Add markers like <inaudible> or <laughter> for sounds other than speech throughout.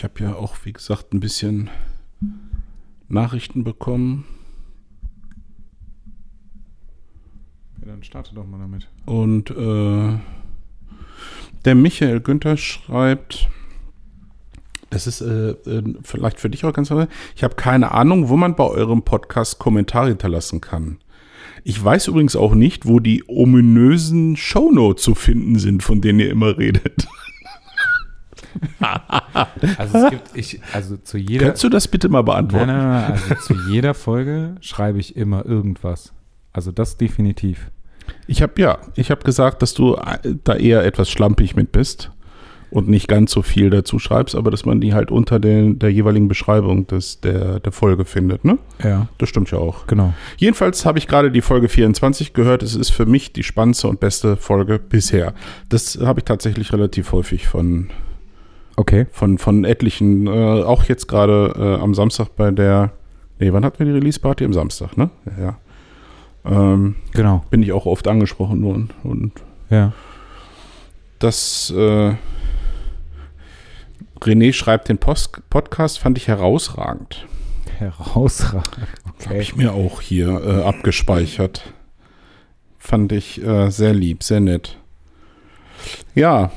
Ich habe ja auch, wie gesagt, ein bisschen Nachrichten bekommen. Ja, dann starte doch mal damit. Und äh, der Michael Günther schreibt, das ist äh, äh, vielleicht für dich auch ganz neu. Ich habe keine Ahnung, wo man bei eurem Podcast Kommentare hinterlassen kann. Ich weiß übrigens auch nicht, wo die ominösen Shownotes zu finden sind, von denen ihr immer redet. <laughs> <laughs> Also es gibt, ich, also zu jeder. Kannst du das bitte mal Nein, beantworten? nein, nein, also zu jeder Folge schreibe ich immer irgendwas. Also das definitiv. Ich habe ja, ich habe gesagt, dass du äh, da eher etwas schlampig mit bist und nicht ganz so viel dazu schreibst, aber dass man die halt unter den, der jeweiligen Beschreibung des, der, der Folge findet, ne? Ja, Das stimmt ja auch. genau. Jedenfalls habe ich gerade die Folge 24 gehört. Es ist für mich die spannendste und beste Folge bisher. Das habe ich tatsächlich relativ häufig von, Okay. von, von etlichen, äh, auch jetzt gerade äh, am Samstag bei der, nee, wann hatten wir die Release-Party? Am Samstag, ne? Ja. ja. Ähm, Genau. bin ich auch oft angesprochen worden. Und Ja. das, äh, René schreibt den Post Podcast, fand ich herausragend. Herausragend. Habe ich mir auch hier äh, abgespeichert. Fand ich äh, sehr lieb, sehr nett. Ja.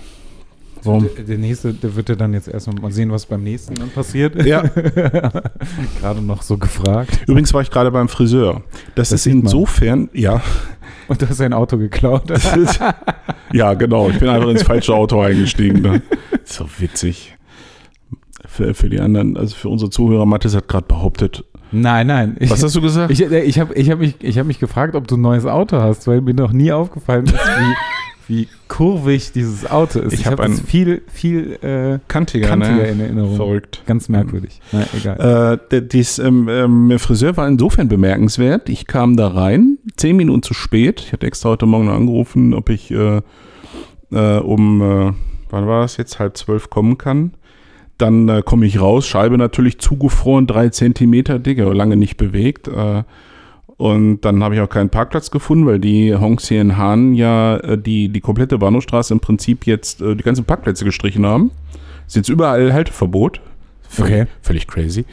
Warum? Der, der nächste, der wird ja dann jetzt erstmal mal sehen, was beim nächsten dann passiert. Ja. <laughs> Gerade noch so gefragt. Übrigens war ich gerade beim Friseur. Das, Das ist insofern, ja, Und du hast sein Auto geklaut. ist, ja, genau. Ich bin einfach ins falsche Auto eingestiegen. Ne? So witzig. Für, für die anderen, also für unsere Zuhörer, Mathis hat gerade behauptet. nein, nein. Ich, Was hast du gesagt? Ich, ich habe ich hab mich, ich hab mich gefragt, ob du ein neues Auto hast, weil mir noch nie aufgefallen ist, wie, wie kurvig dieses Auto ist. Ich Ich, hab habe es viel, viel äh, kantiger, kantiger ne? in Erinnerung. Verrückt. Ganz merkwürdig. Na, egal. Äh, der, dies, ähm, ähm, Friseur war insofern bemerkenswert. Ich kam da rein, zehn Minuten zu spät. Ich hatte extra heute Morgen noch angerufen, ob ich äh, äh, um, äh, wann war das jetzt, halb zwölf kommen kann. Dann äh, komme ich raus, Scheibe natürlich zugefroren, drei Zentimeter dick, aber lange nicht bewegt. Und dann habe ich auch keinen Parkplatz gefunden, weil die in Hahn ja äh, die, die komplette Bahnhofstraße im Prinzip jetzt äh, die ganzen Parkplätze gestrichen haben. Ist jetzt überall Halteverbot. Völlig, Okay. völlig crazy.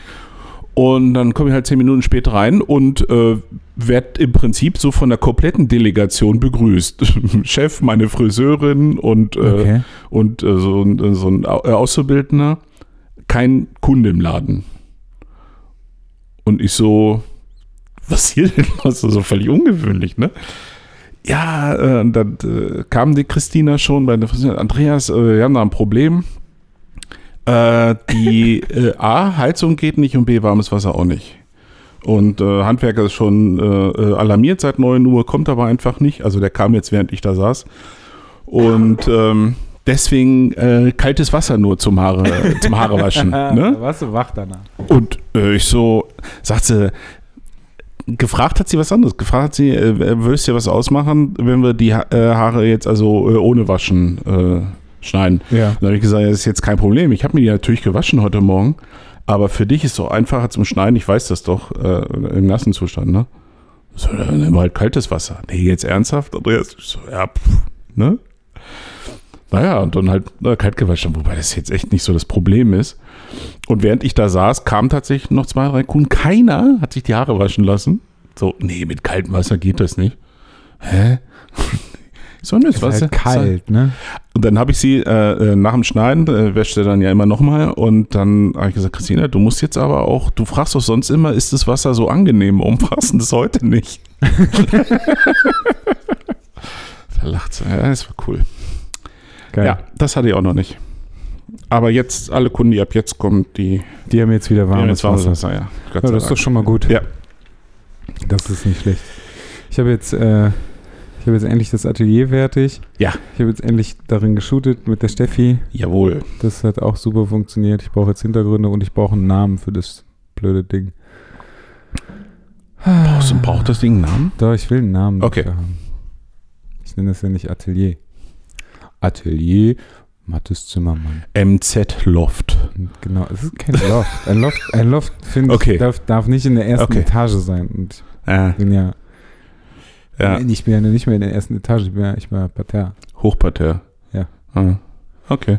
Und dann komme ich halt zehn Minuten später rein und äh, werde im Prinzip so von der kompletten Delegation begrüßt. <laughs> Chef, meine Friseurin und, äh, Okay. und so, ein- so ein Au- Auszubildender. Kein Kunde im Laden. Und ich so, was hier denn? <laughs> Ist so völlig ungewöhnlich, ne? Ja, äh, dann äh, kam die Christina schon bei der Friseurin. Andreas, äh, wir haben da ein Problem. Äh, die <laughs> äh, A, Heizung geht nicht und B, warmes Wasser auch nicht. Und äh, Handwerker ist schon alarmiert seit 9 Uhr, kommt aber einfach nicht. Also der kam jetzt, während ich da saß. Und ähm, deswegen äh, kaltes Wasser nur zum Haare, zum Haarewaschen. <laughs> ne? Da warst du wach danach. Und äh, ich so, sagt sie, gefragt hat sie was anderes. Gefragt hat sie, äh, würdest du dir was ausmachen, wenn wir die ha äh, Haare jetzt also äh, ohne Waschen äh, schneiden? Ja. Dann habe ich gesagt, das ist jetzt kein Problem. Ich habe mir die natürlich gewaschen heute Morgen. Aber für dich ist es doch einfacher zum Schneiden. Ich weiß das doch äh, im nassen Zustand, ne? So, dann nehmen wir halt kaltes Wasser. Nee, jetzt ernsthaft? Andreas, so, ja, pff, ne? Naja, und dann halt äh, kalt gewaschen, wobei das jetzt echt nicht so das Problem ist. Und während ich da saß, kamen tatsächlich noch zwei, drei Kunden. Keiner hat sich die Haare waschen lassen. So, nee, mit kaltem Wasser geht das nicht. Hä? <laughs> So, ne, Ist halt kalt, ne? und dann habe ich sie äh, äh, nach dem Schneiden, äh, wäscht er dann ja immer nochmal. Und dann habe ich gesagt, Christina, du musst jetzt aber auch, du fragst doch sonst immer, ist das Wasser so angenehm? Du das heute nicht? <laughs> da lacht sie. Ja, das war cool. Geil. Ja, das hatte ich auch noch nicht. Aber jetzt, alle Kunden, die ab jetzt kommen, die, Die haben jetzt wieder warmes jetzt warmes Wasser. Wasser, ja. Ja, das ist doch schon mal gut. Ja. Das ist nicht schlecht. Ich habe jetzt, äh, ich habe jetzt endlich das Atelier fertig. Ja. Ich habe jetzt endlich darin geshootet mit der Steffi. Jawohl. Das hat auch super funktioniert. Ich brauche jetzt Hintergründe und ich brauche einen Namen für das blöde Ding. Brauchst du, braucht das Ding einen Namen? Doch, ich will einen Namen Okay. haben. Ich nenne das ja nicht Atelier. Atelier Mathis Zimmermann. MZ Loft. Genau, es ist kein Loft. Ein Loft, ein Loft finde Okay. darf, darf nicht in der ersten Okay. Etage sein. Und ich bin ja, ja, ich bin ja nicht mehr in der ersten Etage, ich bin ja, ich bin ja Parterre. Hochparterre. Ja. Ah, okay.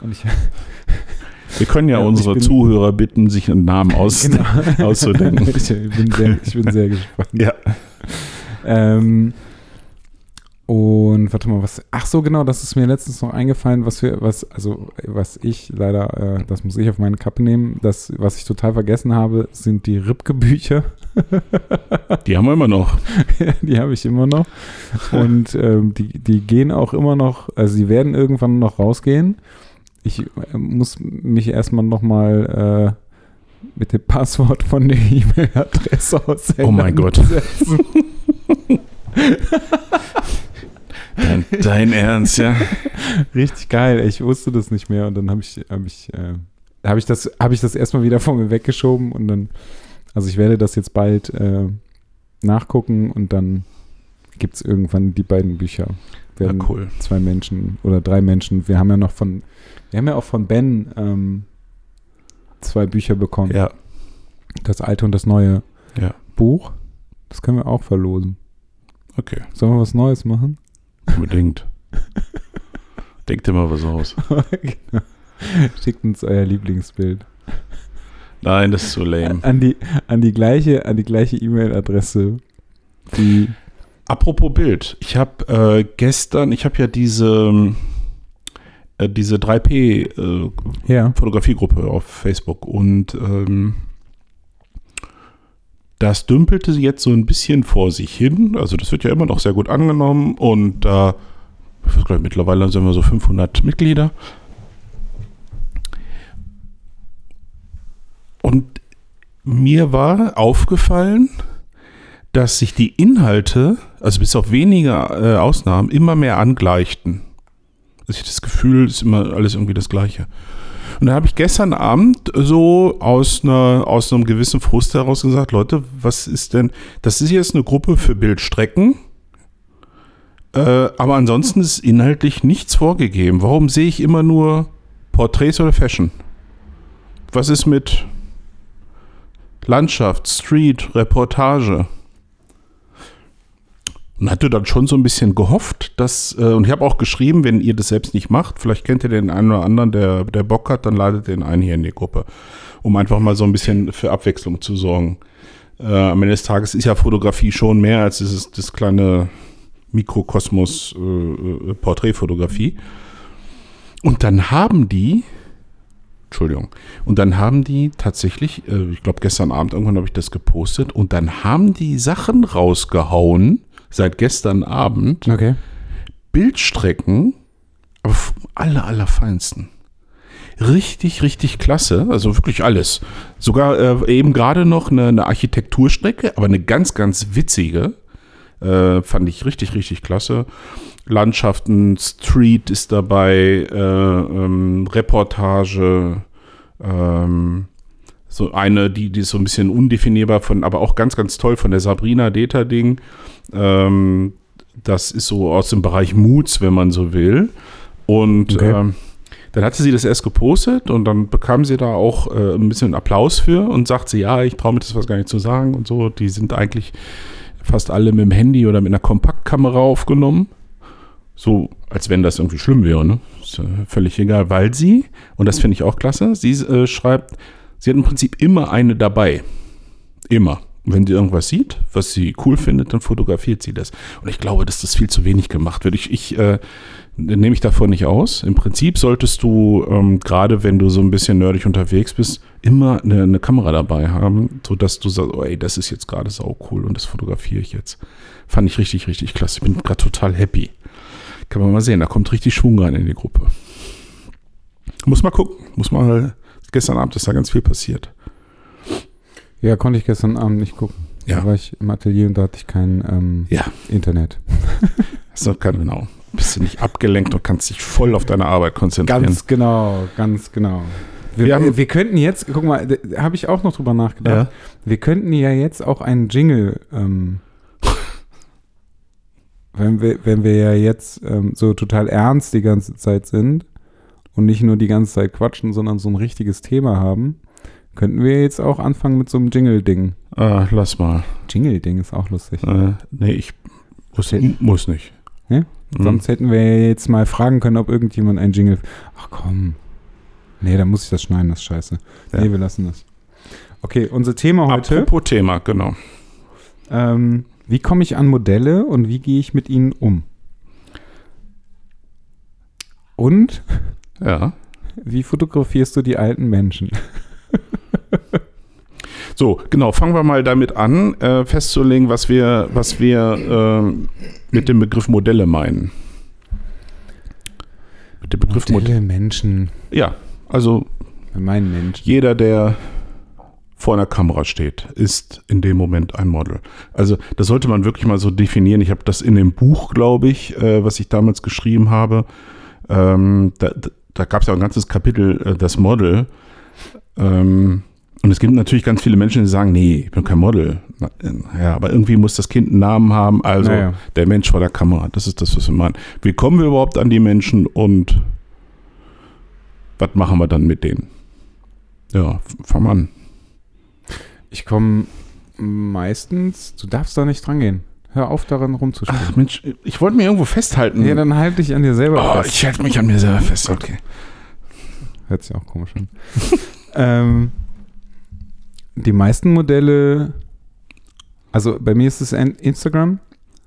Und ich, <laughs> Wir können ja, Ja, unsere bin- Zuhörer bitten, sich einen Namen aus, <laughs> Genau. <laughs> auszudenken. ich, bin sehr, ich bin sehr gespannt. Ja. Ähm, und warte mal, was. Ach so, genau, das ist mir letztens noch eingefallen, was wir, was, also was ich leider, äh, das muss ich auf meine Kappe nehmen. Das, was ich total vergessen habe, sind die Ripke-Bücher. <laughs> Die haben wir immer noch. <laughs> die habe ich immer noch. Und ähm, die, die gehen auch immer noch, also die werden irgendwann noch rausgehen. Ich äh, muss mich erstmal nochmal äh, mit dem Passwort von der E-Mail-Adresse Oh mein Gott. <laughs> Dein, dein Ernst, ja? <laughs> Richtig geil. Ich wusste das nicht mehr und dann habe ich, habe ich, äh, habe ich das, habe ich das erstmal wieder von mir weggeschoben und dann, also ich werde das jetzt bald äh, nachgucken und dann gibt es irgendwann die beiden Bücher. Ja, Werden cool. zwei Menschen oder drei Menschen. Wir haben ja noch von, wir haben ja auch von Ben ähm, zwei Bücher bekommen. Ja, Das alte und das neue Ja. Buch. Das können wir auch verlosen. okay. Sollen wir was Neues machen? Unbedingt. Denkt mal was aus. <laughs> genau. Schickt uns euer Lieblingsbild. Nein, das ist so lame. An die, an die gleiche, an die gleiche E-Mail-Adresse, die Apropos Bild. Ich habe äh, gestern, ich habe ja diese, äh, diese 3P äh, ja. Fotografiegruppe auf Facebook und ähm, das dümpelte jetzt so ein bisschen vor sich hin. Also das wird ja immer noch sehr gut angenommen und da, ich nicht, mittlerweile sind wir so 500 Mitglieder. Und mir war aufgefallen, dass sich die Inhalte, also bis auf wenige äh, Ausnahmen, immer mehr angleichten. Also ich das Gefühl, es ist immer alles irgendwie das Gleiche. Und da habe ich gestern Abend so aus, einer, aus einem gewissen Frust heraus gesagt, Leute, was ist denn, das ist jetzt eine Gruppe für Bildstrecken, äh, aber ansonsten ist inhaltlich nichts vorgegeben. Warum sehe ich immer nur Porträts oder Fashion? Was ist mit Landschaft, Street, Reportage? Und hatte dann schon so ein bisschen gehofft, dass, äh, und ich habe auch geschrieben, wenn ihr das selbst nicht macht, vielleicht kennt ihr den einen oder anderen, der, der Bock hat, dann ladet den einen hier in die Gruppe, um einfach mal so ein bisschen für Abwechslung zu sorgen. Äh, am Ende des Tages ist ja Fotografie schon mehr als dieses, das kleine Mikrokosmos äh, äh, Porträtfotografie. Und dann haben die, Entschuldigung, und dann haben die tatsächlich, äh, ich glaube gestern Abend irgendwann habe ich das gepostet, und dann haben die Sachen rausgehauen, seit gestern Abend, Okay. Bildstrecken, aber vom aller, allerfeinsten. Richtig, richtig klasse. Also wirklich alles. Sogar äh, eben gerade noch eine, eine Architekturstrecke, aber eine ganz, ganz witzige. Äh, fand ich richtig, richtig klasse. Landschaften, Street ist dabei, äh, ähm, Reportage, ähm, so eine, die, die ist so ein bisschen undefinierbar von, aber auch ganz, ganz toll von der Sabrina Deta-Ding. Ähm, das ist so aus dem Bereich Moods, wenn man so will. Und Okay. ähm, dann hatte sie das erst gepostet und dann bekam sie da auch äh, ein bisschen Applaus für und sagt sie, ja, ich traue mir das was gar nicht zu sagen und so. Die sind eigentlich fast alle mit dem Handy oder mit einer Kompaktkamera aufgenommen. So, als wenn das irgendwie schlimm wäre, ne? Ist äh, völlig egal, weil sie, und das finde ich auch klasse, sie äh, schreibt, sie hat im Prinzip immer eine dabei. Immer. Wenn sie irgendwas sieht, was sie cool findet, dann fotografiert sie das. Und ich glaube, dass das viel zu wenig gemacht wird. Ich, ich äh, nehme mich davon nicht aus. Im Prinzip solltest du, ähm, gerade wenn du so ein bisschen nerdig unterwegs bist, immer eine, eine Kamera dabei haben, sodass du sagst, oh, ey, das ist jetzt gerade sau cool und das fotografiere ich jetzt. Fand ich richtig, richtig klasse. Ich bin gerade total happy. Kann man mal sehen, da kommt richtig Schwung rein in die Gruppe. Muss mal gucken. Muss mal, gestern Abend ist da ganz viel passiert. Ja, konnte ich gestern Abend nicht gucken. Ja. Da war ich im Atelier und da hatte ich kein ähm, Ja. Internet. <laughs> So kann genau. Bist du nicht abgelenkt und kannst dich voll auf deine Arbeit konzentrieren. Ganz genau, ganz genau. Wir, Wir haben- wir könnten jetzt, guck mal, habe ich auch noch drüber nachgedacht. Wir könnten ja jetzt auch einen Jingle, ähm, wenn, wir, wenn wir ja jetzt ähm, so total ernst die ganze Zeit sind und nicht nur die ganze Zeit quatschen, sondern so ein richtiges Thema haben, könnten wir jetzt auch anfangen mit so einem Jingle-Ding. Äh, lass mal. Jingle-Ding ist auch lustig. Äh, nee, ich muss, Okay. muss nicht. Ja? Mhm. Sonst hätten wir jetzt mal fragen können, ob irgendjemand einen Jingle. Ach komm. Nee, dann muss ich das schneiden, das ist scheiße. Ja. Nee, wir lassen das. Okay, unser Thema heute. Apropos Thema, genau. Ähm, wie komme ich an Modelle und wie gehe ich mit ihnen um? Und Ja. wie fotografierst du die alten Menschen? <laughs> So, genau, fangen wir mal damit an, äh, festzulegen, was wir, was wir ähm, mit dem Begriff Modelle meinen. Mit dem Begriff Modelle. Menschen. Ja, also Mein Mensch. jeder, der vor einer Kamera steht, ist in dem Moment ein Model. Also das sollte man wirklich mal so definieren. Ich habe das in dem Buch, glaube ich, äh, was ich damals geschrieben habe. Ähm, da da gab es ja ein ganzes Kapitel, äh, das Model. Ähm, und es gibt natürlich ganz viele Menschen, die sagen, nee, ich bin kein Model. Äh, Ja, aber irgendwie muss das Kind einen Namen haben. Also Naja. der Mensch vor der Kamera, das ist das, was wir meinen. Wie kommen wir überhaupt an die Menschen und was machen wir dann mit denen? Ja, fang an. Ich komme meistens, du darfst da nicht dran gehen. Hör auf, daran rumzuspielen. Ach Mensch, ich wollte mir irgendwo festhalten. Ja, dann halte dich an dir selber oh, fest. ich halte mich an mir selber fest. Okay. Hört sich auch komisch an. <laughs> ähm, die meisten Modelle, also bei mir ist es Instagram,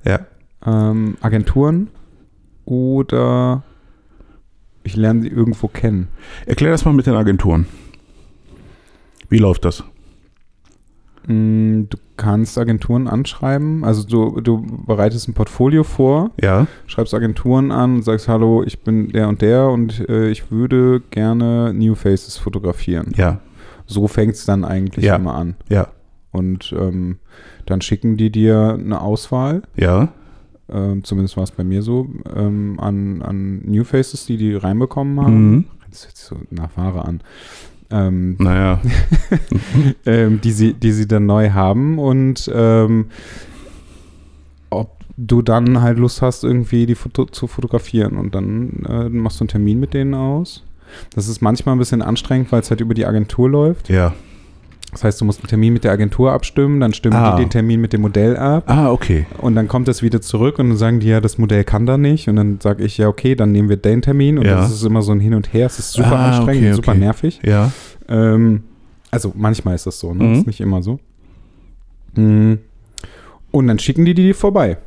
Ja. ähm, Agenturen oder ich lerne sie irgendwo kennen. Erklär das mal mit den Agenturen. Wie läuft das? Mm, Du kannst Agenturen anschreiben, also du, du bereitest ein Portfolio vor, Ja. schreibst Agenturen an und sagst, hallo, ich bin der und der und äh, ich würde gerne New Faces fotografieren. Ja. So fängt es dann eigentlich Ja. immer an. Ja. Und ähm, dann schicken die dir eine Auswahl, Ja. ähm, zumindest war es bei mir so, ähm, an, an New Faces, die die reinbekommen haben. Mhm. Das hört sich so nach Ware an. Ähm, Naja. <laughs> ähm, die, sie, die sie dann neu haben und ähm, ob du dann halt Lust hast, irgendwie die Foto zu fotografieren und dann äh, machst du einen Termin mit denen aus. Das ist manchmal ein bisschen anstrengend, weil es halt über die Agentur läuft. Ja. Das heißt, du musst einen Termin mit der Agentur abstimmen, dann stimmen Ah. die den Termin mit dem Modell ab Ah, okay. und dann kommt das wieder zurück und dann sagen die, ja, das Modell kann da nicht und dann sage ich, ja, okay, dann nehmen wir den Termin und Ja. das ist immer so ein Hin und Her. Es ist super Ah, anstrengend, okay, super okay. nervig. Ja. Ähm, also manchmal ist das so, ne? Mhm. Ist nicht immer so. Mhm. Und dann schicken die die vorbei.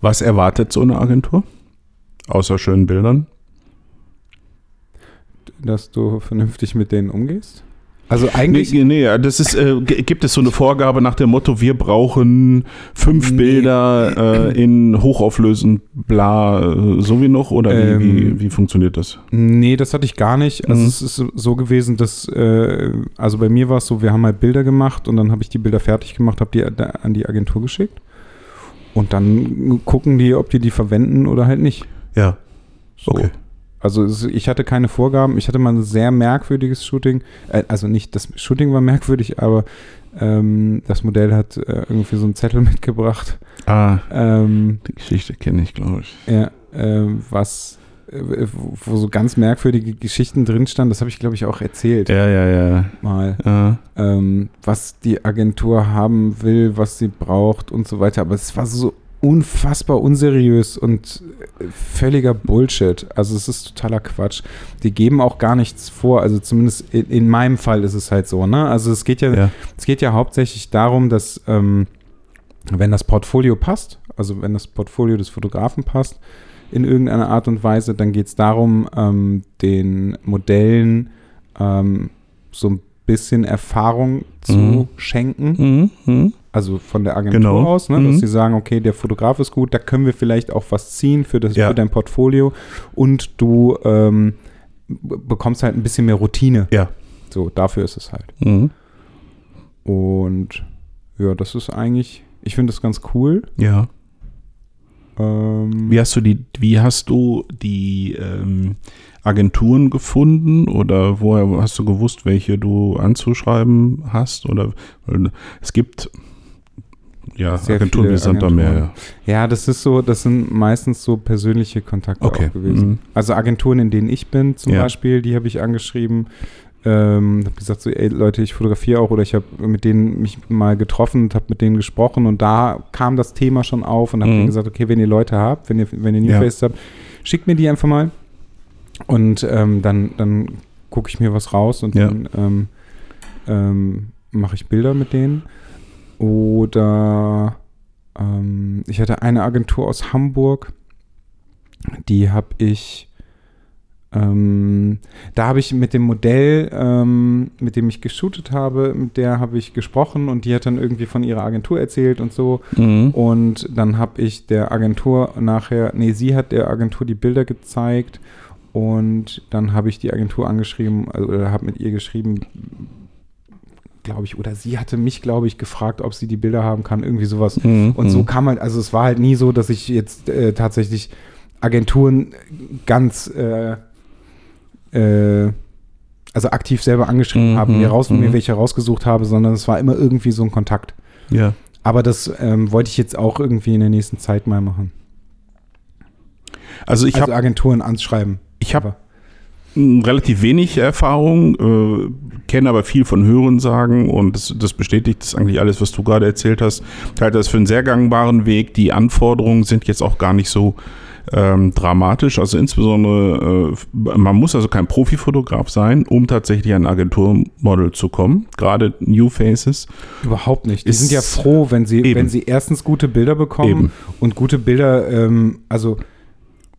Was erwartet so eine Agentur? Außer schönen Bildern? Dass du vernünftig mit denen umgehst. Also eigentlich. Nee, nee, das ist, äh, gibt es so eine Vorgabe nach dem Motto, wir brauchen fünf Nee. Bilder äh, in hochauflösend, bla, äh, so wie noch? Oder wie, Ähm, wie, wie funktioniert das? Nee, das hatte ich gar nicht. Also Mhm. es ist so gewesen, dass, äh, also bei mir war es so, wir haben halt Bilder gemacht und dann habe ich die Bilder fertig gemacht, habe die an die Agentur geschickt. Und dann gucken die, ob die die verwenden oder halt nicht. Ja, So. okay. Also ich hatte keine Vorgaben. Ich hatte mal ein sehr merkwürdiges Shooting. Äh, also nicht, das Shooting war merkwürdig, aber ähm, das Modell hat äh, irgendwie so einen Zettel <laughs> mitgebracht, Ah, ähm, die Geschichte kenne ich, glaube ich. ja, ähm, was, äh, wo, wo so ganz merkwürdige Geschichten drin standen. Das habe ich, glaube ich, auch erzählt Ja, ja, ja. mal. ja. Ähm, was die Agentur haben will, was sie braucht und so weiter. Aber es war so unfassbar unseriös und äh, völliger Bullshit. Also es ist totaler Quatsch. Die geben auch gar nichts vor. Also zumindest in, in meinem Fall ist es halt so. Ne? Also es geht ja, ja. es geht ja hauptsächlich darum, dass ähm, wenn das Portfolio passt, also wenn das Portfolio des Fotografen passt, in irgendeiner Art und Weise, dann geht es darum, ähm, den Modellen ähm, so ein bisschen Erfahrung zu Mhm. schenken. Mhm. Mhm. Also von der Agentur Genau. aus, ne, Mhm. dass sie sagen, okay, der Fotograf ist gut, da können wir vielleicht auch was ziehen für, das, Ja. für dein Portfolio und du ähm, bekommst halt ein bisschen mehr Routine. Ja. So, dafür ist es halt. Mhm. Und ja, das ist eigentlich, ich finde das ganz cool. Ja. Ähm, Wie hast du die, wie hast du die ähm, Agenturen gefunden oder woher hast du gewusst, welche du anzuschreiben hast? Oder es gibt ja Sehr Agenturen wie Santa. Meer. Ja, das ist so, das sind meistens so persönliche Kontakte Okay. auch gewesen. Mhm. Also Agenturen, in denen ich bin zum Ja. Beispiel, die habe ich angeschrieben. Ähm, habe gesagt so, ey Leute, ich fotografiere auch oder ich habe mit denen mich mal getroffen und habe mit denen gesprochen und da kam das Thema schon auf und habe Mhm. denen gesagt, okay, wenn ihr Leute habt, wenn ihr, wenn ihr New Ja. Faces habt, schickt mir die einfach mal und ähm, dann, dann gucke ich mir was raus und Ja. dann ähm, ähm, mache ich Bilder mit denen. Oder ähm, ich hatte eine Agentur aus Hamburg, die habe ich, ähm, da habe ich mit dem Modell, ähm, mit dem ich geshootet habe, mit der habe ich gesprochen und die hat dann irgendwie von ihrer Agentur erzählt und so. Mhm. Und dann habe ich der Agentur nachher, nee, sie hat der Agentur die Bilder gezeigt und dann habe ich die Agentur angeschrieben, also, oder habe mit ihr geschrieben, glaube ich, oder sie hatte mich, glaube ich, gefragt, ob sie die Bilder haben kann, irgendwie sowas. Mhm. Und so Mhm. kam halt, also es war halt nie so, dass ich jetzt äh, tatsächlich Agenturen ganz, äh, äh, also aktiv selber angeschrieben Mhm, habe, mir raus und mir mhm. welche rausgesucht habe, sondern es war immer irgendwie so ein Kontakt. Ja. Aber das ähm, wollte ich jetzt auch irgendwie in der nächsten Zeit mal machen. Also ich also habe Agenturen anschreiben. Ich hab Aber- mh, relativ wenig Erfahrung, äh, kenne aber viel von Hörensagen und das, das bestätigt das eigentlich alles, was du gerade erzählt hast. Ich halte das für einen sehr gangbaren Weg. Die Anforderungen sind jetzt auch gar nicht so ähm, dramatisch. Also insbesondere, äh, man muss also kein Profifotograf sein, um tatsächlich an Agenturmodel zu kommen. Gerade New Faces. Überhaupt nicht. Die sind ja froh, wenn sie, Eben. wenn sie erstens gute Bilder bekommen Eben. und gute Bilder, ähm, also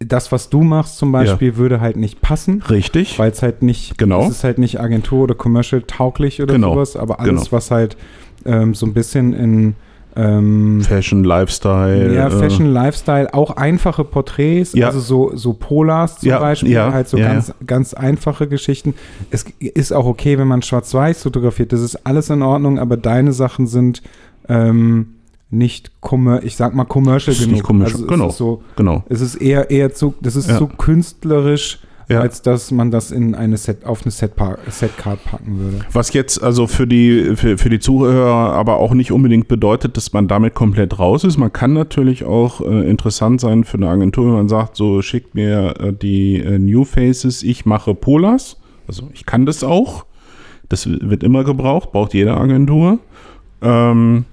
das, was du machst zum Beispiel, würde halt nicht passen, Richtig. weil es halt nicht, Genau. es ist halt nicht Agentur oder Commercial tauglich oder Genau. sowas, aber alles, Genau. was halt ähm, so ein bisschen in ähm, Fashion, Lifestyle. ja, äh, Fashion, Lifestyle, auch einfache Porträts, Ja. also so, so Polars zum Ja, Beispiel, ja, halt so ja, ganz, ganz einfache Geschichten. Es ist auch okay, wenn man schwarz-weiß fotografiert, das ist alles in Ordnung, aber deine Sachen sind ähm, nicht, commer ich sag mal, commercial ist genug. nicht commercial, also genau. Es ist, so, Genau. es ist eher, eher zu, das ist Ja. zu künstlerisch, Ja. als dass man das in eine Set, auf eine Setcard packen würde. Was jetzt also für die, für, für die Zuhörer aber auch nicht unbedingt bedeutet, dass man damit komplett raus ist. Man kann natürlich auch äh, interessant sein für eine Agentur, wenn man sagt, so schickt mir äh, die äh, New Faces, ich mache Polars. Also ich kann das auch. Das wird immer gebraucht, braucht jede Agentur. Ähm,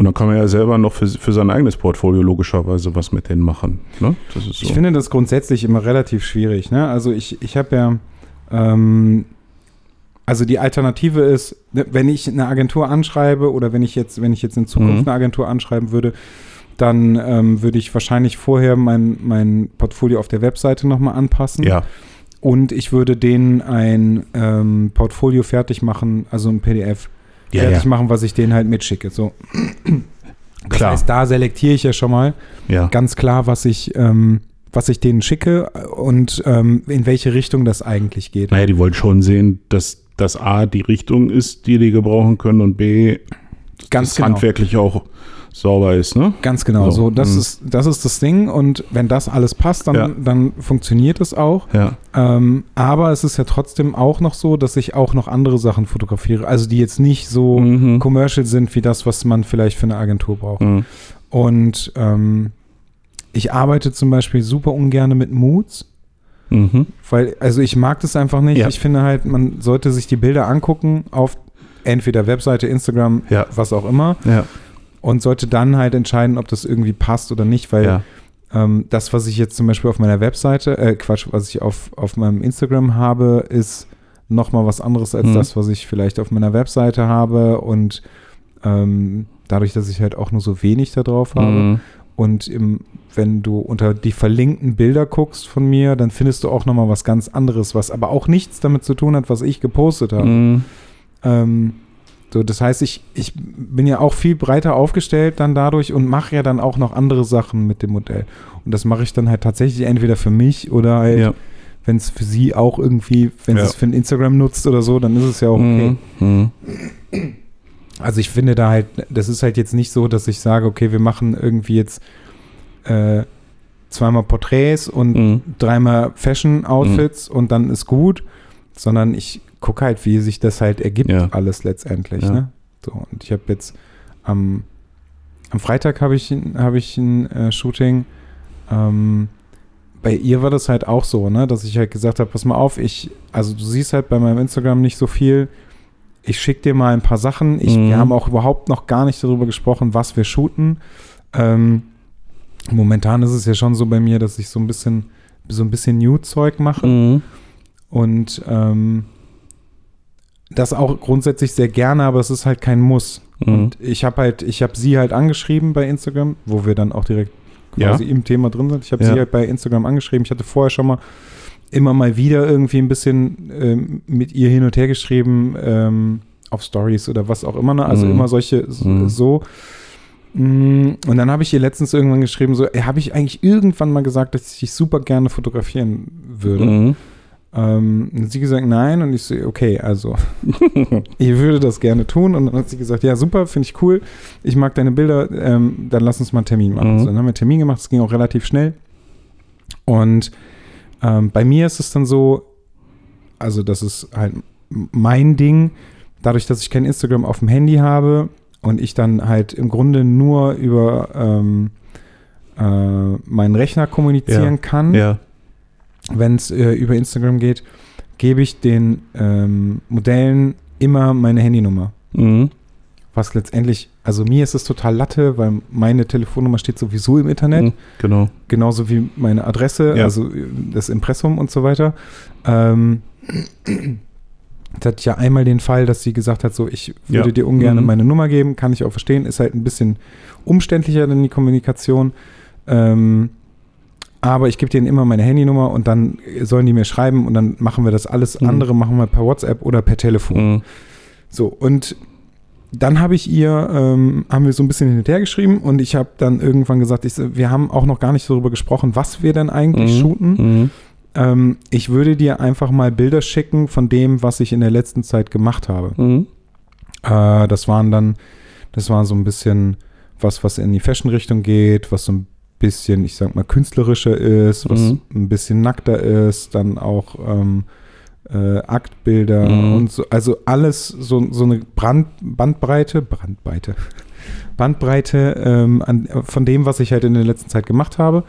und dann kann man ja selber noch für, für sein eigenes Portfolio logischerweise was mit denen machen. Ne? So. Ich finde das grundsätzlich immer relativ schwierig. Ne? Also ich, ich habe ja, ähm, also die Alternative ist, ne, wenn ich eine Agentur anschreibe oder wenn ich jetzt, wenn ich jetzt in Zukunft Mhm. eine Agentur anschreiben würde, dann ähm, würde ich wahrscheinlich vorher mein, mein Portfolio auf der Webseite nochmal anpassen. ja, Und ich würde denen ein ähm, Portfolio fertig machen, also ein PDF ja, fertig ja. machen, was ich denen halt mitschicke. So. Das Klar. heißt, da selektiere ich ja schon mal ja. ganz klar, was ich, ähm, was ich denen schicke und ähm, in welche Richtung das eigentlich geht. Naja, die wollen schon sehen, dass das A die Richtung ist, die die gebrauchen können und B Ganz das genau. handwerklich auch sauber ist, ne? Ganz genau. So, So, das, mhm. ist, das ist das Ding. Und wenn das alles passt, dann, Ja. dann funktioniert es auch. Ja. Ähm, aber es ist ja trotzdem auch noch so, dass ich auch noch andere Sachen fotografiere. Also die jetzt nicht so Mhm. commercial sind wie das, was man vielleicht für eine Agentur braucht. Mhm. Und ähm, ich arbeite zum Beispiel super ungern mit Moods. Mhm. Weil, also ich mag das einfach nicht. Ja. Ich finde halt, man sollte sich die Bilder angucken auf entweder Webseite, Instagram, Ja. was auch immer Ja. Und sollte dann halt entscheiden, ob das irgendwie passt oder nicht, weil ja. ähm, das, was ich jetzt zum Beispiel auf meiner Webseite, äh, Quatsch, was ich auf, auf meinem Instagram habe, ist nochmal was anderes als Mhm. das, was ich vielleicht auf meiner Webseite habe und ähm, dadurch, dass ich halt auch nur so wenig da drauf habe, Mhm. und im, wenn du unter die verlinkten Bilder guckst von mir, dann findest du auch nochmal was ganz anderes, was aber auch nichts damit zu tun hat, was ich gepostet habe. Mhm. Ähm, so, das heißt, ich, ich bin ja auch viel breiter aufgestellt dann dadurch und mache ja dann auch noch andere Sachen mit dem Modell. Und das mache ich dann halt tatsächlich entweder für mich oder halt, Ja. wenn es für sie auch irgendwie, wenn Ja. sie es für ein Instagram nutzt oder so, dann ist es ja auch okay. Mhm. Also ich finde da halt, das ist halt jetzt nicht so, dass ich sage, okay, wir machen irgendwie jetzt äh, zweimal Porträts und Mhm. dreimal Fashion-Outfits und dann ist gut, sondern ich gucke halt, wie sich das halt ergibt, Ja. alles letztendlich. Ja. Ne? So, und ich habe jetzt am, am Freitag habe ich, ein- habe ich ein äh, Shooting. Ähm, bei ihr war das halt auch so, ne, dass ich halt gesagt habe, pass mal auf, ich, also du siehst halt bei meinem Instagram nicht so viel. Ich schicke dir mal ein paar Sachen. Ich, Mhm. Wir haben auch überhaupt noch gar nicht darüber gesprochen, was wir shooten. Ähm, momentan ist es ja schon so bei mir, dass ich so ein bisschen so ein bisschen New-Zeug mache. Mhm. Und ähm, das auch grundsätzlich sehr gerne, aber es ist halt kein Muss. Mhm. Und ich habe halt, ich habe sie halt angeschrieben bei Instagram, wo wir dann auch direkt quasi im Thema drin sind. Ich habe Ja. sie halt bei Instagram angeschrieben. Ich hatte vorher schon mal immer mal wieder irgendwie ein bisschen ähm, mit ihr hin und her geschrieben, ähm, auf Stories oder was auch immer. Ne? Also Mhm. immer solche Mhm. so. Mm, Und dann habe ich ihr letztens irgendwann geschrieben, so, habe ich eigentlich irgendwann mal gesagt, dass ich dich super gerne fotografieren würde? Mhm. Ähm, und sie gesagt, nein. Und ich so, okay, also <laughs> ich würde das gerne tun. Und dann hat sie gesagt, ja, super, finde ich cool. Ich mag deine Bilder. Ähm, dann lass uns mal einen Termin machen. Mhm. So, dann haben wir einen Termin gemacht. Es ging auch relativ schnell. Und ähm, bei mir ist es dann so, also das ist halt mein Ding, dadurch, dass ich kein Instagram auf dem Handy habe und ich dann halt im Grunde nur über ähm, äh, meinen Rechner kommunizieren Ja. kann Ja. Wenn es äh, über Instagram geht, gebe ich den ähm, Modellen immer meine Handynummer. Mhm. Was letztendlich, also mir ist es total Latte, weil meine Telefonnummer steht sowieso im Internet, Mhm. Genau. genauso wie meine Adresse, Ja. also äh, das Impressum und so weiter. Ähm, es hatte ja einmal den Fall, dass sie gesagt hat, so ich würde Ja. dir ungern Mhm. meine Nummer geben, kann ich auch verstehen, ist halt ein bisschen umständlicher dann die Kommunikation. Ähm, aber ich gebe denen immer meine Handynummer und dann sollen die mir schreiben und dann machen wir das alles Mhm. andere machen wir per WhatsApp oder per Telefon. Mhm. So, und dann habe ich ihr, ähm, haben wir so ein bisschen hin und her geschrieben und ich habe dann irgendwann gesagt, ich, wir haben auch noch gar nicht darüber gesprochen, was wir denn eigentlich Mhm. shooten. Mhm. Ähm, ich würde dir einfach mal Bilder schicken von dem, was ich in der letzten Zeit gemacht habe. Mhm. Äh, das waren dann, das war so ein bisschen was, was in die Fashion-Richtung geht, was so ein bisschen, ich sag mal, künstlerischer ist, was Mhm. ein bisschen nackter ist, dann auch ähm, äh, Aktbilder Mhm. und so, also alles so, so eine Brand, Bandbreite, Brandbreite, <laughs> Bandbreite ähm, an, von dem, was ich halt in der letzten Zeit gemacht habe.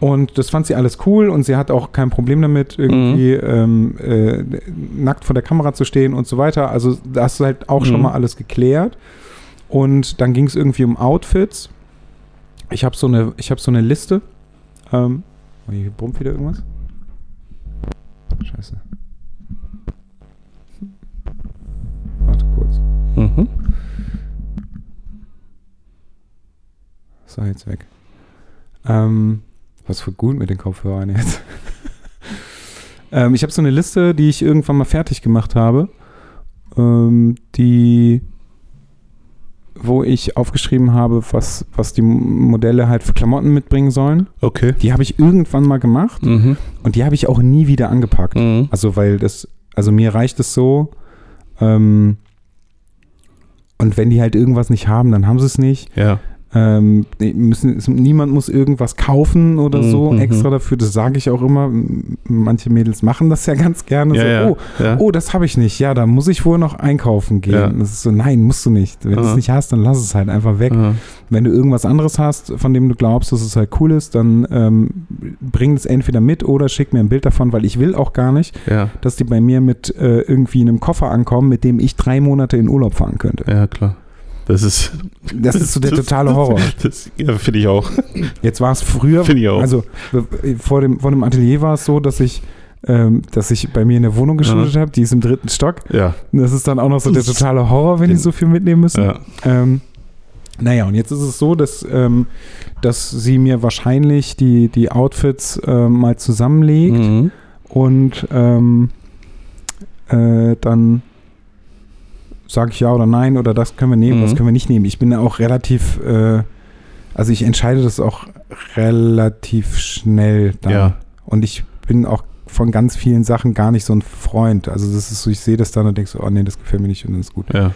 Und das fand sie alles cool und sie hat auch kein Problem damit, irgendwie ähm, äh, nackt vor der Kamera zu stehen und so weiter. Also das ist halt auch schon Mhm. mal alles geklärt. Und dann ging es irgendwie um Outfits. Ich habe so eine, ich habe so eine Liste. Ähm, oh, hier brummt wieder irgendwas. Scheiße. Warte kurz. Mhm. So, jetzt weg. Ähm, was für gut mit den Kopfhörern jetzt. <laughs> ähm, ich habe so eine Liste, die ich irgendwann mal fertig gemacht habe, ähm, die, wo ich aufgeschrieben habe, was, was die Modelle halt für Klamotten mitbringen sollen. Okay. Die habe ich irgendwann mal gemacht Mhm. und die habe ich auch nie wieder angepackt. Mhm. Also, weil das, also mir reicht es so. Ähm, und wenn die halt irgendwas nicht haben, dann haben sie es nicht. Ja. Ähm, müssen, niemand muss irgendwas kaufen oder so Mhm, extra dafür. Das sage ich auch immer. Manche Mädels machen das ja <laughs> ganz gerne. Ja, so, ja. Oh, ja. oh, das habe ich nicht. Ja, da muss ich wohl noch einkaufen gehen. Das ist so, nein, musst du nicht. Wenn du Aha. es nicht hast, dann lass es halt einfach weg. Ah. Wenn du irgendwas anderes hast, von dem du glaubst, dass es halt cool ist, dann ähm, bring es entweder mit oder schick mir ein Bild davon, weil ich will auch gar nicht, dass die bei mir mit äh, irgendwie einem Koffer ankommen, mit dem ich drei Monate in Urlaub fahren könnte. Ja, klar. Das ist. Das ist so der <laughs> das- totale das- Horror. Das, ja, finde ich auch. Jetzt war es früher, Finde ich auch. also äh, vor dem, vor dem Atelier war es so, dass ich, ähm, dass ich bei mir in der Wohnung geschootet habe, die ist im dritten Stock. Ja. Das ist dann auch noch so der totale Horror, wenn die so viel mitnehmen müssen. Ja. Ähm, naja, und jetzt ist es so, dass, ähm, dass sie mir wahrscheinlich die, die Outfits ähm, mal zusammenlegt Mhm. und ähm, äh, dann sage ich ja oder nein oder das können wir nehmen, Mhm. das können wir nicht nehmen. Ich bin auch relativ, äh, also ich entscheide das auch relativ schnell dann. Ja. Und ich bin auch von ganz vielen Sachen gar nicht so ein Freund. Also das ist so, ich sehe das dann und denke so, oh nee, das gefällt mir nicht und dann ist gut. Ja.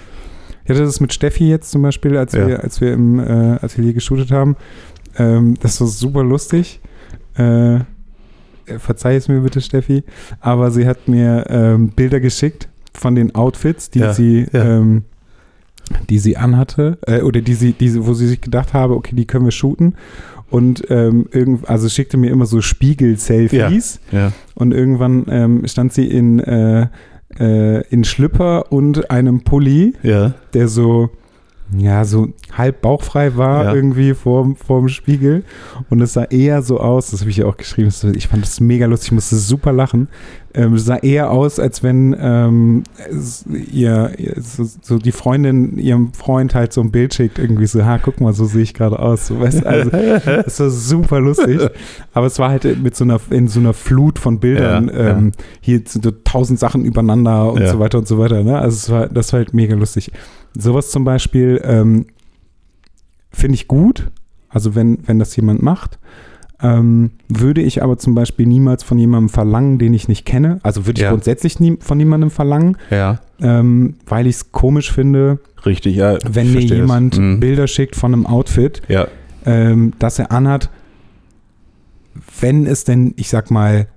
Ich hatte das mit Steffi jetzt zum Beispiel, als Ja. wir, als wir im äh, Atelier geshootet haben. Ähm, das war super lustig. Äh, verzeih es mir bitte, Steffi. Aber sie hat mir ähm, Bilder geschickt von den Outfits, die Ja, sie, ja. ähm, die sie anhatte, äh, oder die sie, die, sie- wo sie sich gedacht habe, okay, die können wir shooten. Und ähm, irgend, also schickte mir immer so Spiegel-Selfies. Ja. Und irgendwann ähm, stand sie in, äh, äh, in Schlüpper und einem Pulli der so, ja, so halb bauchfrei war Ja. irgendwie vor, vor dem Spiegel. Und es sah eher so aus, das habe ich ja auch geschrieben, ich fand das mega lustig, ich musste super lachen. Ähm, sah eher aus, als wenn ähm, ihr, so, so die Freundin ihrem Freund halt so ein Bild schickt, irgendwie so, ha, guck mal, so sehe ich gerade aus. So, weißt, du, also, <laughs> es war super lustig. Aber es war halt mit so einer, in so einer Flut von Bildern, Ja, ja. ähm, hier sind so tausend Sachen übereinander und Ja. so weiter und so weiter. Ne? Also es war, das war halt mega lustig. Sowas zum Beispiel ähm, finde ich gut, also wenn, wenn das jemand macht. Ähm, würde ich aber zum Beispiel niemals von jemandem verlangen, den ich nicht kenne. Also würde ich Ja. grundsätzlich nie von niemandem verlangen, Ja, ähm, weil ich es komisch finde, richtig, ja. wenn mir jemand. Mhm. Bilder schickt von einem Outfit, Ja, ähm, das er anhat, wenn es denn, ich sag mal,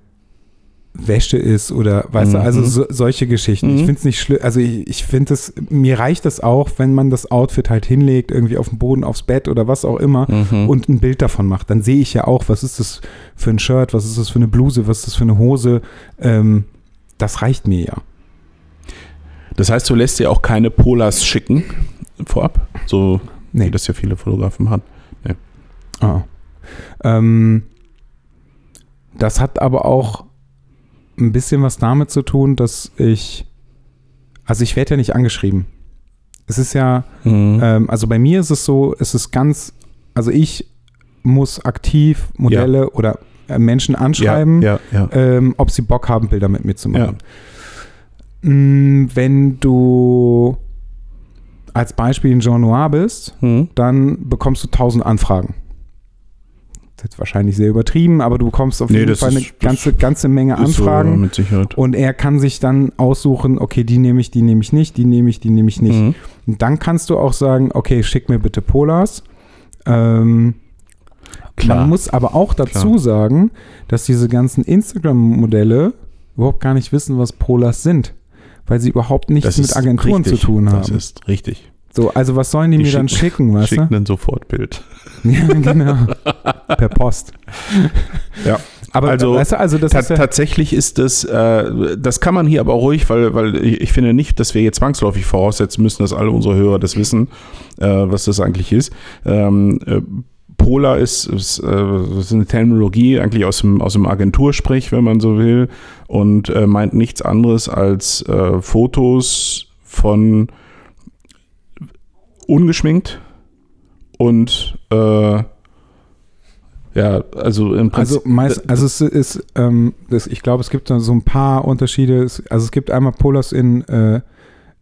Wäsche ist oder weißt du, Mhm. also so, solche Geschichten. Ich Mhm. finde es nicht schlimm, also ich, ich finde es, mir reicht es auch, wenn man das Outfit halt hinlegt, irgendwie auf den Boden, aufs Bett oder was auch immer Mhm. und ein Bild davon macht. Dann sehe ich ja auch, was ist das für ein Shirt, was ist das für eine Bluse, was ist das für eine Hose. Ähm, das reicht mir ja. Das heißt, du lässt dir auch keine Polars schicken vorab, so Nee. wie das ja viele Fotografen machen. Ah. Ähm, das hat aber auch ein bisschen was damit zu tun, dass ich, also ich werde ja nicht angeschrieben. Es ist ja, Mhm. ähm, also bei mir ist es so, es ist ganz, also ich muss aktiv Modelle oder äh, Menschen anschreiben, Ja, ja, ja. ähm, ob sie Bock haben, Bilder mit mir zu machen. Mm, Wenn du als Beispiel in Jean Noir bist, Mhm. dann bekommst du 1000 Anfragen. Das ist jetzt wahrscheinlich sehr übertrieben, aber du bekommst auf Nee, jeden Fall eine ist- ganze, ganze Menge so, Anfragen. Sicherheit. und er kann sich dann aussuchen, okay, die nehme ich, die nehme ich nicht, die nehme ich, die nehme ich nicht. Mhm. Und dann kannst du auch sagen, okay, schick mir bitte Polars. Ähm, Klar. Man muss aber auch dazu Klar. sagen, dass diese ganzen Instagram-Modelle überhaupt gar nicht wissen, was Polars sind. Weil sie überhaupt nichts mit Agenturen richtig. zu tun haben. Das ist richtig. So, also was sollen die, Die mir dann schicken, weißt du? Schicken ein Sofortbild. <laughs> Ja, genau. per Post. Ja. Aber Also, weißt du, also das Ta ist ja, tatsächlich ist das, äh, das kann man hier aber ruhig, weil, weil ich, ich finde nicht, dass wir jetzt zwangsläufig voraussetzen müssen, dass alle unsere Hörer das wissen, äh, was das eigentlich ist. Ähm, äh, Polar ist, ist, äh, ist eine Terminologie eigentlich aus dem, aus dem Agentursprech, wenn man so will, und äh, meint nichts anderes als äh, Fotos von ungeschminkt und äh, ja, also im Prinzip. also meist, also es ist, ähm, das, ich glaube, es gibt da so ein paar Unterschiede. Also es gibt einmal Polars in äh,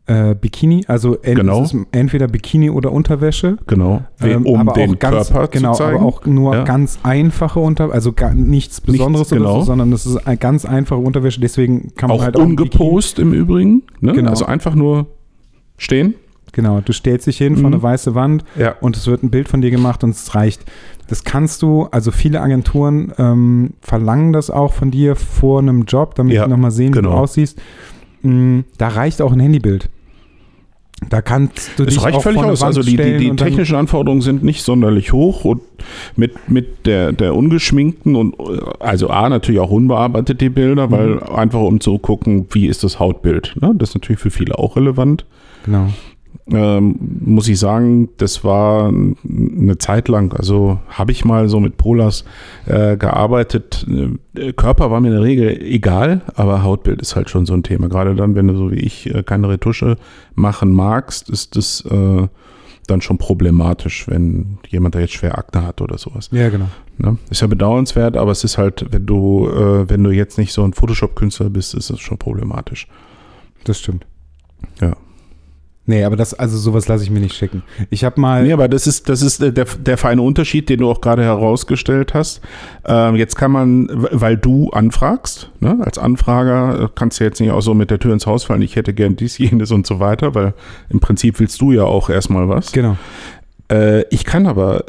äh, Bikini, also en, Genau. entweder Bikini oder Unterwäsche. Genau, Ähm, um aber den auch ganz, Körper genau, zu zeigen. aber auch nur Ja. ganz einfache Unter, also gar nichts Besonderes oder genau. so, sondern das ist eine ganz einfache Unterwäsche. Deswegen kann man auch halt auch ungepost im Übrigen. Ne? Genau. Also einfach nur stehen. Genau, du stellst dich hin vor Mhm. eine weiße Wand Ja. und es wird ein Bild von dir gemacht und es reicht. Das kannst du, also viele Agenturen ähm, verlangen das auch von dir vor einem Job, damit Ja, die nochmal sehen, wie genau. du aussiehst. Mm, Da reicht auch ein Handybild. Da kannst du Es dich reicht auch völlig vor aus. Wand Also die, die, die technischen Anforderungen sind nicht sonderlich hoch und mit, mit der, der ungeschminkten und äh, also A natürlich auch unbearbeitet die Bilder, weil Mhm. einfach um zu gucken, wie ist das Hautbild. Ne? Das ist natürlich für viele auch relevant. Genau. Ähm, muss ich sagen, das war eine Zeit lang, also habe ich mal so mit Polars äh, gearbeitet. Äh, Körper war mir in der Regel egal, aber Hautbild ist halt schon so ein Thema. Gerade dann, wenn du so wie ich äh, keine Retusche machen magst, ist das äh, dann schon problematisch, wenn jemand da jetzt schwer Akne hat oder sowas. Ja, genau. Ne? Ist ja bedauernswert, aber es ist halt, wenn du, äh, wenn du jetzt nicht so ein Photoshop-Künstler bist, ist es schon problematisch. Das stimmt. Ja. Nee, aber das, also sowas lasse ich mir nicht schicken. Ich habe mal. Nee, aber das ist, das ist äh, der, der feine Unterschied, den du auch gerade herausgestellt hast. Ähm, jetzt kann man, weil du anfragst, ne, als Anfrager äh, kannst du jetzt nicht auch so mit der Tür ins Haus fallen, ich hätte gern dies, jenes und so weiter, weil im Prinzip willst du ja auch erstmal was. Genau. Äh, ich kann aber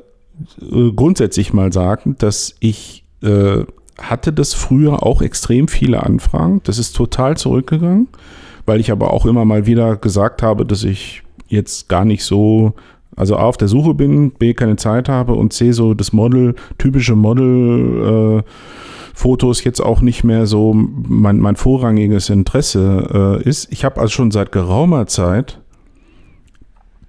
äh, grundsätzlich mal sagen, dass ich äh, hatte das früher auch extrem viele Anfragen. Das ist total zurückgegangen, weil ich aber auch immer mal wieder gesagt habe, dass ich jetzt gar nicht so, also A, auf der Suche bin, B, keine Zeit habe und C, so das Model, typische Model, äh, Fotos jetzt auch nicht mehr so mein, mein vorrangiges Interesse äh, ist. Ich habe also schon seit geraumer Zeit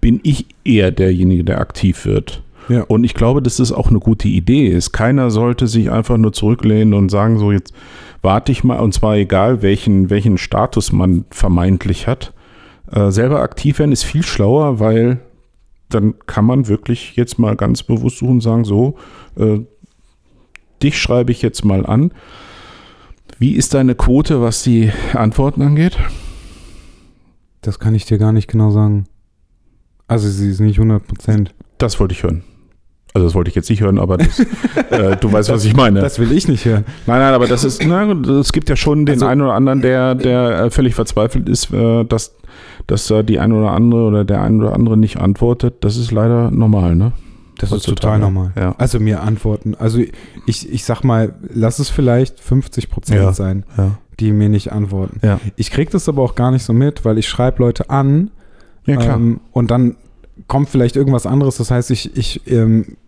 bin ich eher derjenige, der aktiv wird. Ja. Und ich glaube, dass das auch eine gute Idee ist. Keiner sollte sich einfach nur zurücklehnen und sagen, so jetzt warte ich mal, und zwar egal, welchen, welchen Status man vermeintlich hat. Äh, selber aktiv werden ist viel schlauer, weil dann kann man wirklich jetzt mal ganz bewusst suchen und sagen, so, äh, dich schreibe ich jetzt mal an. Wie ist deine Quote, was die Antworten angeht? Das kann ich dir gar nicht genau sagen. Also sie ist nicht 100 Prozent. Das wollte ich hören. Also das wollte ich jetzt nicht hören, aber das, <laughs> äh, du weißt, was ich meine. Das will ich nicht hören. Nein, nein, aber das ist, na, es gibt ja schon den Also- einen oder anderen, der, der äh, völlig verzweifelt ist, äh, dass, dass da die eine oder andere oder der eine oder andere nicht antwortet. Das ist leider normal, ne? Das ist Heutzutage. total normal. Ja. Also mir antworten. Also ich, ich sag mal, lass es vielleicht 50 Prozent Ja. sein, Ja. die mir nicht antworten. Ja, Ich krieg das aber auch gar nicht so mit, weil ich schreibe Leute an ja klar. ähm, und dann kommt vielleicht irgendwas anderes. Das heißt, ich, ich ähm,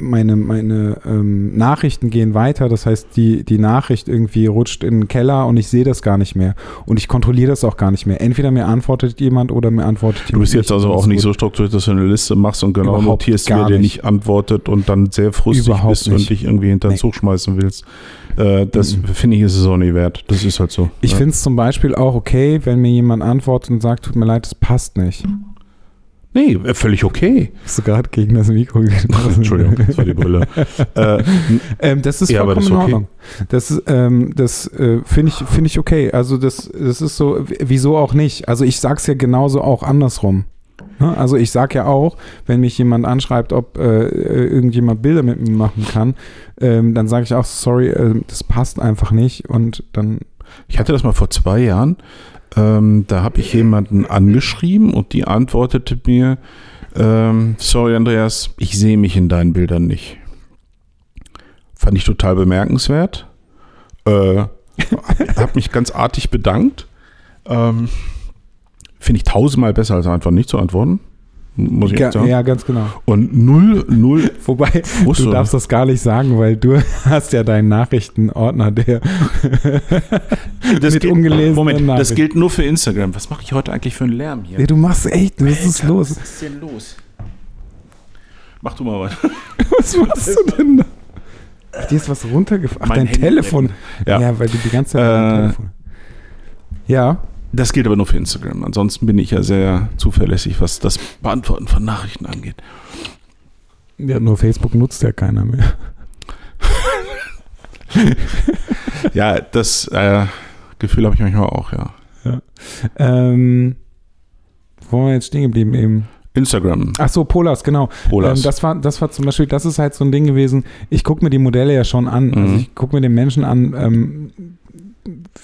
meine, meine ähm, Nachrichten gehen weiter. Das heißt, die, die Nachricht irgendwie rutscht in den Keller und ich sehe das gar nicht mehr. Und ich kontrolliere das auch gar nicht mehr. Entweder mir antwortet jemand oder mir antwortet du jemand. bist jetzt also auch nicht so strukturiert, dass du eine Liste machst und genau Überhaupt notierst, wer dir nicht. antwortet und dann sehr frustig Überhaupt bist und nicht. dich irgendwie hinter den Nee. Zug schmeißen willst. Äh, das Mhm. finde ich, ist es auch nicht wert. Das ist halt so. Ich ja. finde es zum Beispiel auch okay, wenn mir jemand antwortet und sagt, tut mir leid, das passt nicht. Nee, äh, völlig okay. Hast du gerade gegen das Mikro <laughs> Entschuldigung, das war die Brille. <laughs> äh, Ähm, das ist Ja, aber vollkommen das ist in okay. Ordnung. Das, ähm, das äh, finde ich, finde ich okay. Also das, das ist so, wieso auch nicht? Also ich sag's ja genauso auch andersrum. Ne? Also ich sag ja auch, wenn mich jemand anschreibt, ob äh, äh, irgendjemand Bilder mit mir machen kann, ähm, dann sage ich auch, sorry, äh, das passt einfach nicht und dann Ich hatte das mal vor zwei Jahren. Ähm, da habe ich jemanden angeschrieben und die antwortete mir: ähm, Sorry, Andreas, ich sehe mich in deinen Bildern nicht. Fand ich total bemerkenswert. Äh, <laughs> habe mich ganz artig bedankt. Ähm, Finde ich tausendmal besser, als einfach nicht zu antworten. Muss ich ja, echt sagen. ja, ganz genau. Und null, null <laughs> Wobei, Frust, du darfst das gar nicht sagen, weil du <laughs> hast ja deinen Nachrichtenordner, der <laughs> das mit gilt- ungelesenen Moment, das Nachrichten. gilt nur für Instagram. Was mache ich heute eigentlich für einen Lärm hier? Ja, du machst echt, was ist los? Was ist denn los? Mach du mal weiter. Was machst du denn da? Dir ist was runtergefallen. Ach, Mein dein Handy Telefon. Ja. Ja. weil du die ganze Zeit mit Äh, deinem Telefon. Ja. Das gilt aber nur für Instagram. Ansonsten bin ich ja sehr zuverlässig, was das Beantworten von Nachrichten angeht. ja. Nur Facebook nutzt ja keiner mehr. Ja, das äh, Gefühl habe ich manchmal auch, ja. Ähm, wo waren wir jetzt stehen geblieben eben? Instagram, Ach so, Polas, genau. Polas. Ähm, das, war, das war zum Beispiel, das ist halt so ein Ding gewesen. Ich gucke mir die Modelle ja schon an. Also Mhm. ich gucke mir den Menschen an, ähm,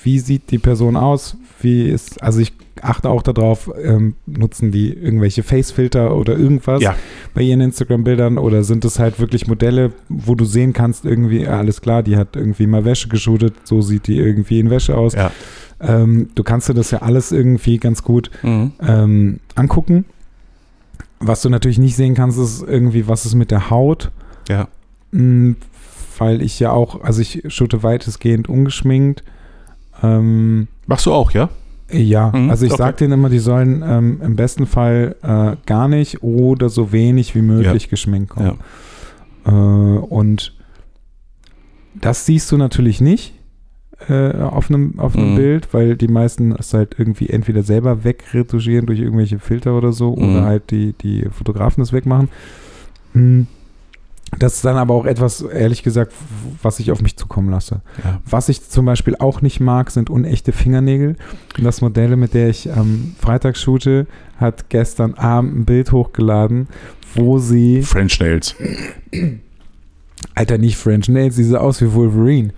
wie sieht die Person aus, wie ist, also ich achte auch darauf, ähm, nutzen die irgendwelche Facefilter oder irgendwas Ja. bei ihren Instagram-Bildern oder sind es halt wirklich Modelle, wo du sehen kannst, irgendwie, ja, alles klar, die hat irgendwie mal Wäsche geschootet, so sieht die irgendwie in Wäsche aus. ja. Ähm, du kannst dir das ja alles irgendwie ganz gut Mhm. ähm, angucken. Was du natürlich nicht sehen kannst, ist irgendwie, was ist mit der Haut. Ja. Mm, Weil ich ja auch, also ich shoote weitestgehend ungeschminkt. Ähm, Machst du auch, ja? ja, Mhm, also ich okay. sag denen immer, die sollen ähm, im besten Fall äh, gar nicht oder so wenig wie möglich geschminkt kommen. Äh, und das siehst du natürlich nicht äh, auf einem, auf einem Mhm. Bild, weil die meisten es halt irgendwie entweder selber wegretuschieren durch irgendwelche Filter oder so Mhm. oder halt die, die Fotografen das wegmachen. Hm. Das ist dann aber auch etwas, ehrlich gesagt, was ich auf mich zukommen lasse. Ja. Was ich zum Beispiel auch nicht mag, sind unechte Fingernägel. Und das Modell, mit der ich am Freitag shoote, hat gestern Abend ein Bild hochgeladen, wo sie French Nails. Alter, nicht French Nails, sie sah aus wie Wolverine.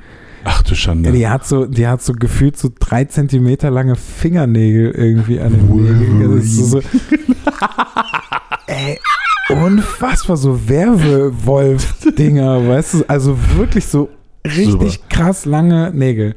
Ach du Schande. Die hat so, die hat so gefühlt so drei Zentimeter lange Fingernägel irgendwie an den Nägeln. Das ist so, <laughs> ey, unfassbar, so Werwolf-Dinger, <laughs> weißt du, also wirklich so richtig Super. krass lange Nägel.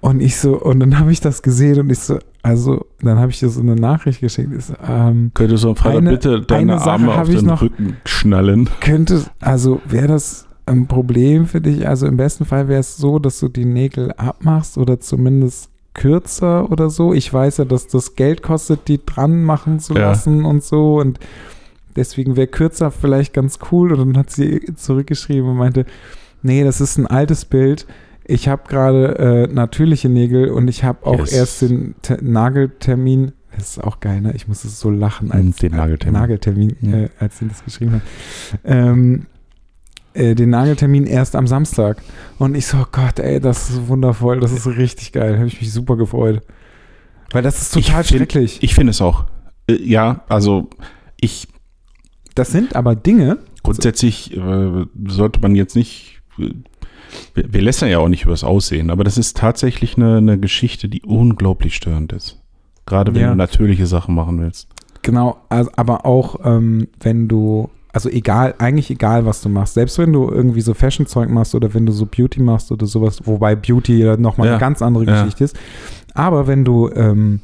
Und ich so, und dann habe ich das gesehen und ich so, also, dann habe ich dir so eine Nachricht geschickt. So, ähm, Könntest du am Freitag Eine- bitte deine Arme auf den noch. Rücken schnallen? könnte, also wäre das ein Problem für dich? Also im besten Fall wäre es so, dass du die Nägel abmachst oder zumindest kürzer oder so. Ich weiß ja, dass das Geld kostet, die dran machen zu Ja. lassen und so. Und deswegen wäre kürzer vielleicht ganz cool. Und dann hat sie zurückgeschrieben und meinte, nee, das ist ein altes Bild. Ich habe gerade äh, natürliche Nägel und ich habe auch Yes. erst den Te Nageltermin. Das ist auch geil, ne? Ich muss es so lachen, als Den Nageltermin. Nageltermin, Ja. äh, als sie das geschrieben hat. Ähm, äh, den Nageltermin erst am Samstag. Und ich so, oh Gott, ey, das ist wundervoll, das ist richtig geil. Habe ich mich super gefreut. Weil das ist total Ich find- schrecklich. Ich finde es auch. Äh, ja, also ich Das sind aber Dinge, grundsätzlich äh, sollte man jetzt nicht. Wir, wir lästern ja auch nicht über das Aussehen, aber das ist tatsächlich eine, eine Geschichte, die unglaublich störend ist. Gerade wenn Ja. du natürliche Sachen machen willst. genau, also, aber auch ähm, wenn du, also egal, eigentlich egal, was du machst, selbst wenn du irgendwie so Fashion-Zeug machst oder wenn du so Beauty machst oder sowas, wobei Beauty ja nochmal Ja. eine ganz andere Ja. Geschichte ist. Aber wenn du ähm,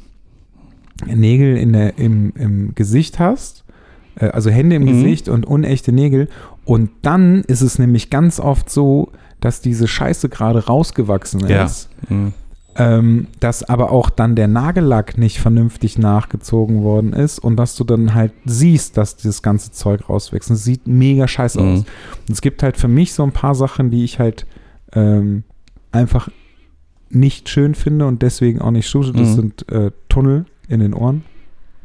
Nägel in der, im, im Gesicht hast, also Hände im Mhm. Gesicht und unechte Nägel, und dann ist es nämlich ganz oft so, dass diese Scheiße gerade rausgewachsen Ja. ist. Mhm. ähm, dass aber auch dann der Nagellack nicht vernünftig nachgezogen worden ist und dass du dann halt siehst, dass dieses ganze Zeug rauswächst. Und es sieht mega scheiße Mhm. aus. Und es gibt halt für mich so ein paar Sachen, die ich halt ähm, einfach nicht schön finde und deswegen auch nicht shoote. Das Mhm. sind äh, Tunnel in den Ohren.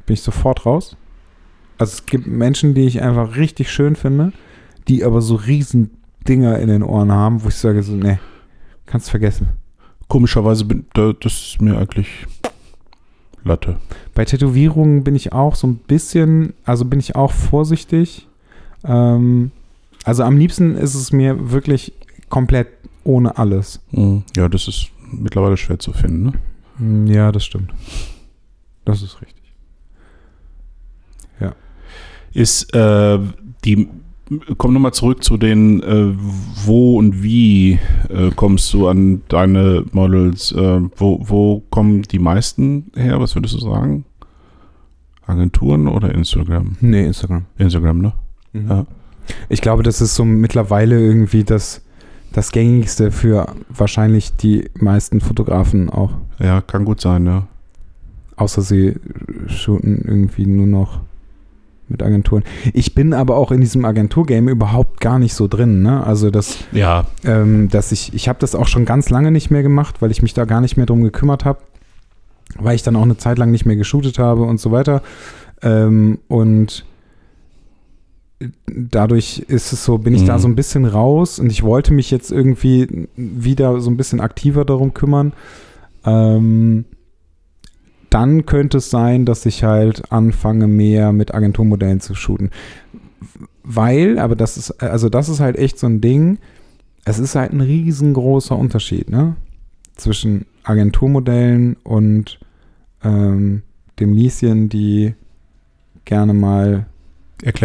Bin ich sofort raus. Also es gibt Menschen, die ich einfach richtig schön finde, die aber so riesen Dinger in den Ohren haben, wo ich sage so, nee, kannst vergessen. Komischerweise bin da, das ist mir eigentlich Latte. Bei Tätowierungen bin ich auch so ein bisschen, also bin ich auch vorsichtig. Ähm, also am liebsten ist es mir wirklich komplett ohne alles. Mhm. Ja, das ist mittlerweile schwer zu finden. Ne? Hm, Ja, das stimmt. Das ist richtig. Ist äh, die komm nochmal zurück zu den äh, wo und wie äh, kommst du an deine Models? Äh, wo, wo kommen die meisten her? Was würdest du sagen? Agenturen oder Instagram? Nee, Instagram. Instagram, ne? Mhm. Ja. Ich glaube, das ist so mittlerweile irgendwie das, das gängigste für wahrscheinlich die meisten Fotografen auch. Ja, kann gut sein, ja. Außer sie shooten irgendwie nur noch mit Agenturen. Ich bin aber auch in diesem Agenturgame überhaupt gar nicht so drin. Ne? Also das, Ja, ähm, dass ich, ich habe das auch schon ganz lange nicht mehr gemacht, weil ich mich da gar nicht mehr drum gekümmert habe, weil ich dann auch eine Zeit lang nicht mehr geshootet habe und so weiter. Ähm, und dadurch ist es so, bin ich da Mhm. so ein bisschen raus und ich wollte mich jetzt irgendwie wieder so ein bisschen aktiver darum kümmern. Ähm, dann könnte es sein, dass ich halt anfange, mehr mit Agenturmodellen zu shooten. Weil, aber das ist, also das ist halt echt so ein Ding, es ist halt ein riesengroßer Unterschied, ne? Zwischen Agenturmodellen und ähm, dem Lieschen, die gerne mal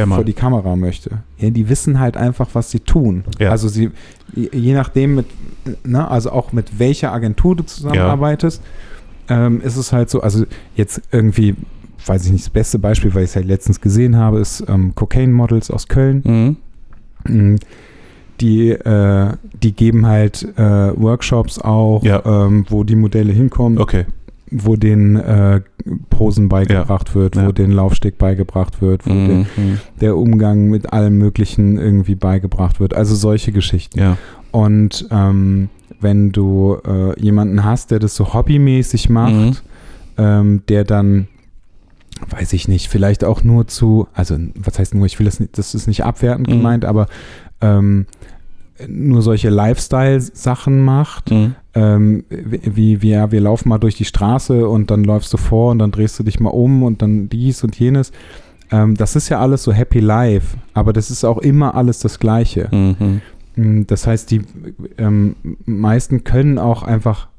mal. vor die Kamera möchte. Ja, die wissen halt einfach, was sie tun. Ja. Also sie, je nachdem mit, ne, also auch mit welcher Agentur du zusammenarbeitest, ähm, ist es halt so, also jetzt irgendwie, weiß ich nicht, das beste Beispiel, weil ich es halt letztens gesehen habe, ist ähm, Cocaine Models aus Köln. Mhm. Mhm. Die, äh, die geben halt äh, Workshops auch, Ja. ähm, wo die Modelle hinkommen, Okay. wo denen äh, Posen beigebracht wird, wo Ja. den Laufsteg beigebracht wird, wo der, Mhm. der Umgang mit allem Möglichen irgendwie beigebracht wird. Also solche Geschichten. Ja. Und ähm, wenn du äh, jemanden hast, der das so hobbymäßig macht, Mhm. ähm, der dann, weiß ich nicht, vielleicht auch nur zu, also was heißt nur, ich will das nicht, das ist nicht abwertend Mhm. gemeint, aber ähm, nur solche Lifestyle-Sachen macht, Mhm. ähm, wie, wie, ja, wir laufen mal durch die Straße und dann läufst du vor und dann drehst du dich mal um und dann dies und jenes. Ähm, das ist ja alles so Happy Life, aber das ist auch immer alles das Gleiche. Mhm. Mm, Das heißt, die ähm, meisten können auch einfach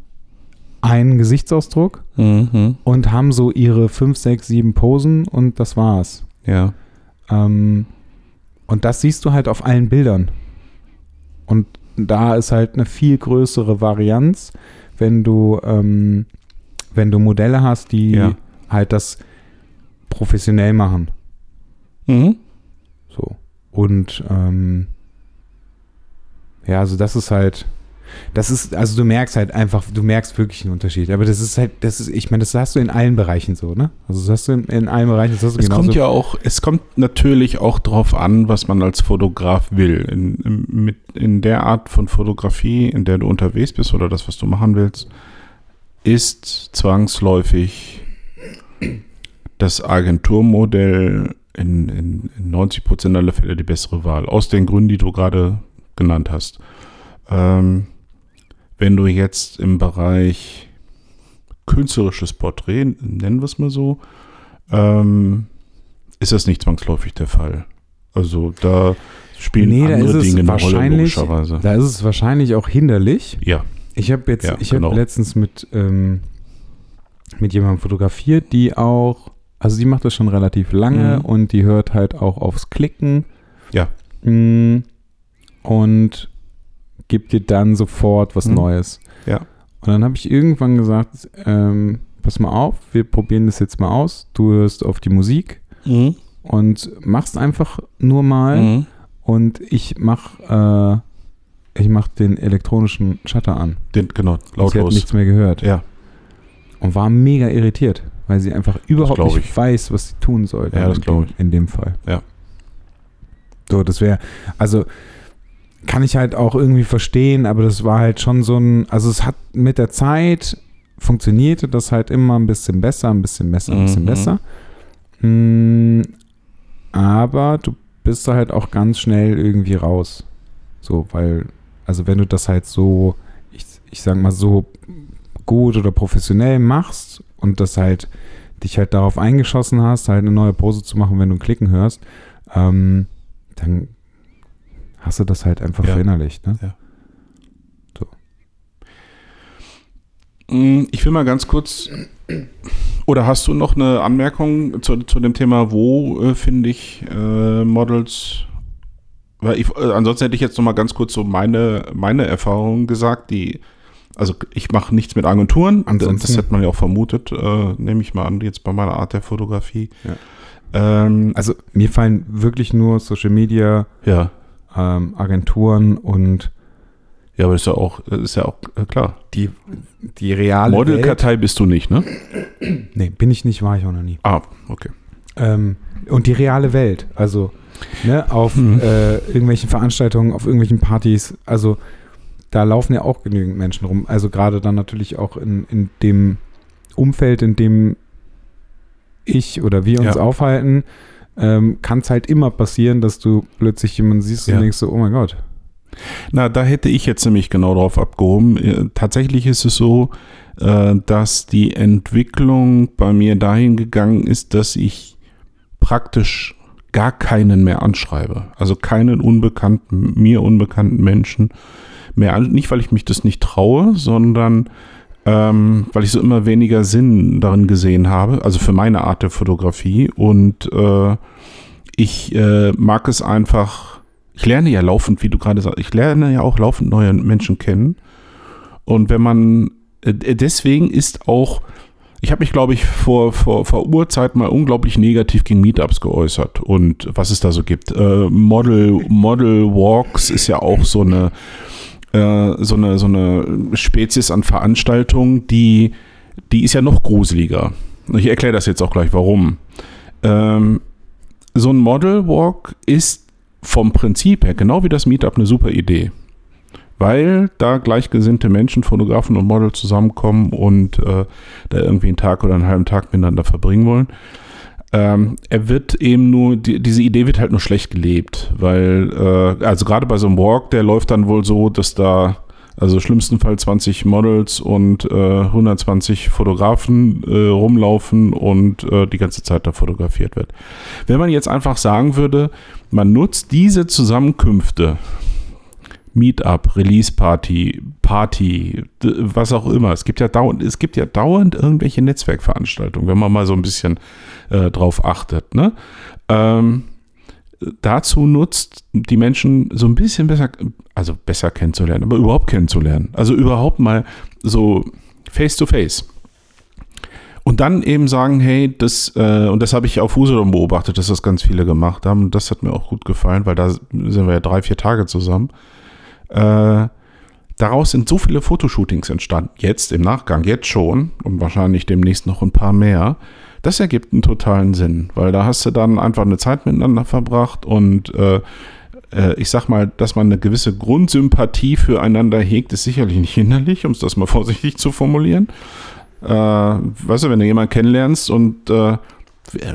einen Gesichtsausdruck Mhm. und haben so ihre fünf, sechs, sieben Posen und das war's. Ja. Ähm, und das siehst du halt auf allen Bildern. Und da ist halt eine viel größere Varianz, wenn du, ähm, wenn du Modelle hast, die Ja. halt das professionell machen. Mhm. So. Und ähm, ja, also das ist halt, Das ist, also du merkst halt einfach, du merkst wirklich einen Unterschied. Aber das ist halt, das ist, ich meine, das hast du in allen Bereichen so, ne? Also das hast du in, in allen Bereichen, das hast du Es genauso. kommt ja auch, es kommt natürlich auch drauf an, was man als Fotograf will. In, in, mit, in der Art von Fotografie, in der du unterwegs bist oder das, was du machen willst, ist zwangsläufig das Agenturmodell in, in, in 90 Prozent aller Fälle die bessere Wahl. Aus den Gründen, die du gerade genannt hast. Ähm, wenn du jetzt im Bereich künstlerisches Porträt, nennen wir es mal so, ähm, ist das nicht zwangsläufig der Fall. Also da spielen Nee, da andere es Dinge eine Rolle, wahrscheinlich, logischerweise. da ist es wahrscheinlich auch hinderlich. Ja, Ich habe jetzt, Ja, ich genau. habe letztens mit, ähm, mit jemandem fotografiert, die auch, also die macht das schon relativ lange Mhm. und die hört halt auch aufs Klicken. Ja. Mm, Und gibt dir dann sofort was Mhm. Neues. Ja. Und dann habe ich irgendwann gesagt, ähm, pass mal auf, wir probieren das jetzt mal aus. Du hörst auf die Musik Mhm. und machst einfach nur mal Mhm. und ich mach, äh, ich mach den elektronischen Shutter an. Den, genau, Und sie hat lautlos. nichts mehr gehört Ja, und war mega irritiert, weil sie einfach überhaupt nicht ich. weiß, was sie tun soll. Ja, das in glaub dem- In dem Fall. Ja. So, das wäre, also kann ich halt auch irgendwie verstehen, aber das war halt schon so ein, also es hat mit der Zeit funktionierte das halt immer ein bisschen besser, ein bisschen besser, ein bisschen Mhm. besser. Mm, aber du bist da halt auch ganz schnell irgendwie raus. So, weil, also wenn du das halt so, ich, ich sag mal so gut oder professionell machst und das halt dich halt darauf eingeschossen hast, halt eine neue Pose zu machen, wenn du ein Klicken hörst, ähm, dann hast du das halt einfach Ja. verinnerlicht. Ne? Mm, Ich will mal ganz kurz. Oder hast du noch eine Anmerkung zu, zu dem Thema, wo äh, finde ich äh, Models? Weil ich, äh, ansonsten hätte ich jetzt noch mal ganz kurz so meine, meine Erfahrungen gesagt, die, also ich mache nichts mit Agenturen, Ansonsten- das hätte man ja auch vermutet, äh, nehme ich mal an, jetzt bei meiner Art der Fotografie. Ja. Ähm, Also mir fallen wirklich nur Social Media, ja, ähm, Agenturen und ja, aber ist ja auch, ist ja auch äh, klar. die, die reale Welt. Modelkartei bist du nicht, ne? Nee, bin ich nicht, war ich auch noch nie. Ah, okay. Ähm, und die reale Welt, also ne, auf Mhm. äh, irgendwelchen Veranstaltungen, auf irgendwelchen Partys, also da laufen ja auch genügend Menschen rum. Also gerade dann natürlich auch in, in dem Umfeld, in dem ich oder wir uns Ja. aufhalten, ähm, kann es halt immer passieren, dass du plötzlich jemanden siehst Ja. und denkst so, oh mein Gott. Na, da hätte ich jetzt nämlich genau drauf abgehoben. Äh, Tatsächlich ist es so, äh, dass die Entwicklung bei mir dahin gegangen ist, dass ich praktisch gar keinen mehr anschreibe. Also keinen unbekannten, mir unbekannten Menschen mehr an. Nicht, weil ich mich das nicht traue, sondern ähm, weil ich so immer weniger Sinn darin gesehen habe, also für meine Art der Fotografie. Und äh, ich äh, mag es einfach, ich lerne ja laufend, wie du gerade sagst, ich lerne ja auch laufend neue Menschen kennen. Und wenn man, äh, deswegen ist auch, ich habe mich, glaube ich, vor, vor, vor Urzeit mal unglaublich negativ gegen Meetups geäußert und was es da so gibt. Äh, Model, Model Walks ist ja auch so eine, äh, so eine, so eine Spezies an Veranstaltungen, die, die ist ja noch gruseliger. Ich erkläre das jetzt auch gleich, warum. Ähm, so ein Model Walk ist vom Prinzip her, genau wie das Meetup, eine super Idee. Weil da gleichgesinnte Menschen, Fotografen und Model zusammenkommen und äh, da irgendwie einen Tag oder einen halben Tag miteinander verbringen wollen. Ähm, er wird eben nur, die, diese Idee wird halt nur schlecht gelebt, weil, äh, also gerade bei so einem Walk, der läuft dann wohl so, dass da, also schlimmsten Fall 20 Models und äh, 120 Fotografen äh, rumlaufen und äh, die ganze Zeit da fotografiert wird. Wenn man jetzt einfach sagen würde, man nutzt diese Zusammenkünfte, Meetup, Release Party, Party, was auch immer. Es gibt ja dauernd, es gibt ja dauernd irgendwelche Netzwerkveranstaltungen, wenn man mal so ein bisschen äh, drauf achtet. Ne? Ähm, dazu nutzt, die Menschen so ein bisschen besser, also besser kennenzulernen, aber überhaupt kennenzulernen. Also überhaupt mal so face to face. Und dann eben sagen, hey, das, äh, und das habe ich auf Usedom beobachtet, dass das ganz viele gemacht haben. Das hat mir auch gut gefallen, weil da sind wir ja drei, vier Tage zusammen. Äh, daraus sind so viele Fotoshootings entstanden, jetzt im Nachgang, jetzt schon und wahrscheinlich demnächst noch ein paar mehr. Das ergibt einen totalen Sinn, weil da hast du dann einfach eine Zeit miteinander verbracht und äh, äh, ich sag mal, dass man eine gewisse Grundsympathie füreinander hegt, ist sicherlich nicht hinderlich, um es das mal <laughs> vorsichtig zu formulieren. Äh, weißt du, wenn du jemanden kennenlernst und äh,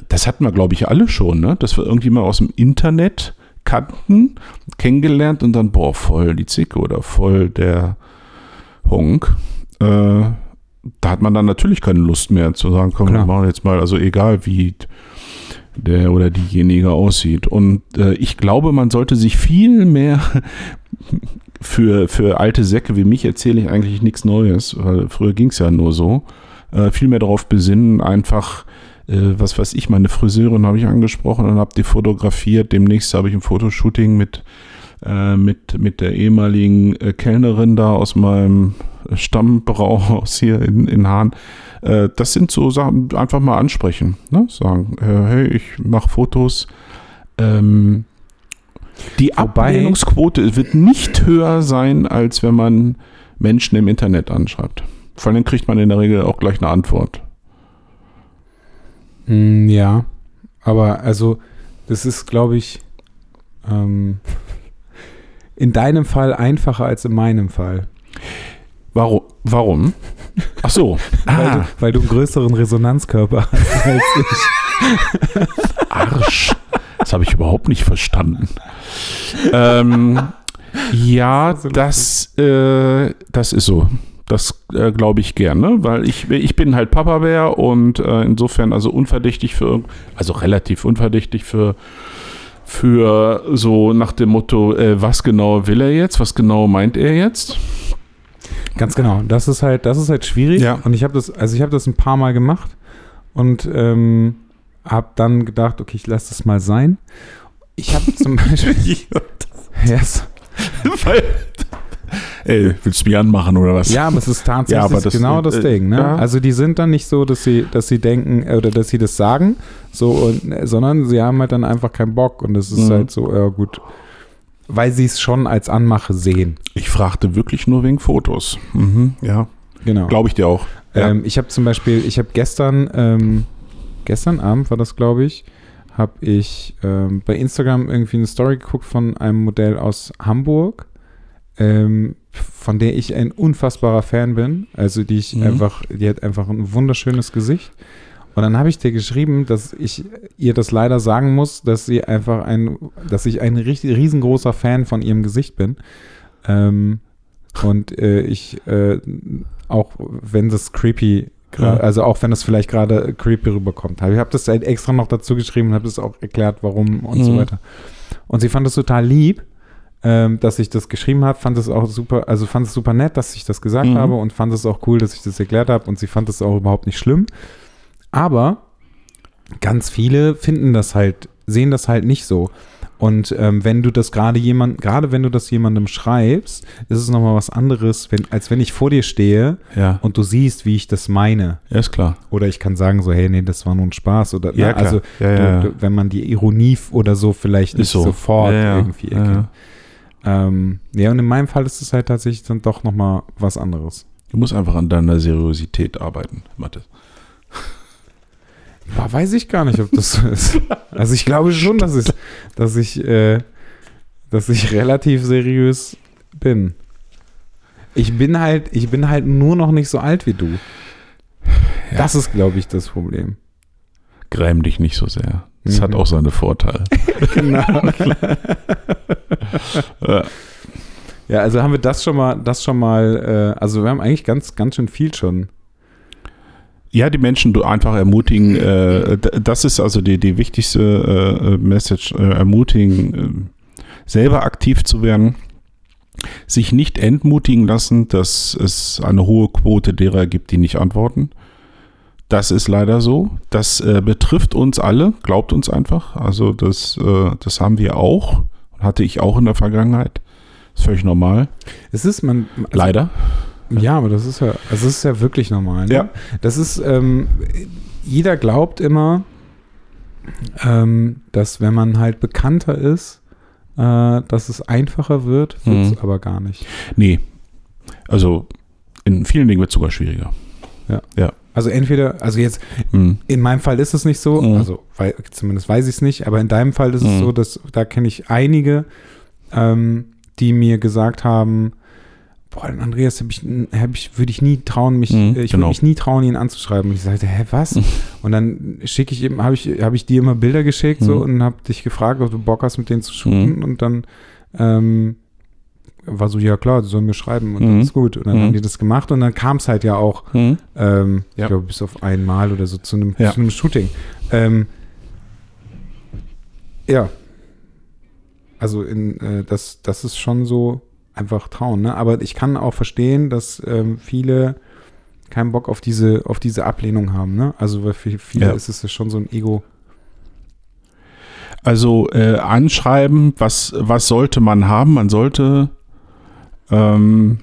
das hatten wir, glaube ich, alle schon, ne? dass wir irgendwie mal aus dem Internet kannten, kennengelernt und dann, boah, voll die Zicke oder voll der Honk. Äh, da hat man dann natürlich keine Lust mehr zu sagen, komm, Klar. wir machen jetzt mal, also egal wie der oder diejenige aussieht. Und äh, ich glaube, man sollte sich viel mehr <laughs> für, für alte Säcke wie mich erzähle ich eigentlich nichts Neues, weil früher ging es ja nur so, äh, viel mehr darauf besinnen, einfach was weiß ich, meine Friseurin habe ich angesprochen und habe die fotografiert. Demnächst habe ich ein Fotoshooting mit, äh, mit, mit der ehemaligen äh, Kellnerin da aus meinem Stammbrauhaus <laughs> hier in, in Hahn. Äh, das sind so Sachen, einfach mal ansprechen. Ne? Sagen, äh, hey, ich mache Fotos. Ähm, die Wobei- Ablehnungsquote wird nicht höher sein, als wenn man Menschen im Internet anschreibt. Vor allem kriegt man in der Regel auch gleich eine Antwort. Mm, ja, aber also das ist, glaube ich, ähm, in deinem Fall einfacher als in meinem Fall. Warum? Warum? Ach so. <laughs> Weil, Ah, du, weil du einen größeren Resonanzkörper hast als ich. Arsch. Das habe ich überhaupt nicht verstanden. ähm, ja, <laughs> das, äh, das ist so. Das äh, glaube ich gerne, weil ich, ich bin halt Papa-Bär und äh, insofern also unverdächtig für, also relativ unverdächtig für, für so nach dem Motto, äh, was genau will er jetzt, was genau meint er jetzt? Ganz genau. Das ist halt, das ist halt schwierig. Ja. Und ich habe das, also ich habe das ein paar Mal gemacht und ähm, habe dann gedacht, okay, ich lasse das mal sein. Ich habe zum <laughs> Beispiel, yes. <laughs> Weil, ey, willst du mich anmachen oder was? Ja, aber es ist tatsächlich Ja, das- genau das äh, Ding. Ne? ja. Also die sind dann nicht so, dass sie, dass sie denken äh, oder dass sie das sagen, so und, äh, sondern sie haben halt dann einfach keinen Bock und es ist Mhm. halt so, ja gut, weil sie es schon als Anmache sehen. Ich fragte wirklich nur wegen Fotos. Mhm, ja, Genau. glaube ich dir auch. Ja. Ähm, ich habe zum Beispiel, ich habe gestern, ähm, gestern Abend war das, glaube ich, habe ich ähm, bei Instagram irgendwie eine Story geguckt von einem Modell aus Hamburg, ähm, von der ich ein unfassbarer Fan bin. Also die ich Mhm. einfach, die hat einfach ein wunderschönes Gesicht. Und dann habe ich dir geschrieben, dass ich ihr das leider sagen muss, dass sie einfach ein, dass ich ein richtig riesengroßer Fan von ihrem Gesicht bin. Ähm, und äh, ich äh, auch wenn das creepy, Ja. also auch wenn das vielleicht gerade creepy rüberkommt. Ich habe das halt extra noch dazu geschrieben und habe das auch erklärt, warum und so Mhm. weiter. Und sie fand es total lieb, ähm, dass ich das geschrieben habe, fand es auch super, also fand es super nett, dass ich das gesagt Mhm. habe und fand es auch cool, dass ich das erklärt habe und sie fand es auch überhaupt nicht schlimm. Aber ganz viele finden das halt, sehen das halt nicht so. Und ähm, wenn du das gerade jemand, gerade wenn du das jemandem schreibst, ist es nochmal was anderes, wenn, als wenn ich vor dir stehe Ja, und du siehst, wie ich das meine. ja, ist klar. Oder ich kann sagen so, hey, nee, das war nur ein Spaß. Oder Ja, ne, klar. also Ja, du. Du, wenn man die Ironie oder so vielleicht nicht Ist so. sofort irgendwie erkennt. Ähm, ja, und in meinem Fall ist es halt tatsächlich dann doch nochmal was anderes. Du musst einfach an deiner Seriosität arbeiten, Mathe. Boah, weiß ich gar nicht, ob das so ist. <laughs> Also ich glaube schon, dass ich, dass ich, äh, dass ich relativ seriös bin. Ich bin halt, ich bin halt nur noch nicht so alt wie du. Ja. Das ist, glaube ich, das Problem. Gräm dich nicht so sehr. Das Mhm. hat auch seine Vorteile. <laughs> Genau. <laughs> Ja. Ja, also haben wir das schon mal, das schon mal, äh, also wir haben eigentlich ganz, ganz schön viel schon. Ja, die Menschen einfach ermutigen, äh, das ist also die, die wichtigste äh, äh, Message, äh, ermutigen, äh, selber aktiv zu werden, sich nicht entmutigen lassen, dass es eine hohe Quote derer gibt, die nicht antworten. Das ist leider so. Das äh, betrifft uns alle, glaubt uns einfach. Also das, äh, das haben wir auch, hatte ich auch in der Vergangenheit. Ist völlig normal. Es ist, man, also, Leider. Ja, aber das ist ja, also das ist ja wirklich normal. Ne? Ja. Das ist, ähm, jeder glaubt immer, ähm, dass wenn man halt bekannter ist, äh, dass es einfacher wird, wird es Mhm. aber gar nicht. Nee, Also in vielen Dingen wird es sogar schwieriger. Also entweder, also jetzt Mhm. in meinem Fall ist es nicht so, Mhm. also weil, zumindest weiß ich es nicht, aber in deinem Fall ist es Mhm. so, dass da kenne ich einige, ähm, die mir gesagt haben, boah, den Andreas hab ich, hab ich, würde ich nie trauen, mich, Mhm, ich genau. würde mich nie trauen, ihn anzuschreiben. Und ich sagte, hä, was? Mhm. Und dann schicke ich ihm, habe ich, habe ich dir immer Bilder geschickt so Mhm. und habe dich gefragt, ob du Bock hast, mit denen zu shooten. Mhm. Und dann ähm, war so, ja klar, die sollen mir schreiben und Mhm. das ist gut. Und dann Mhm. haben die das gemacht und dann kam es halt ja auch Mhm. ähm, Ja. Ich glaube, bis auf einmal oder so zu einem, Ja. zu einem Shooting. Ähm, ja. Also in, äh, das, das ist schon so einfach trauen. Ne? Aber ich kann auch verstehen, dass ähm, viele keinen Bock auf diese, auf diese Ablehnung haben. Ne? Also weil für viele Ja. ist es ja schon so ein Ego. Also äh, anschreiben, was, was sollte man haben? Man sollte ähm,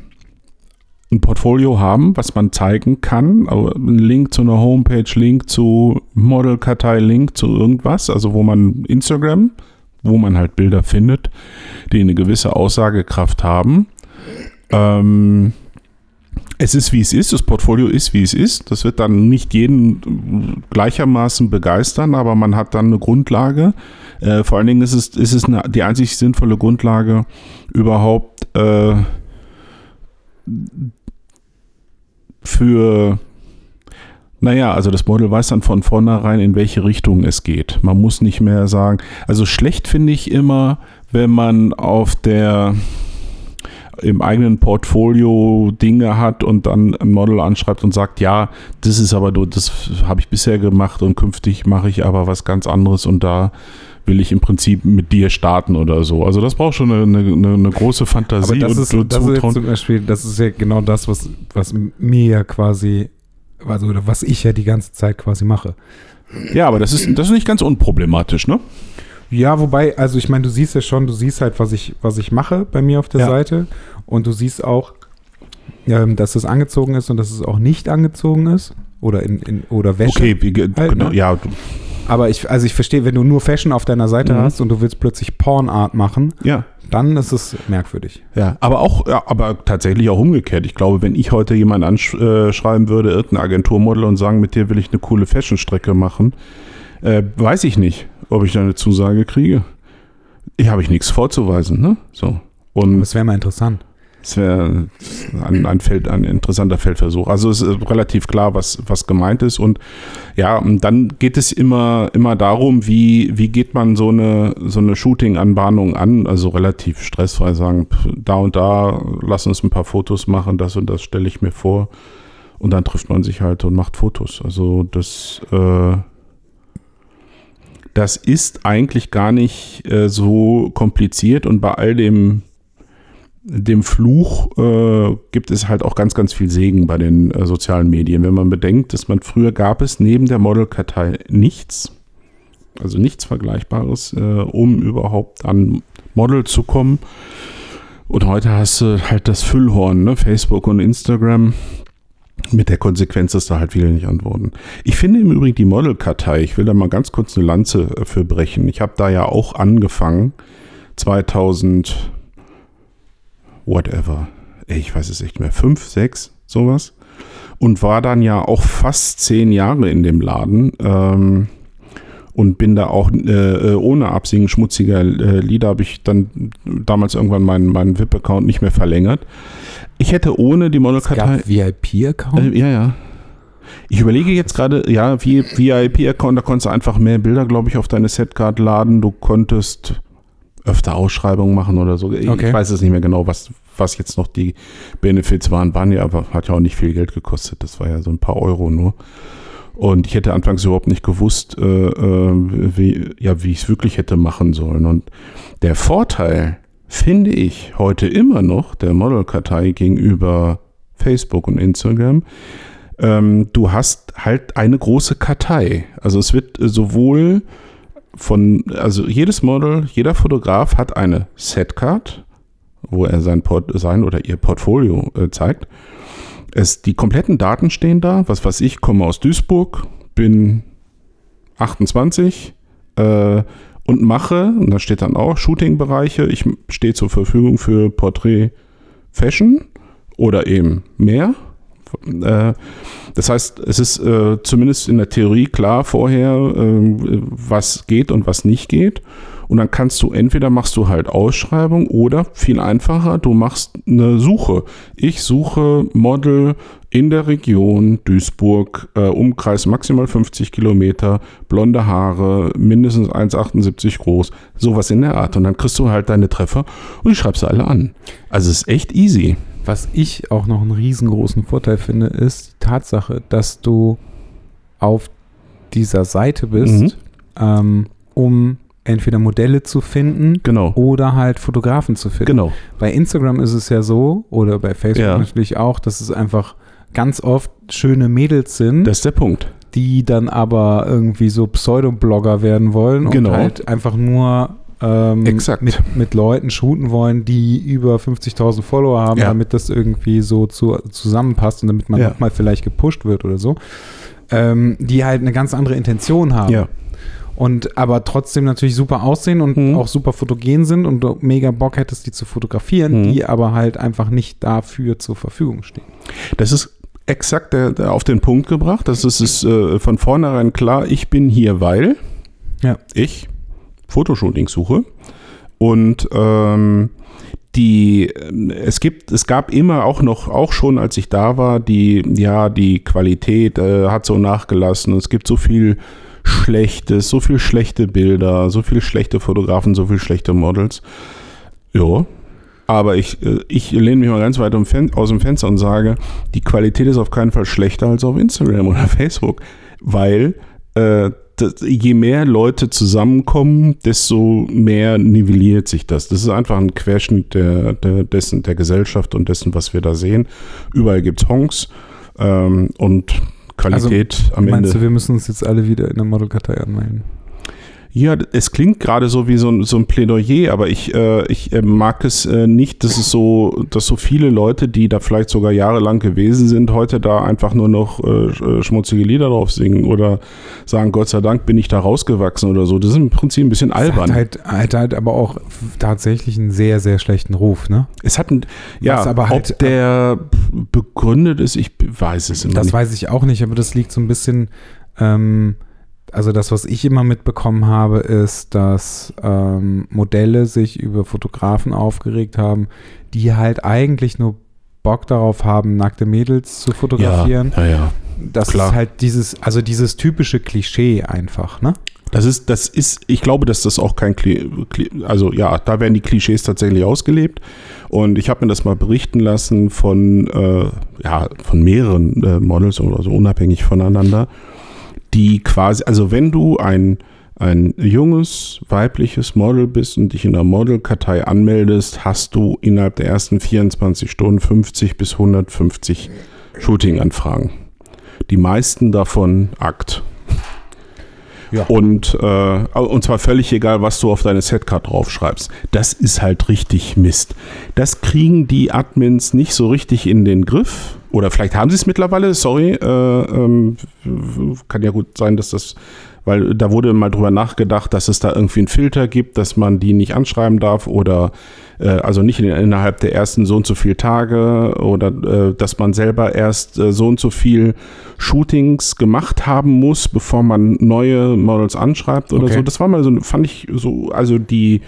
ein Portfolio haben, was man zeigen kann. Ein Link zu einer Homepage, Link zu Modelkartei, Link zu irgendwas. Also wo man Instagram, wo man halt Bilder findet, die eine gewisse Aussagekraft haben. Ähm, es ist, wie es ist. Das Portfolio ist, wie es ist. Das wird dann nicht jeden gleichermaßen begeistern, aber man hat dann eine Grundlage. Äh, vor allen Dingen ist es, ist es eine, die einzig sinnvolle Grundlage überhaupt äh, für, naja, also das Model weiß dann von vornherein, in welche Richtung es geht. Man muss nicht mehr sagen, also schlecht finde ich immer, wenn man auf der im eigenen Portfolio Dinge hat und dann ein Model anschreibt und sagt, ja, das ist aber, du, das habe ich bisher gemacht und künftig mache ich aber was ganz anderes und da will ich im Prinzip mit dir starten oder so. Also das braucht schon eine, eine, eine große Fantasie Aber das ist, und das ist jetzt Zutrauen. zum Beispiel, das ist ja genau das, was, was mir ja quasi, also oder was ich ja die ganze Zeit quasi mache. Ja, aber das ist, das ist nicht ganz unproblematisch, ne? Ja, wobei, also ich meine, du siehst ja schon, du siehst halt, was ich, was ich mache bei mir auf der Ja. Seite und du siehst auch, ähm, dass es angezogen ist und dass es auch nicht angezogen ist oder in, in oder Wäsche. Okay, wie, Halt, genau, ne? ja, Aber ich, also ich verstehe, wenn du nur Fashion auf deiner Seite Mhm. hast und du willst plötzlich Pornart machen, ja, dann ist es merkwürdig. ja. Aber auch, ja, aber tatsächlich auch umgekehrt. Ich glaube, wenn ich heute jemanden anschreiben würde, irgendein Agenturmodel und sagen, mit dir will ich eine coole Fashionstrecke machen, äh, weiß ich nicht, ob ich da eine Zusage kriege. Ich habe ich nichts vorzuweisen, ne? So. Und Das wäre mal interessant. Es wäre ein, ein, Feld, ein interessanter Feldversuch. Also es ist relativ klar, was, was gemeint ist. Und ja, dann geht es immer, immer darum, wie, wie geht man so eine, so eine Shooting-Anbahnung an. Also relativ stressfrei sagen, da und da, lass uns ein paar Fotos machen, das und das stelle ich mir vor. Und dann trifft man sich halt und macht Fotos. Also das, äh, das ist eigentlich gar nicht äh, so kompliziert und bei all dem dem Fluch äh, gibt es halt auch ganz, ganz viel Segen bei den äh, sozialen Medien. Wenn man bedenkt, dass man früher gab es neben der Modelkartei nichts, also nichts Vergleichbares, äh, um überhaupt an Model zu kommen. Und heute hast du halt das Füllhorn, ne? Facebook und Instagram. Mit der Konsequenz, dass da halt viele nicht antworten. Ich finde im Übrigen die Modelkartei, ich will da mal ganz kurz eine Lanze äh, für brechen. Ich habe da ja auch angefangen, 2000, whatever, ich weiß es nicht mehr, fünf, sechs, sowas. Und war dann ja auch fast zehn Jahre in dem Laden. Ähm, und bin da auch äh, ohne Absingen schmutziger äh, Lieder, habe ich dann damals irgendwann meinen, meinen VIP-Account nicht mehr verlängert. Ich hätte ohne die Modelkartei. VIP-Account? Äh, ja, ja. Ich überlege jetzt gerade, ja, wie VIP-Account, da konntest du einfach mehr Bilder, glaube ich, auf deine Setcard laden. Du konntest öfter Ausschreibungen machen oder so. Ich Okay. weiß es nicht mehr genau, was, was jetzt noch die Benefits waren. Waren ja, aber hat ja auch nicht viel Geld gekostet. Das war ja so ein paar Euro nur. Und ich hätte anfangs überhaupt nicht gewusst, äh, äh, wie, ja, wie ich es wirklich hätte machen sollen. Und der Vorteil, finde ich, heute immer noch der Modelkartei gegenüber Facebook und Instagram, ähm, du hast halt eine große Kartei. Also es wird sowohl von, also jedes Model, jeder Fotograf hat eine Setcard, wo er sein, Port, sein oder ihr Portfolio äh, zeigt. Es, die kompletten Daten stehen da. Was weiß ich, komme aus Duisburg, bin 28 äh, und mache, und da steht dann auch Shooting-Bereiche, ich stehe zur Verfügung für Porträt Fashion oder eben mehr. Äh, das heißt, es ist äh, zumindest in der Theorie klar vorher, äh, was geht und was nicht geht. Und dann kannst du entweder machst du halt Ausschreibung oder viel einfacher, du machst eine Suche. Ich suche Model in der Region Duisburg, äh, Umkreis maximal 50 Kilometer, blonde Haare, mindestens 1,78 groß, sowas in der Art. Und dann kriegst du halt deine Treffer und die schreibst alle an. Also es ist echt easy. Was ich auch noch einen riesengroßen Vorteil finde, ist die Tatsache, dass du auf dieser Seite bist, Mhm. ähm, um entweder Modelle zu finden Genau. oder halt Fotografen zu finden. Genau. Bei Instagram ist es ja so, oder bei Facebook Ja. natürlich auch, dass es einfach ganz oft schöne Mädels sind, Das ist der Punkt. die dann aber irgendwie so Pseudo-Blogger werden wollen Genau. und halt einfach nur ähm, Exakt. Mit, mit Leuten shooten wollen, die über 50.000 Follower haben, Ja. damit das irgendwie so zu, zusammenpasst und damit man Ja. nochmal vielleicht gepusht wird oder so, ähm, die halt eine ganz andere Intention haben. Ja. Und aber trotzdem natürlich super aussehen und Mhm. auch super fotogen sind und du mega Bock hättest, die zu fotografieren, Mhm. die aber halt einfach nicht dafür zur Verfügung stehen. Das ist exakt der, der auf den Punkt gebracht. Das ist, ist äh, von vornherein klar, ich bin hier, weil Ja. ich Fotoshooting suche. Und ähm, die, es gibt, es gab immer auch noch, auch schon als ich da war, die, ja, die Qualität äh, hat so nachgelassen. Es gibt so viel Schlechtes, so viel schlechte Bilder, so viel schlechte Fotografen, so viel schlechte Models. Ja. Aber ich, äh, ich lehne mich mal ganz weit aus dem Fenster und sage, die Qualität ist auf keinen Fall schlechter als auf Instagram oder <laughs> Facebook, weil äh, je mehr Leute zusammenkommen, desto mehr nivelliert sich das. Das ist einfach ein Querschnitt der, der, dessen, der Gesellschaft und dessen, was wir da sehen. Überall gibt es Honks ähm, und Qualität am Meinst Ende. du, wir müssen uns jetzt alle wieder in der Modelkartei anmelden? Ja, es klingt gerade so wie so ein, so ein Plädoyer, aber ich, äh, ich äh, mag es äh, nicht, dass es so, dass so viele Leute, die da vielleicht sogar jahrelang gewesen sind, heute da einfach nur noch äh, sch- schmutzige Lieder drauf singen oder sagen, Gott sei Dank bin ich da rausgewachsen oder so. Das ist im Prinzip ein bisschen Hat albern. halt, hat halt aber auch tatsächlich einen sehr, sehr schlechten Ruf, ne? es hat ein, ja, aber halt- ob der begründet ist, ich weiß es immer Das nicht. weiß ich auch nicht, aber das liegt so ein bisschen, ähm, also das, was ich immer mitbekommen habe, ist, dass ähm, Modelle sich über Fotografen aufgeregt haben, die halt eigentlich nur Bock darauf haben, nackte Mädels zu fotografieren. Ja, ja, ja. Das klar. ist halt dieses, also dieses typische Klischee einfach, ne? Das ist, das ist, ich glaube, dass das auch kein, Kli Kli also ja, da werden die Klischees tatsächlich ausgelebt. Und ich habe mir das mal berichten lassen von, äh, ja, von mehreren äh, Models oder so unabhängig voneinander, die quasi, also wenn du ein, ein junges, weibliches Model bist und dich in der Modelkartei anmeldest, hast du innerhalb der ersten 24 Stunden 50 bis 150 Shooting-Anfragen. Die meisten davon Akt. Ja. Und, äh, und zwar völlig egal, was du auf deine Setcard draufschreibst. Das ist halt richtig Mist. Das kriegen die Admins nicht so richtig in den Griff. Oder vielleicht haben sie es mittlerweile, sorry. Äh, ähm, kann ja gut sein, dass das, weil da wurde mal drüber nachgedacht, dass es da irgendwie einen Filter gibt, dass man die nicht anschreiben darf oder äh, also nicht in, innerhalb der ersten so und so viel Tage oder äh, dass man selber erst äh, so und so viel Shootings gemacht haben muss, bevor man neue Models anschreibt oder Okay. so. Das war mal so, fand ich so, also die,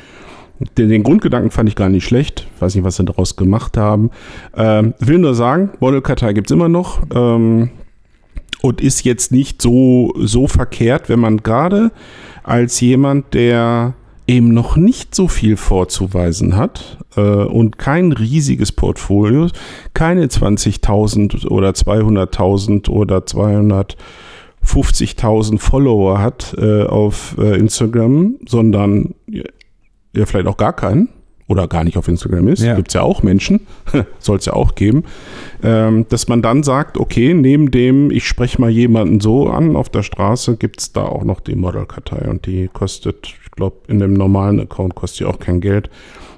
den, den Grundgedanken fand ich gar nicht schlecht. Weiß nicht, was sie daraus gemacht haben. Ähm, will nur sagen, Modelkartei gibt es immer noch. Ähm, und ist jetzt nicht so, so verkehrt, wenn man gerade als jemand, der eben noch nicht so viel vorzuweisen hat äh, und kein riesiges Portfolio, keine 20.000 oder 200.000 oder 250.000 Follower hat äh, auf äh, Instagram, sondern ja, ja, vielleicht auch gar keinen oder gar nicht auf Instagram ist, Ja. gibt es ja auch Menschen, <laughs> soll es ja auch geben, ähm, dass man dann sagt, okay, neben dem, ich spreche mal jemanden so an auf der Straße, gibt es da auch noch die Modelkartei und die kostet, ich glaube, in dem normalen Account kostet die auch kein Geld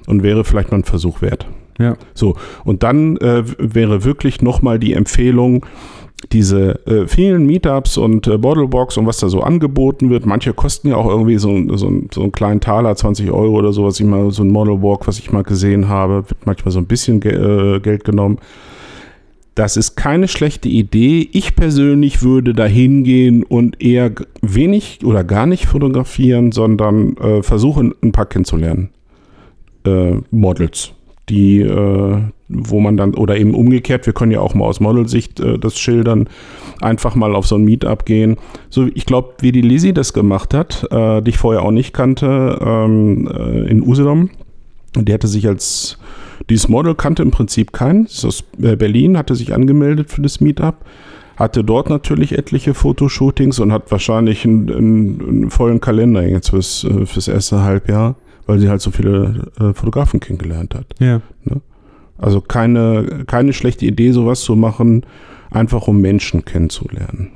und wäre vielleicht mal ein Versuch wert. Ja. So, und dann äh, wäre wirklich nochmal die Empfehlung, diese äh, vielen Meetups und äh, Bottlebox und was da so angeboten wird. Manche kosten ja auch irgendwie so, so, so einen kleinen Taler, 20 Euro oder so, was ich mal, so ein Model Walk, was ich mal gesehen habe, wird manchmal so ein bisschen ge äh, Geld genommen. Das ist keine schlechte Idee. Ich persönlich würde da hingehen und eher wenig oder gar nicht fotografieren, sondern äh, versuchen, ein paar kennenzulernen. Äh, Models, die, äh, wo man dann, oder eben umgekehrt, wir können ja auch mal aus Modelsicht äh, das schildern, einfach mal auf so ein Meetup gehen. So, ich glaube, wie die Lizzie das gemacht hat, äh, die ich vorher auch nicht kannte, ähm, äh, in Usedom. Die hatte sich als dieses Model kannte im Prinzip keinen. Ist aus äh, Berlin, hatte sich angemeldet für das Meetup, hatte dort natürlich etliche Fotoshootings und hat wahrscheinlich einen, einen, einen vollen Kalender jetzt fürs, äh, fürs erste Halbjahr, weil sie halt so viele äh, Fotografen kennengelernt hat. Ja. Also keine, keine schlechte Idee, sowas zu machen, einfach um Menschen kennenzulernen.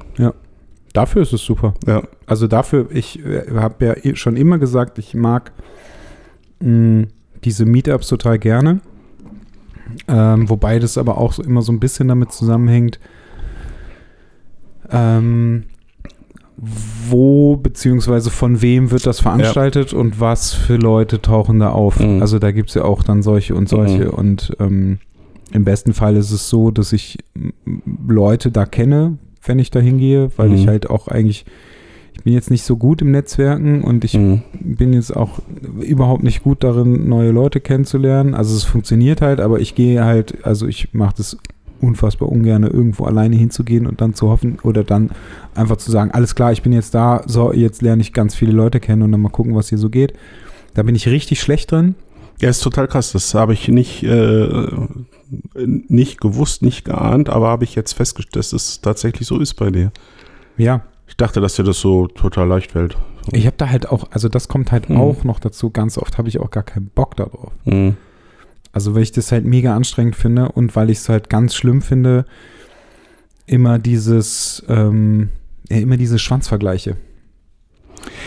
Dafür ist es super. Ja. Also dafür, ich habe ja eh schon immer gesagt, ich mag mh, diese Meetups total gerne. Ähm, wobei das aber auch immer so ein bisschen damit zusammenhängt, ähm, wo beziehungsweise von wem wird das veranstaltet und was für Leute tauchen da auf. Mhm. Also da gibt es ja auch dann solche und solche Mhm. und ähm, im besten Fall ist es so, dass ich Leute da kenne, wenn ich da hingehe, weil Mhm. ich halt auch eigentlich, ich bin jetzt nicht so gut im Netzwerken und ich Mhm. bin jetzt auch überhaupt nicht gut darin, neue Leute kennenzulernen. Also es funktioniert halt, aber ich gehe halt, also ich mache das unfassbar ungern, irgendwo alleine hinzugehen und dann zu hoffen oder dann einfach zu sagen, alles klar, ich bin jetzt da, so, jetzt lerne ich ganz viele Leute kennen und dann mal gucken, was hier so geht. Da bin ich richtig schlecht drin. Ja, ist total krass. Das habe ich nicht, äh, nicht gewusst, nicht geahnt, aber habe ich jetzt festgestellt, dass es tatsächlich so ist bei dir. Ja, Ich dachte, dass dir das so total leicht fällt. ich habe da halt auch, also das kommt halt Hm. auch noch dazu, ganz oft habe ich auch gar keinen Bock darauf. Mhm. Also weil ich das halt mega anstrengend finde und weil ich es halt ganz schlimm finde, immer dieses, ähm, ja, immer diese Schwanzvergleiche.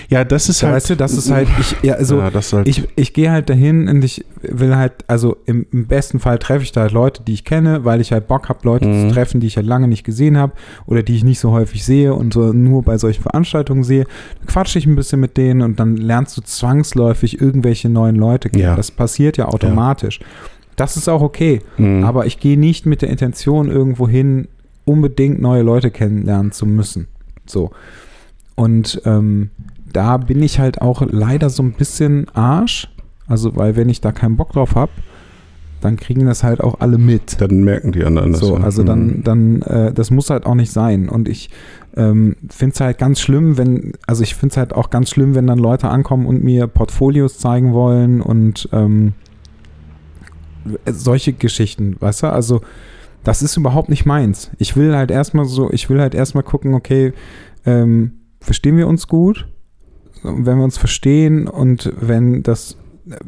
Ja, das ist halt. weißt du, das ist halt, <laughs> ich, ja, also ja, halt, ich, ich gehe halt dahin und ich will halt, also im, im besten Fall treffe ich da halt Leute, die ich kenne, weil ich halt Bock habe, Leute Mhm. zu treffen, die ich halt lange nicht gesehen habe oder die ich nicht so häufig sehe und so nur bei solchen Veranstaltungen sehe. Dann quatsche ich ein bisschen mit denen und dann lernst du zwangsläufig irgendwelche neuen Leute kennen. Ja. Das passiert ja automatisch. Das ist auch okay. Mhm. Aber ich gehe nicht mit der Intention irgendwo hin, unbedingt neue Leute kennenlernen zu müssen. So. Und ähm, da bin ich halt auch leider so ein bisschen Arsch. Also, weil wenn ich da keinen Bock drauf habe, dann kriegen das halt auch alle mit. dann merken die anderen das. So, ja. also Mhm. dann, dann, äh, das muss halt auch nicht sein. Und ich ähm, finde es halt ganz schlimm, wenn, also ich finde es halt auch ganz schlimm, wenn dann Leute ankommen und mir Portfolios zeigen wollen und ähm, solche Geschichten, weißt du? Also das ist überhaupt nicht meins. Ich will halt erstmal so, ich will halt erstmal gucken, okay, ähm, verstehen wir uns gut? Wenn wir uns verstehen und wenn das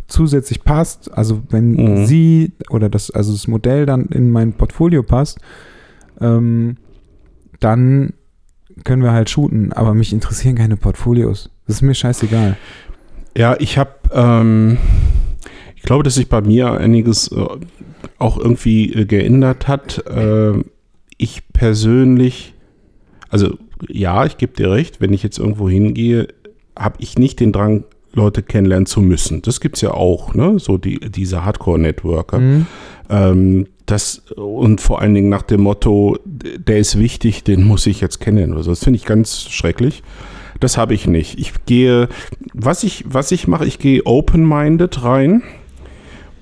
zusätzlich passt, also wenn Mhm. sie oder das, also das Modell dann in mein Portfolio passt, ähm, dann können wir halt shooten, aber mich interessieren keine Portfolios. Das ist mir scheißegal. Ja, ich habe, ähm, ich glaube, dass sich bei mir einiges äh, auch irgendwie äh, geändert hat. Äh, ich persönlich, also ja, ich gebe dir recht, wenn ich jetzt irgendwo hingehe, habe ich nicht den Drang, Leute kennenlernen zu müssen. Das gibt es ja auch, ne? So die, diese Hardcore-Networker. Mhm. Ähm, das und vor allen Dingen nach dem Motto, der ist wichtig, den muss ich jetzt kennen oder so. Das finde ich ganz schrecklich. Das habe ich nicht. Ich gehe, was ich, was ich mache, ich gehe open-minded rein.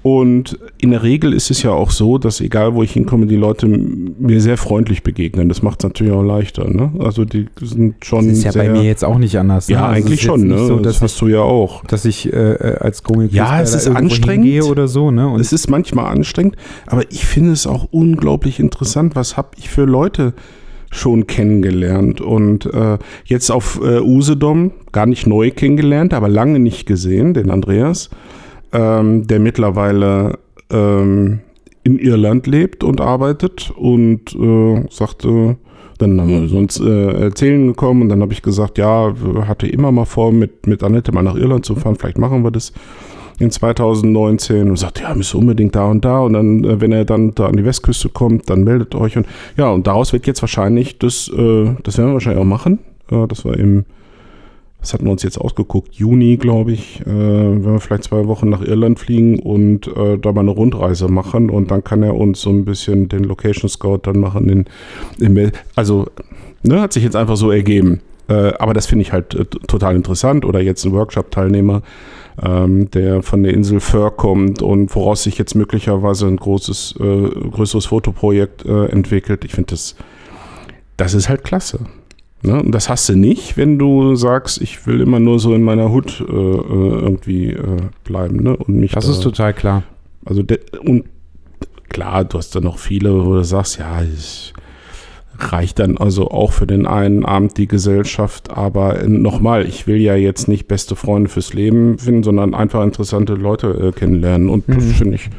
Und in der Regel ist es ja auch so, dass egal wo ich hinkomme, die Leute mir sehr freundlich begegnen. Das macht es natürlich auch leichter. Ne? Also die sind schon Das ist ja sehr, bei mir jetzt auch nicht anders. ne? ja Also eigentlich schon. Ne? So, das hast ich, du ja auch. dass ich äh, äh, als Gummi Ja, es ist anstrengend. gehe oder so, ne? Und Es ist manchmal anstrengend, aber ich finde es auch unglaublich interessant. Was habe ich für Leute schon kennengelernt? Und äh, jetzt auf äh, Usedom, gar nicht neu kennengelernt, aber lange nicht gesehen, den Andreas, ähm, der mittlerweile ähm, in Irland lebt und arbeitet und äh, sagte, dann haben wir sonst äh, erzählen gekommen und dann habe ich gesagt, ja, hatte immer mal vor, mit, mit Annette mal nach Irland zu fahren, vielleicht machen wir das in 2019 und sagt, ja, müsst unbedingt da und da und dann, äh, wenn er dann da an die Westküste kommt, dann meldet euch und ja, und daraus wird jetzt wahrscheinlich das, äh, das werden wir wahrscheinlich auch machen, äh, dass wir im was hatten wir uns jetzt ausgeguckt? Juni, glaube ich, äh, wenn wir vielleicht zwei Wochen nach Irland fliegen und äh, da mal eine Rundreise machen und dann kann er uns so ein bisschen den Location Scout dann machen. In, in, also, ne, hat sich jetzt einfach so ergeben. Äh, aber das finde ich halt äh, total interessant. Oder jetzt ein Workshop-Teilnehmer, ähm, der von der Insel Föhr kommt und woraus sich jetzt möglicherweise ein großes, äh, größeres Fotoprojekt äh, entwickelt. Ich finde das, das ist halt klasse. Ne? Und das hast du nicht, wenn du sagst, ich will immer nur so in meiner Hut äh, äh irgendwie äh, bleiben. Ne? Und mich das da, ist total klar. Also und klar, du hast da noch viele, wo du sagst, ja, ich reicht dann also auch für den einen Abend die Gesellschaft. Aber nochmal, ich will ja jetzt nicht beste Freunde fürs Leben finden, sondern einfach interessante Leute äh, kennenlernen. Und mhm. das finde ich,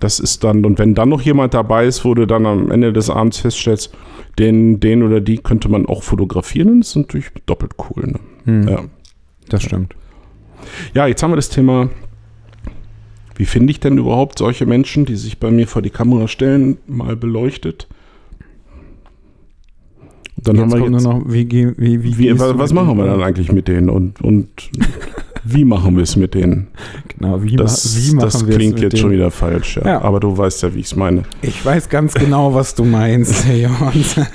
das ist dann, und wenn dann noch jemand dabei ist, wo du dann am Ende des Abends feststellst, den, den oder die könnte man auch fotografieren, das ist natürlich doppelt cool. Ne? Mhm. Ja. Das stimmt. Ja, jetzt haben wir das Thema wie finde ich denn überhaupt solche Menschen, die sich bei mir vor die Kamera stellen, mal beleuchtet? Dann jetzt haben wir jetzt, noch, wie, wie, wie, wie was, was machen wir dann eigentlich mit denen und, und <laughs> wie machen wir es mit denen? Genau, wie, das, wie machen das klingt jetzt denen? schon wieder falsch, ja. ja. Aber du weißt ja, wie ich es meine. Ich weiß ganz genau, was du meinst, Herr Jons. <laughs>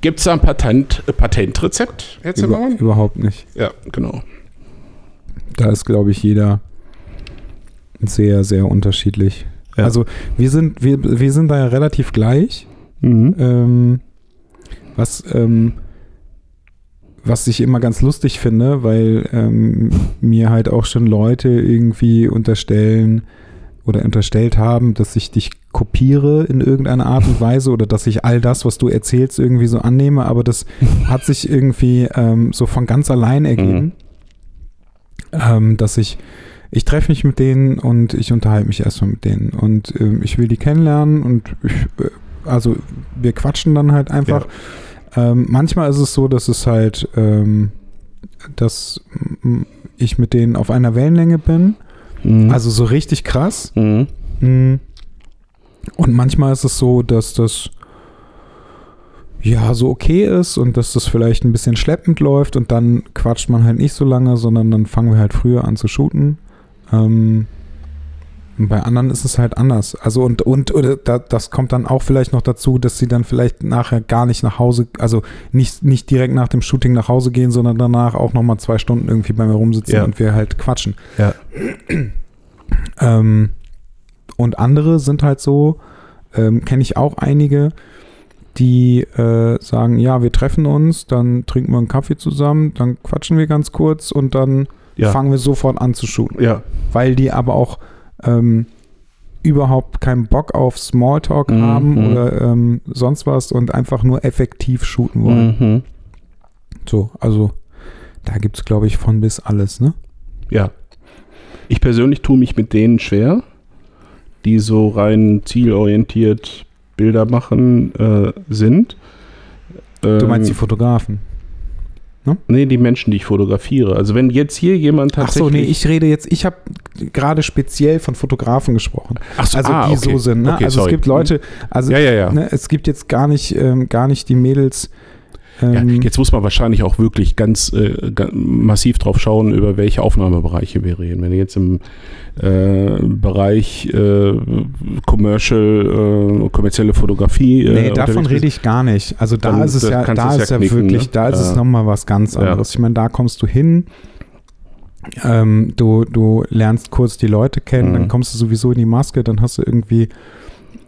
Gibt es da ein Patent, Patentrezept, Herr Zimmermann? Über, überhaupt nicht. Ja, genau. Da ist, glaube ich, jeder sehr, sehr unterschiedlich. Ja. Also wir sind, wir, wir sind da ja relativ gleich. Mhm. Ähm, was, ähm, was ich immer ganz lustig finde, weil ähm, mir halt auch schon Leute irgendwie unterstellen oder unterstellt haben, dass ich dich kopiere in irgendeiner Art und Weise oder dass ich all das, was du erzählst, irgendwie so annehme, aber das hat sich irgendwie ähm, so von ganz allein ergeben, mhm. Ähm, dass ich ich treffe mich mit denen und ich unterhalte mich erstmal mit denen und äh, ich will die kennenlernen und ich, äh, also wir quatschen dann halt einfach. Ja. Ähm, manchmal ist es so, dass es halt, ähm, dass ich mit denen auf einer Wellenlänge bin. Mhm. Also so richtig krass. Mhm. mhm. Und manchmal ist es so, dass das ja so okay ist und dass das vielleicht ein bisschen schleppend läuft und dann quatscht man halt nicht so lange, sondern dann fangen wir halt früher an zu shooten. Ähm, bei anderen ist es halt anders. Also und, und oder das kommt dann auch vielleicht noch dazu, dass sie dann vielleicht nachher gar nicht nach Hause, also nicht, nicht direkt nach dem Shooting nach Hause gehen, sondern danach auch nochmal zwei Stunden irgendwie bei mir rumsitzen ja. und wir halt quatschen. Ja. <clears throat> Ähm, und andere sind halt so, ähm, kenne ich auch einige, die äh, sagen, ja, wir treffen uns, dann trinken wir einen Kaffee zusammen, dann quatschen wir ganz kurz und dann ja. fangen wir sofort an zu shooten. Ja. Weil die aber auch ähm, überhaupt keinen Bock auf Smalltalk mhm. haben oder ähm, sonst was und einfach nur effektiv shooten wollen. Mhm. So, also da gibt es, glaube ich, von bis alles, ne? Ja. Ich persönlich tue mich mit denen schwer, die so rein zielorientiert Bilder machen äh, sind. Du meinst die ähm, Fotografen? Ne? Nee, die Menschen, die ich fotografiere. Also wenn jetzt hier jemand tatsächlich... Ach so, nee, ich rede jetzt, ich habe gerade speziell von Fotografen gesprochen. Ach so, also ah, die okay. so sind. Ne? Okay, also sorry. es gibt Leute, also ja, ja, ja. Ne, es gibt jetzt gar nicht, ähm, gar nicht die Mädels, ja, ähm, jetzt muss man wahrscheinlich auch wirklich ganz, äh, ganz, massiv drauf schauen, über welche Aufnahmebereiche wir reden. Wenn du jetzt im äh, Bereich äh, Commercial, äh, kommerzielle Fotografie. Äh, nee, davon rede ich gar nicht. Also da dann, ist es ja, da ist ja, knicken, wirklich, ne? da ist es nochmal was ganz anderes. Ja. Ich meine, da kommst du hin. Ähm, du, du lernst kurz die Leute kennen, mhm. dann kommst du sowieso in die Maske, dann hast du irgendwie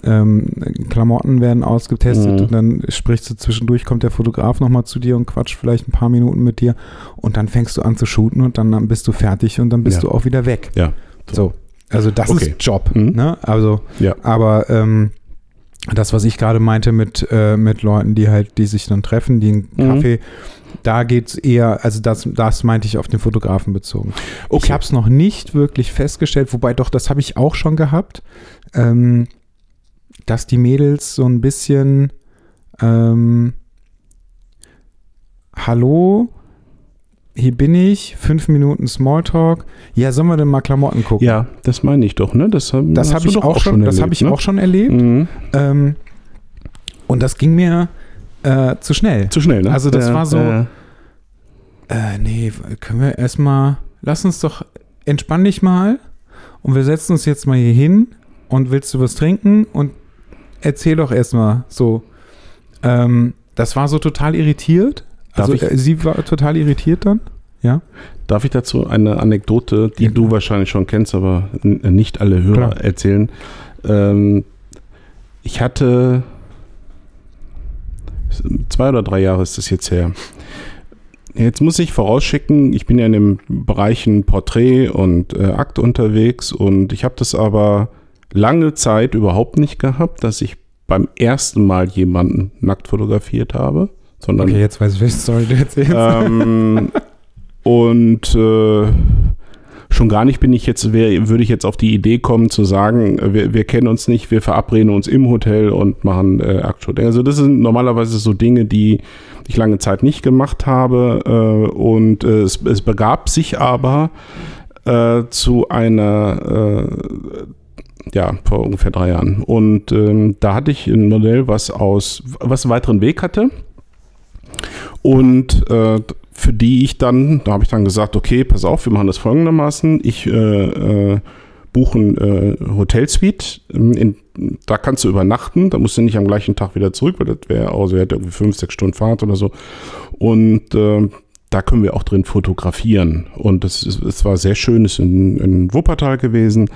ähm, Klamotten werden ausgetestet mhm. und dann sprichst du zwischendurch, kommt der Fotograf nochmal zu dir und quatscht vielleicht ein paar Minuten mit dir und dann fängst du an zu shooten und dann, bist du fertig und dann bist ja. du auch wieder weg. Ja. So. Also das okay. ist Job. Mhm. Ne? Also, ja. aber ähm, das, was ich gerade meinte mit, äh, mit Leuten, die halt, die sich dann treffen, die einen mhm. Kaffee, da geht es eher, also das, das meinte ich auf den Fotografen bezogen. Okay. Ich habe es noch nicht wirklich festgestellt, wobei doch, das habe ich auch schon gehabt. Ähm, dass die Mädels so ein bisschen ähm, Hallo, hier bin ich, fünf Minuten Smalltalk. Ja, sollen wir denn mal Klamotten gucken? Ja, das meine ich doch, ne? Das, das habe ich auch schon, erlebt, das habe ich ne? auch schon erlebt. Mhm. Ähm, und das ging mir äh, zu schnell. Zu schnell, ne? Also das Ja, war so, ja. äh, nee, können wir erstmal, lass uns doch, entspann dich mal und wir setzen uns jetzt mal hier hin und willst du was trinken und erzähl doch erstmal so. Ähm, das war so total irritiert. Darf Also ich- äh, sie war total irritiert dann. Ja. Darf ich dazu eine Anekdote, die Ja, du wahrscheinlich schon kennst, aber nicht alle Hörer Klar. erzählen? Ähm, ich hatte zwei oder drei Jahre ist das jetzt her. Jetzt muss ich vorausschicken, ich bin ja in den Bereichen Porträt und äh, Akt unterwegs und ich habe das aber lange Zeit überhaupt nicht gehabt, dass ich beim ersten Mal jemanden nackt fotografiert habe, sondern Okay, jetzt weiß ich, welche Story du erzählst. ähm, und äh, schon gar nicht bin ich jetzt, wär, würde ich jetzt auf die Idee kommen zu sagen, wir, wir kennen uns nicht, wir verabreden uns im Hotel und machen äh, Aktshooting. Also das sind normalerweise so Dinge, die ich lange Zeit nicht gemacht habe. Äh, und äh, es, es begab sich aber äh, zu einer äh, ja, vor ungefähr drei Jahren. Und ähm, da hatte ich ein Modell, was aus, was einen weiteren Weg hatte. Und äh, für die ich dann, da habe ich dann gesagt, okay, pass auf, wir machen das folgendermaßen. Ich äh, äh, buche ein äh, Hotelsuite, in, da kannst du übernachten, da musst du nicht am gleichen Tag wieder zurück, weil das wäre, also er hat irgendwie fünf, sechs Stunden Fahrt oder so. Und äh, da können wir auch drin fotografieren. Und es war sehr schön, ist in, in Wuppertal gewesen.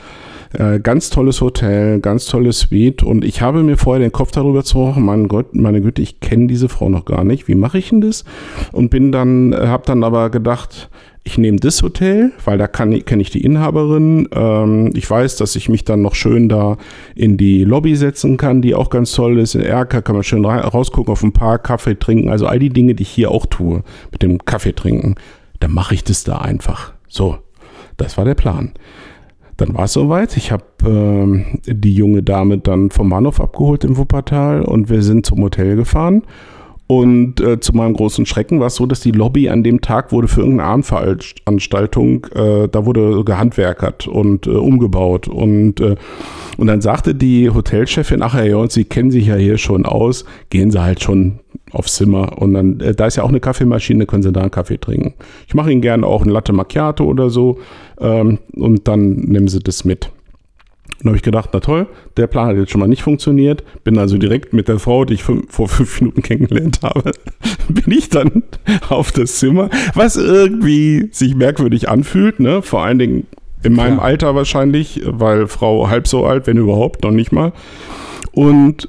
Äh, ganz tolles Hotel, ganz tolles Suite. Und ich habe mir vorher den Kopf darüber zerbrochen, mein Gott, meine Güte, ich kenne diese Frau noch gar nicht. Wie mache ich denn das? Und bin dann, äh, habe dann aber gedacht, ich nehme das Hotel, weil da kenne ich die Inhaberin. Ähm, ich weiß, dass ich mich dann noch schön da in die Lobby setzen kann, die auch ganz toll ist. In Erker kann man schön ra rausgucken auf ein paar Kaffee trinken. Also all die Dinge, die ich hier auch tue, mit dem Kaffee trinken. Dann mache ich das da einfach. So, das war der Plan. Dann war es soweit. Ich habe ähm, die junge Dame dann vom Bahnhof abgeholt im Wuppertal und wir sind zum Hotel gefahren. Und äh, zu meinem großen Schrecken war es so, dass die Lobby an dem Tag wurde für irgendeine Abendveranstaltung, äh, da wurde gehandwerkert und äh, umgebaut. Und, äh, und dann sagte die Hotelchefin, ach ja, und Sie kennen sich ja hier schon aus, gehen Sie halt schon aufs Zimmer. Und dann, äh, da ist ja auch eine Kaffeemaschine, können Sie da einen Kaffee trinken. Ich mache Ihnen gerne auch ein Latte Macchiato oder so. Ähm, und dann nehmen Sie das mit. Dann habe ich gedacht, na toll, der Plan hat jetzt schon mal nicht funktioniert. Bin also direkt mit der Frau, die ich vor fünf Minuten kennengelernt habe, <laughs> bin ich dann auf das Zimmer, was irgendwie sich merkwürdig anfühlt, ne? Vor allen Dingen in meinem Klar. Alter wahrscheinlich, weil Frau halb so alt, wenn überhaupt, noch nicht mal. Und,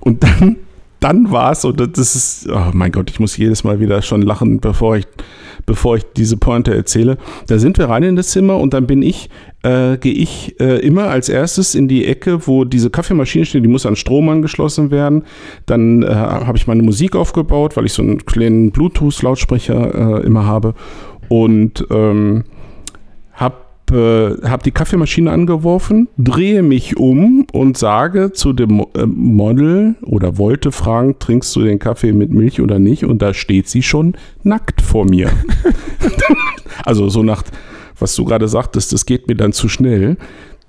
und dann, dann war es, und das ist, oh mein Gott, ich muss jedes Mal wieder schon lachen, bevor ich, bevor ich diese Pointe erzähle. Da sind wir rein in das Zimmer und dann bin ich, äh, gehe ich äh, immer als erstes in die Ecke, wo diese Kaffeemaschine steht, die muss an Strom angeschlossen werden. Dann äh, habe ich meine Musik aufgebaut, weil ich so einen kleinen Bluetooth-Lautsprecher äh, immer habe. Und ähm, habe äh, hab die Kaffeemaschine angeworfen, drehe mich um und sage zu dem äh, Model oder wollte fragen, trinkst du den Kaffee mit Milch oder nicht? Und da steht sie schon nackt vor mir. <laughs> also so nach, was du gerade sagtest, das geht mir dann zu schnell.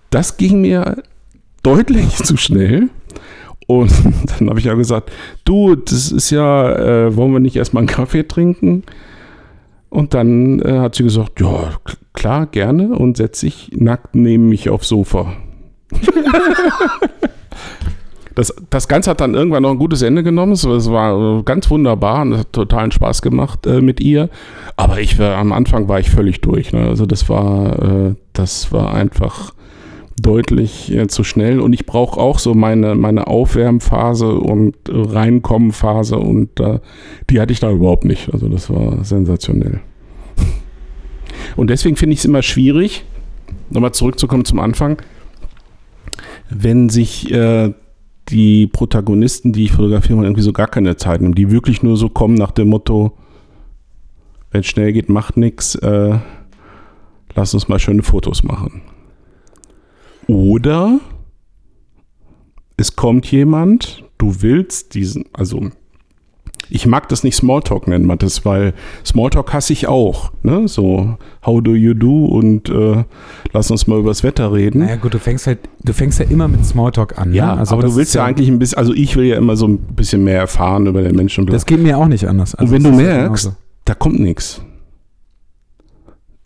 Das ging mir deutlich zu schnell. Und <laughs> dann habe ich ja gesagt, du, das ist ja, äh, wollen wir nicht erstmal einen Kaffee trinken? Und dann äh, hat sie gesagt, ja, klar, gerne und setzt sich nackt neben mich aufs Sofa. <laughs> das, das Ganze hat dann irgendwann noch ein gutes Ende genommen. Es, es war äh, ganz wunderbar und es hat totalen Spaß gemacht äh, mit ihr. Aber ich war, am Anfang war ich völlig durch. Ne? Also das war, äh, das war einfach deutlich äh, zu schnell und ich brauche auch so meine, meine Aufwärmphase und äh, Reinkommenphase und äh, die hatte ich da überhaupt nicht. Also das war sensationell. Und deswegen finde ich es immer schwierig, nochmal zurückzukommen zum Anfang, wenn sich äh, die Protagonisten, die ich fotografiere, irgendwie so gar keine Zeit nehmen, die wirklich nur so kommen nach dem Motto, wenn es schnell geht, macht nichts, äh, lass uns mal schöne Fotos machen. Oder es kommt jemand, du willst diesen, also Ich mag das nicht Smalltalk nennen, Mathis, weil Smalltalk hasse ich auch. Ne? So, how do you do und äh, lass uns mal übers Wetter reden. Naja gut, du fängst halt, du fängst ja immer mit Smalltalk an. ja, ne? also aber du willst ja eigentlich ein bisschen, also ich will ja immer so ein bisschen mehr erfahren über den Menschen. Das geht mir auch nicht anders. Und wenn du merkst, genauso. da kommt nichts.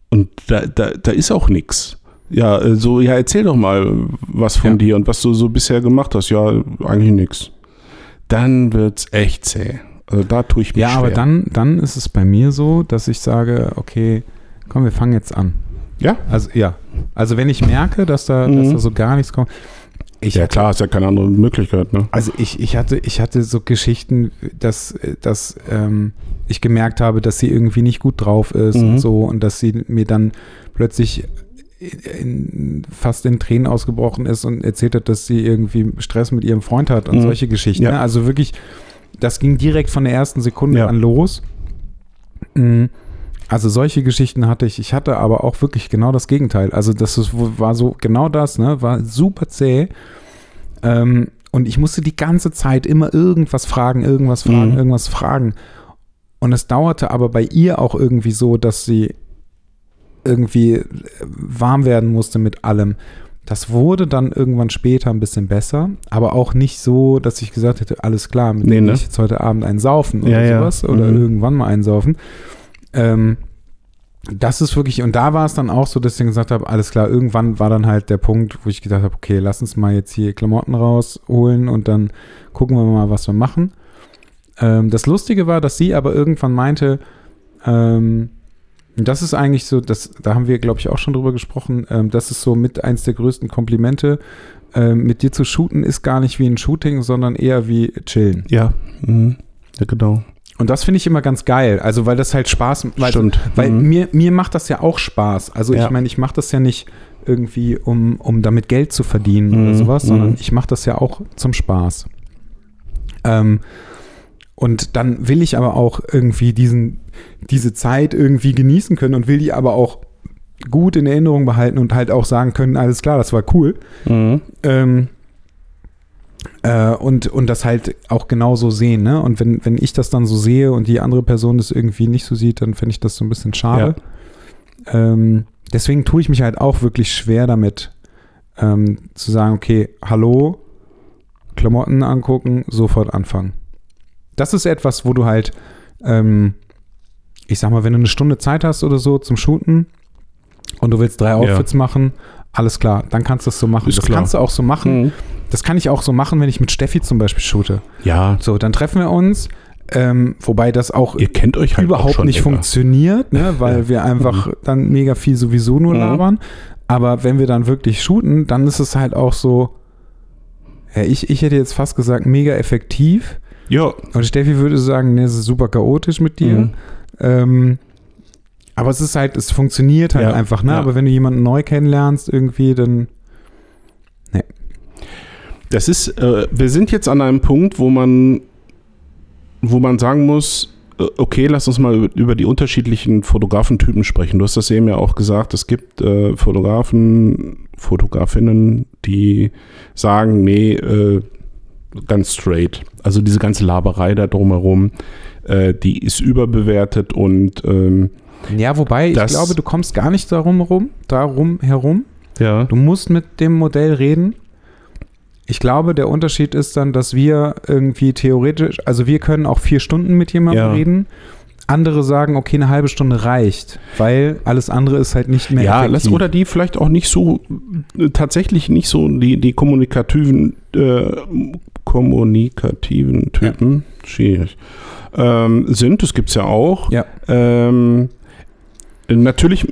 Und da, da, da ist auch nichts. Ja, äh, so, ja, erzähl doch mal was von Ja. dir und was du so bisher gemacht hast. Ja, eigentlich nichts. Dann wird's echt zäh. Also da tue ich mich Ja, schwer. aber dann, dann ist es bei mir so, dass ich sage, okay, komm, wir fangen jetzt an. Ja? Also ja, also wenn ich merke, dass da, dass Mhm. da so gar nichts kommt. Ich Ja, hatte- klar, ist ja keine andere Möglichkeit, ne? Also ich, ich hatte, ich hatte so Geschichten, dass, dass ähm, ich gemerkt habe, dass sie irgendwie nicht gut drauf ist Mhm. und so und dass sie mir dann plötzlich in, in, fast in Tränen ausgebrochen ist und erzählt hat, dass sie irgendwie Stress mit ihrem Freund hat und Mhm. solche Geschichten. Ja. Ne? Also wirklich, das ging direkt von der ersten Sekunde Ja. an los. Mhm. Also solche Geschichten hatte ich. Ich hatte aber auch wirklich genau das Gegenteil. Also das ist, war so genau das, ne? War super zäh. Ähm, und ich musste die ganze Zeit immer irgendwas fragen, irgendwas fragen, Mhm. irgendwas fragen. Und es dauerte aber bei ihr auch irgendwie so, dass sie irgendwie warm werden musste mit allem. Das wurde dann irgendwann später ein bisschen besser, aber auch nicht so, dass ich gesagt hätte, alles klar, mit Nee, dem ne? ich jetzt heute Abend einen saufen oder Ja, ja. sowas oder Mhm. irgendwann mal einen saufen. Ähm, das ist wirklich, und da war es dann auch so, dass ich gesagt habe, alles klar, irgendwann war dann halt der Punkt, wo ich gedacht habe, okay, lass uns mal jetzt hier Klamotten rausholen und dann gucken wir mal, was wir machen. Ähm, das Lustige war, dass sie aber irgendwann meinte, ähm, das ist eigentlich so, das, da haben wir, glaube ich, auch schon drüber gesprochen, ähm, das ist so mit eins der größten Komplimente. Ähm, mit dir zu shooten ist gar nicht wie ein Shooting, sondern eher wie chillen. Ja. Mhm. Ja, genau. Und das finde ich immer ganz geil. Also, weil das halt Spaß, weil, Stimmt. weil Mhm. mir, mir macht das ja auch Spaß. Also, Ja. ich meine, ich mache das ja nicht irgendwie, um, um damit Geld zu verdienen Mhm. oder sowas, sondern Mhm. ich mache das ja auch zum Spaß. Ähm, und dann will ich aber auch irgendwie diesen, diese Zeit irgendwie genießen können und will die aber auch gut in Erinnerung behalten und halt auch sagen können, alles klar, das war cool. Mhm. Ähm, äh, und, und das halt auch genauso sehen, ne? Und wenn, wenn ich das dann so sehe und die andere Person das irgendwie nicht so sieht, dann finde ich das so ein bisschen schade. Ähm, deswegen tue ich mich halt auch wirklich schwer damit, ähm, zu sagen, okay, hallo, Klamotten angucken, sofort anfangen. Das ist etwas, wo du halt, ähm, ich sag mal, wenn du eine Stunde Zeit hast oder so zum Shooten und du willst drei Outfits machen, alles klar, dann kannst du das so machen. Ist das klar. kannst du auch so machen. Mhm. Das kann ich auch so machen, wenn ich mit Steffi zum Beispiel shoote. Ja, So, dann treffen wir uns, ähm, wobei das auch ihr kennt euch halt überhaupt nicht länger. funktioniert, ne, <laughs> weil Ja. wir einfach dann mega viel sowieso nur Mhm. labern. Aber wenn wir dann wirklich shooten, dann ist es halt auch so, ja, ich, ich hätte jetzt fast gesagt, mega effektiv. Ja, Und Steffi würde sagen, ne, es ist super chaotisch mit dir. Ähm, aber es ist halt, es funktioniert halt Ja, einfach, ne? ja. Aber wenn du jemanden neu kennenlernst, irgendwie, dann. Das ist, äh, wir sind jetzt an einem Punkt, wo man, wo man sagen muss, äh, okay, lass uns mal über, über die unterschiedlichen Fotografentypen sprechen. Du hast das eben ja auch gesagt, es gibt äh, Fotografen, Fotografinnen, die sagen, nee, äh, ganz straight. Also diese ganze Laberei da drumherum, äh, die ist überbewertet und ähm, Ja, wobei, ich glaube, du kommst gar nicht darum rum, darum herum. ja. Du musst mit dem Modell reden. Ich glaube, der Unterschied ist dann, dass wir irgendwie theoretisch, also wir können auch vier Stunden mit jemandem Ja. reden. Andere sagen, okay, eine halbe Stunde reicht, weil alles andere ist halt nicht mehr Ja, lass, oder die vielleicht auch nicht so, tatsächlich nicht so die, die kommunikativen, äh, kommunikativen Typen, schwierig, ähm, sind. Das gibt es ja auch. Ja. Ähm, Natürlich,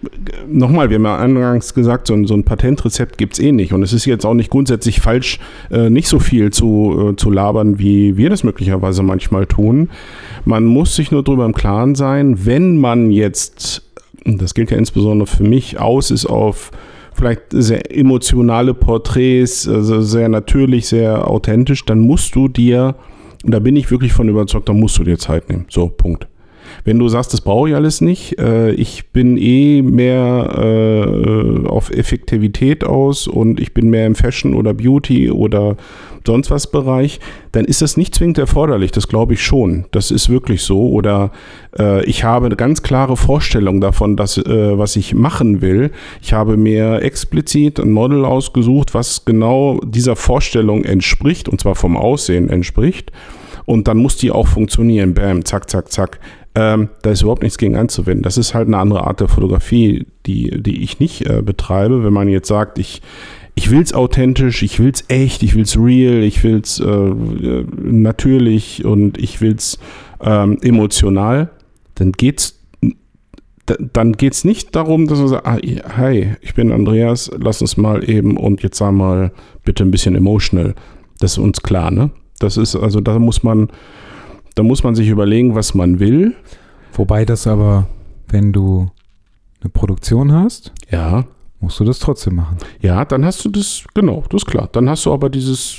nochmal, wir haben ja eingangs gesagt, so ein, so ein Patentrezept gibt es eh nicht. Und es ist jetzt auch nicht grundsätzlich falsch, äh, nicht so viel zu, äh, zu labern, wie wir das möglicherweise manchmal tun. Man muss sich nur darüber im Klaren sein, wenn man jetzt, das gilt ja insbesondere für mich, aus ist auf vielleicht sehr emotionale Porträts, also sehr natürlich, sehr authentisch, dann musst du dir, und da bin ich wirklich von überzeugt, da musst du dir Zeit nehmen. So, Punkt. Wenn du sagst, das brauche ich alles nicht, äh, ich bin eh mehr äh, auf Effektivität aus und ich bin mehr im Fashion oder Beauty oder sonst was Bereich, dann ist das nicht zwingend erforderlich. Das glaube ich schon. Das ist wirklich so. Oder äh, ich habe eine ganz klare Vorstellung davon, dass, äh, was ich machen will. Ich habe mir explizit ein Model ausgesucht, was genau dieser Vorstellung entspricht, und zwar vom Aussehen entspricht. Und dann muss die auch funktionieren. Bam, zack, zack, zack. Ähm, da ist überhaupt nichts gegen einzuwenden. Das ist halt eine andere Art der Fotografie, die, die ich nicht äh, betreibe. Wenn man jetzt sagt, ich, ich es authentisch, ich will es echt, ich will es real, ich will es äh, natürlich und ich will es ähm, emotional, dann geht's dann geht es nicht darum, dass man sagt, ah, hi, ich bin Andreas, lass uns mal eben und jetzt sag mal bitte ein bisschen emotional. Das ist uns klar, ne? Das ist, also da muss man, da muss man sich überlegen, was man will. Wobei das aber, wenn du eine Produktion hast, Ja, musst du das trotzdem machen. ja, dann hast du das, genau, das ist klar. Dann hast du aber dieses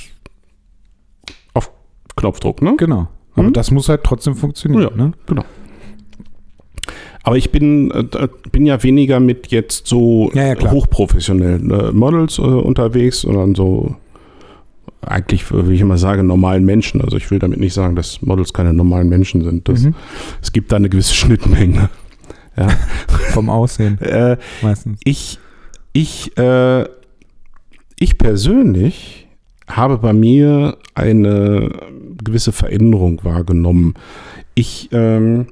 auf Knopfdruck, ne? Genau. Aber Mhm. das muss halt trotzdem funktionieren. Ja. Ne? Genau. Aber ich bin, äh, bin ja weniger mit jetzt so Ja, ja, hochprofessionellen äh, Models äh, unterwegs, sondern so eigentlich, wie ich immer sage, normalen Menschen. Also ich will damit nicht sagen, dass Models keine normalen Menschen sind. Das, Mhm. Es gibt da eine gewisse Schnittmenge. <laughs> Ja. Vom Aussehen <laughs> äh, meistens. ich, ich, äh, ich persönlich habe bei mir eine gewisse Veränderung wahrgenommen. Ich, ähm,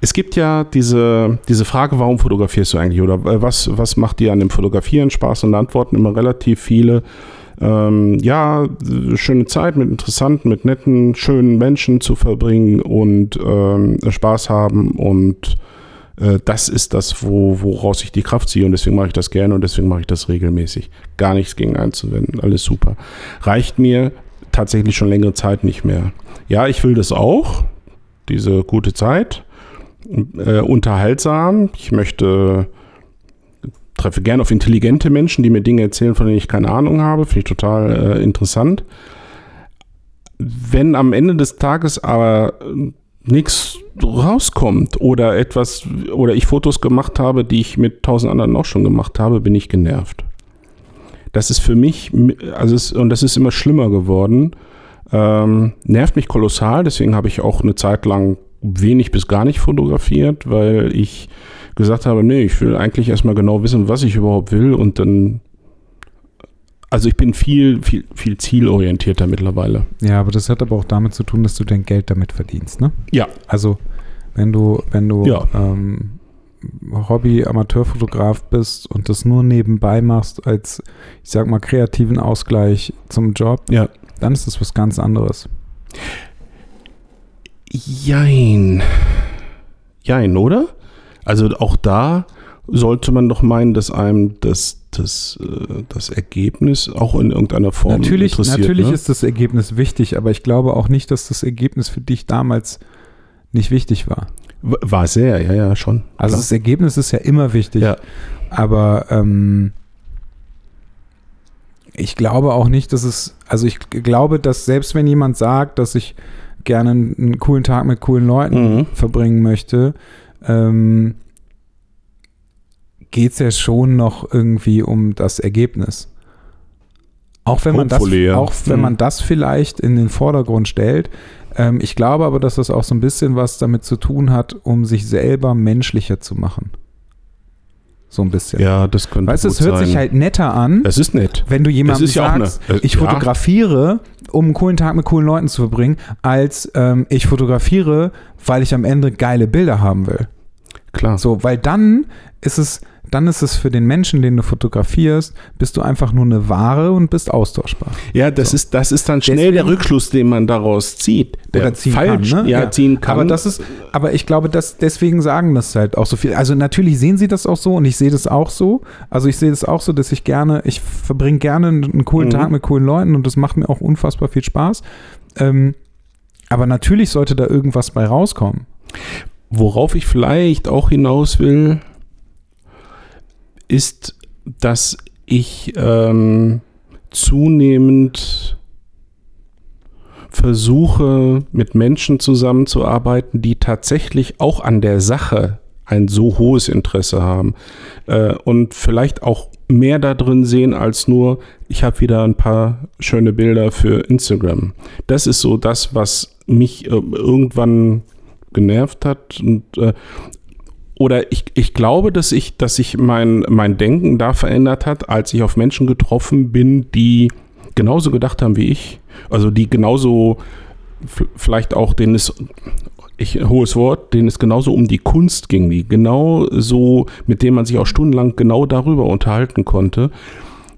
es gibt ja diese, diese Frage, warum fotografierst du eigentlich oder äh, was, was macht dir an dem Fotografieren Spaß? Und da antworten immer relativ viele, ähm, ja, schöne Zeit mit interessanten, mit netten, schönen Menschen zu verbringen und ähm, Spaß haben und äh, das ist das, wo, woraus ich die Kraft ziehe und deswegen mache ich das gerne und deswegen mache ich das regelmäßig. Gar nichts gegen einzuwenden, alles super. Reicht mir tatsächlich schon längere Zeit nicht mehr. Ja, ich will das auch, diese gute Zeit, äh, unterhaltsam. Ich möchte, treffe gerne auf intelligente Menschen, die mir Dinge erzählen, von denen ich keine Ahnung habe, finde ich total äh, interessant. Wenn am Ende des Tages aber nichts rauskommt oder etwas oder ich Fotos gemacht habe, die ich mit tausend anderen auch schon gemacht habe, bin ich genervt. Das ist für mich, also es, und das ist immer schlimmer geworden, ähm, nervt mich kolossal. Deswegen habe ich auch eine Zeit lang wenig bis gar nicht fotografiert, weil ich gesagt habe, nee, ich will eigentlich erstmal genau wissen, was ich überhaupt will und dann also ich bin viel, viel, viel zielorientierter mittlerweile. Ja, aber das hat aber auch damit zu tun, dass du dein Geld damit verdienst, ne? Ja. Also, wenn du, wenn du Ja. ähm, Hobby-Amateurfotograf bist und das nur nebenbei machst als, ich sag mal, kreativen Ausgleich zum Job, Ja. dann ist das was ganz anderes. Jein. Jein, oder? Also auch da sollte man doch meinen, dass einem das, das, äh, das Ergebnis auch in irgendeiner Form natürlich interessiert. natürlich ne? ist das Ergebnis wichtig, aber ich glaube auch nicht, dass das Ergebnis für dich damals nicht wichtig war. War sehr, ja, ja, schon. Also Klar. das Ergebnis ist ja immer wichtig. Ja. Aber ähm, ich glaube auch nicht, dass es, also ich glaube, dass selbst wenn jemand sagt, dass ich gerne einen, einen coolen Tag mit coolen Leuten Mhm. verbringen möchte, ähm, geht es ja schon noch irgendwie um das Ergebnis. Auch wenn man das, ja. auch wenn Mhm. man das vielleicht in den Vordergrund stellt. Ähm, ich glaube aber, dass das auch so ein bisschen was damit zu tun hat, um sich selber menschlicher zu machen. So ein bisschen. Ja, das könnte Weißt du, es hört sein. sich halt netter an, Es ist nett. wenn du jemandem ja sagst, eine- äh, ich fotografiere, um einen coolen Tag mit coolen Leuten zu verbringen, als ähm, ich fotografiere, weil ich am Ende geile Bilder haben will. Klar. So, weil dann ist es, dann ist es für den Menschen, den du fotografierst, bist du einfach nur eine Ware und bist austauschbar. Ja, das, So. ist, das ist dann schnell der Deswegen- Rückschluss, den man daraus zieht. Der Oder ziehen falsch, kann, ne? Ja, Ja. ziehen kann. Aber das ist, aber ich glaube, dass deswegen sagen das halt auch so viel. Also natürlich sehen sie das auch so und ich sehe das auch so. Also ich sehe das auch so, dass ich gerne, ich verbringe gerne einen coolen Mhm. Tag mit coolen Leuten und das macht mir auch unfassbar viel Spaß. Ähm, aber natürlich sollte da irgendwas bei rauskommen. Worauf ich vielleicht auch hinaus will, ist, dass ich ähm, zunehmend versuche, mit Menschen zusammenzuarbeiten, die tatsächlich auch an der Sache ein so hohes Interesse haben äh, und vielleicht auch mehr da drin sehen als nur, ich habe wieder ein paar schöne Bilder für Instagram. Das ist so das, was mich äh, irgendwann genervt hat und äh, oder ich, ich glaube, dass ich, dass sich mein, mein Denken da verändert hat, als ich auf Menschen getroffen bin, die genauso gedacht haben wie ich. Also die genauso vielleicht auch, denen es, ich, hohes Wort, denen es genauso um die Kunst ging, die genau so, mit denen man sich auch stundenlang genau darüber unterhalten konnte.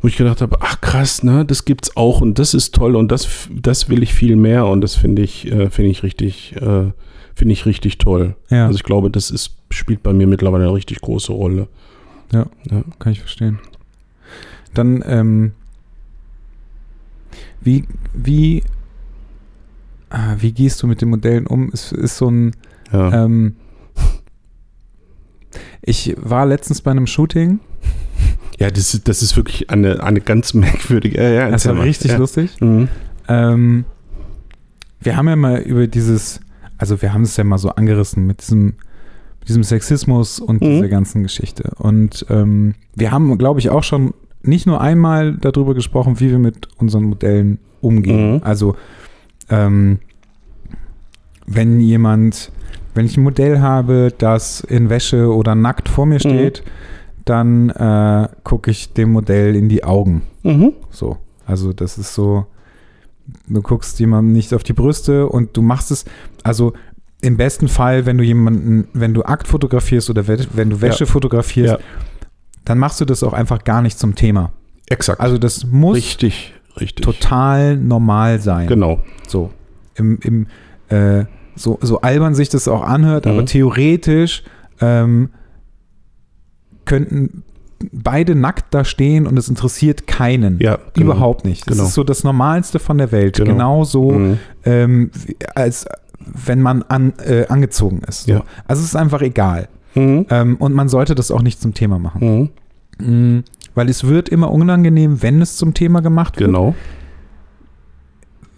Wo ich gedacht habe, ach krass, ne, das gibt's auch und das ist toll und das, das will ich viel mehr und das finde ich, äh, finde ich richtig, äh, finde ich richtig toll. Ja. Also ich glaube, das ist, spielt bei mir mittlerweile eine richtig große Rolle. Ja, Ja. kann ich verstehen. Dann, ähm, wie, wie, ah, wie gehst du mit den Modellen um? Es ist so ein, Ja. ähm, ich war letztens bei einem Shooting, Ja, das, ist- das ist wirklich eine, eine ganz merkwürdige. Ja, ja, das war richtig ja. lustig. Mhm. Ähm, wir haben ja mal über dieses, also wir haben es ja mal so angerissen mit diesem, mit diesem Sexismus und Mhm. dieser ganzen Geschichte. Und ähm, wir haben, glaube ich, auch schon nicht nur einmal darüber gesprochen, wie wir mit unseren Modellen umgehen. Mhm. Also ähm, wenn jemand, wenn ich ein Modell habe, das in Wäsche oder nackt vor mir steht, dann äh, gucke ich dem Modell in die Augen. Mhm. So. Also das ist so, du guckst jemandem nicht auf die Brüste und du machst es, also im besten Fall, wenn du jemanden, wenn du Akt fotografierst oder we- wenn du Wäsche fotografierst, Ja. dann machst du das auch einfach gar nicht zum Thema. Exakt. Also das muss richtig, richtig. total normal sein. Genau. So. Im, im, äh, so, so albern sich das auch anhört, aber Mhm. theoretisch ähm, könnten beide nackt da stehen und es interessiert keinen. Ja, genau. Überhaupt nicht. Das Genau. ist so das Normalste von der Welt. Genau. Genau so, Mhm. ähm, als wenn man an, äh, angezogen ist. So. Ja. Also es ist einfach egal. Mhm. Ähm, und man sollte das auch nicht zum Thema machen. Mhm. Mhm. Weil es wird immer unangenehm, wenn es zum Thema gemacht wird. Genau.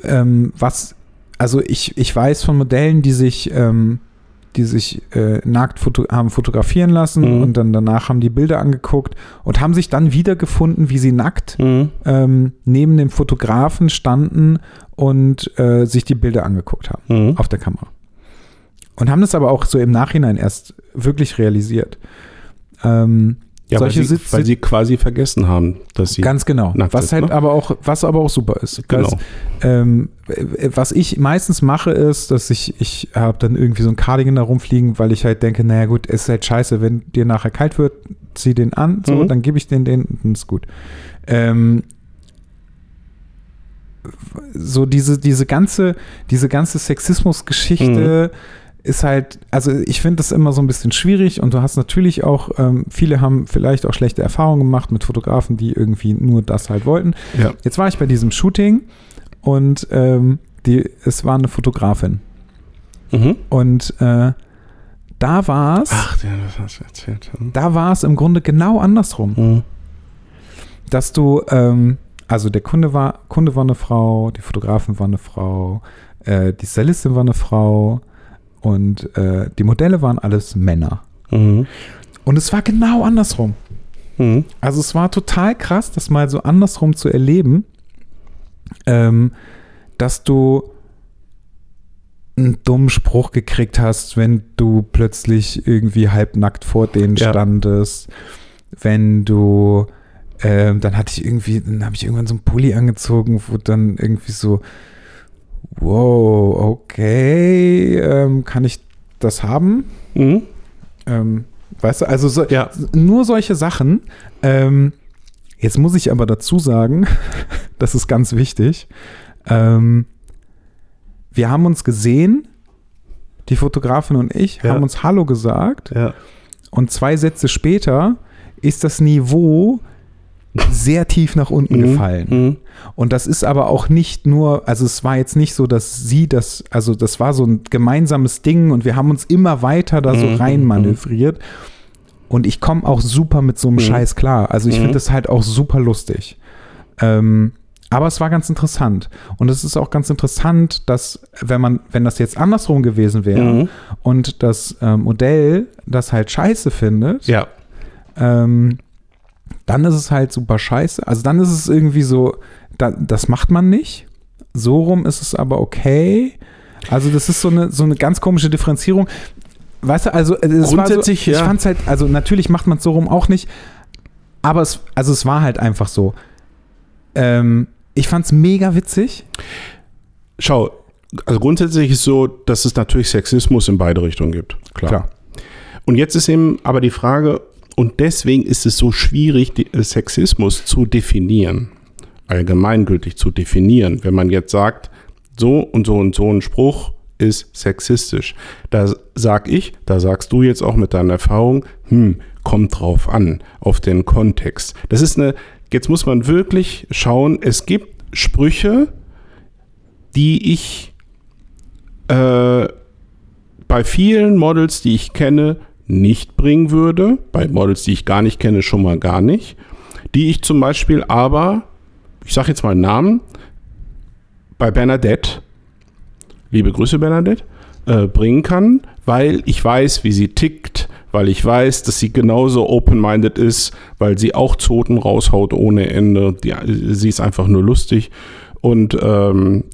ähm, was, also ich, ich weiß von Modellen, die sich, ähm, die sich äh, nackt foto haben fotografieren lassen Mhm. und dann danach haben die Bilder angeguckt und haben sich dann wiedergefunden, wie sie nackt Mhm. ähm, neben dem Fotografen standen und äh, sich die Bilder angeguckt haben Mhm. auf der Kamera. Und haben das aber auch so im Nachhinein erst wirklich realisiert. Ähm, Ja, solche weil, sie, Sitz- weil sie quasi vergessen haben, dass sie. Ganz genau. Was halt ne? aber auch, was aber auch super ist. Genau. Weil's, Ähm, äh, was ich meistens mache, ist, dass ich, ich habe dann irgendwie so ein Cardigan da rumfliegen, weil ich halt denke, naja gut, es ist halt scheiße, wenn dir nachher kalt wird, zieh den an, so, Mhm. dann gebe ich den den und dann ist gut. Ähm, so diese, diese ganze, diese ganze Sexismus-Geschichte ist halt, also ich finde das immer so ein bisschen schwierig und du hast natürlich auch, ähm, viele haben vielleicht auch schlechte Erfahrungen gemacht mit Fotografen, die irgendwie nur das halt wollten. Ja. Jetzt war ich bei diesem Shooting und ähm, die, es war eine Fotografin Mhm. und äh, da war es, Ach, ja, das hast du erzählt. Mhm. da war es im Grunde genau andersrum. Mhm. dass du, ähm, also der Kunde war, Kunde war eine Frau, die Fotografin war eine Frau, äh, die Stylistin war eine Frau und äh, die Modelle waren alles Männer. Mhm. Und es war genau andersrum. Mhm. Also es war total krass, das mal so andersrum zu erleben, ähm, dass du einen dummen Spruch gekriegt hast, wenn du plötzlich irgendwie halbnackt vor denen Ja. standest, wenn du ähm, dann hatte ich irgendwie, dann habe ich irgendwann so einen Pulli angezogen, wo dann irgendwie so, wow, okay, ähm, kann ich das haben? Mhm. Ähm, weißt du, also so, Ja. nur solche Sachen. Ähm, jetzt muss ich aber dazu sagen, <laughs> das ist ganz wichtig. Ähm, wir haben uns gesehen, die Fotografin und ich Ja. haben uns Hallo gesagt Ja. und zwei Sätze später ist das Niveau sehr tief nach unten Mhm. gefallen. Mhm. Und das ist aber auch nicht nur, also es war jetzt nicht so, dass sie das, also das war so ein gemeinsames Ding und wir haben uns immer weiter da so Mhm, rein manövriert. Und ich komme auch super mit so einem Mhm. Scheiß klar. Also ich Mhm. finde das halt auch super lustig. Ähm, Aber es war ganz interessant. Und es ist auch ganz interessant, dass, wenn man, wenn das jetzt andersrum gewesen wäre Mhm. und das ähm, Modell das halt scheiße findet, Ja. ähm, dann ist es halt super scheiße. Also dann ist es irgendwie so, da, das macht man nicht. So rum ist es aber okay. Also das ist so eine, so eine ganz komische Differenzierung. Weißt du, also es Grundsätzlich, war so, ja. ich fand es halt, also natürlich macht man es so rum auch nicht, aber es, also es war halt einfach so. Ähm, ich fand es mega witzig. Schau, also grundsätzlich ist so, dass es natürlich Sexismus in beide Richtungen gibt. Klar. Klar. Und jetzt ist eben aber die Frage, und deswegen ist es so schwierig, äh, Sexismus zu definieren, allgemeingültig zu definieren. Wenn man jetzt sagt, so und so und so ein Spruch ist sexistisch. Da sag ich, da sagst du jetzt auch mit deiner Erfahrung, hm, kommt drauf an, auf den Kontext. Das ist eine, jetzt muss man wirklich schauen, es gibt Sprüche, die ich äh, bei vielen Models, die ich kenne, nicht bringen würde. Bei Models, die ich gar nicht kenne, schon mal gar nicht. Die ich zum Beispiel aber, ich sage jetzt mal einen Namen, bei Bernadette, liebe Grüße Bernadette, äh, bringen kann, weil ich weiß, wie sie tickt, weil ich weiß, dass sie genauso open-minded ist, weil sie auch Zoten raushaut ohne Ende. Die, sie ist einfach nur lustig und ähm,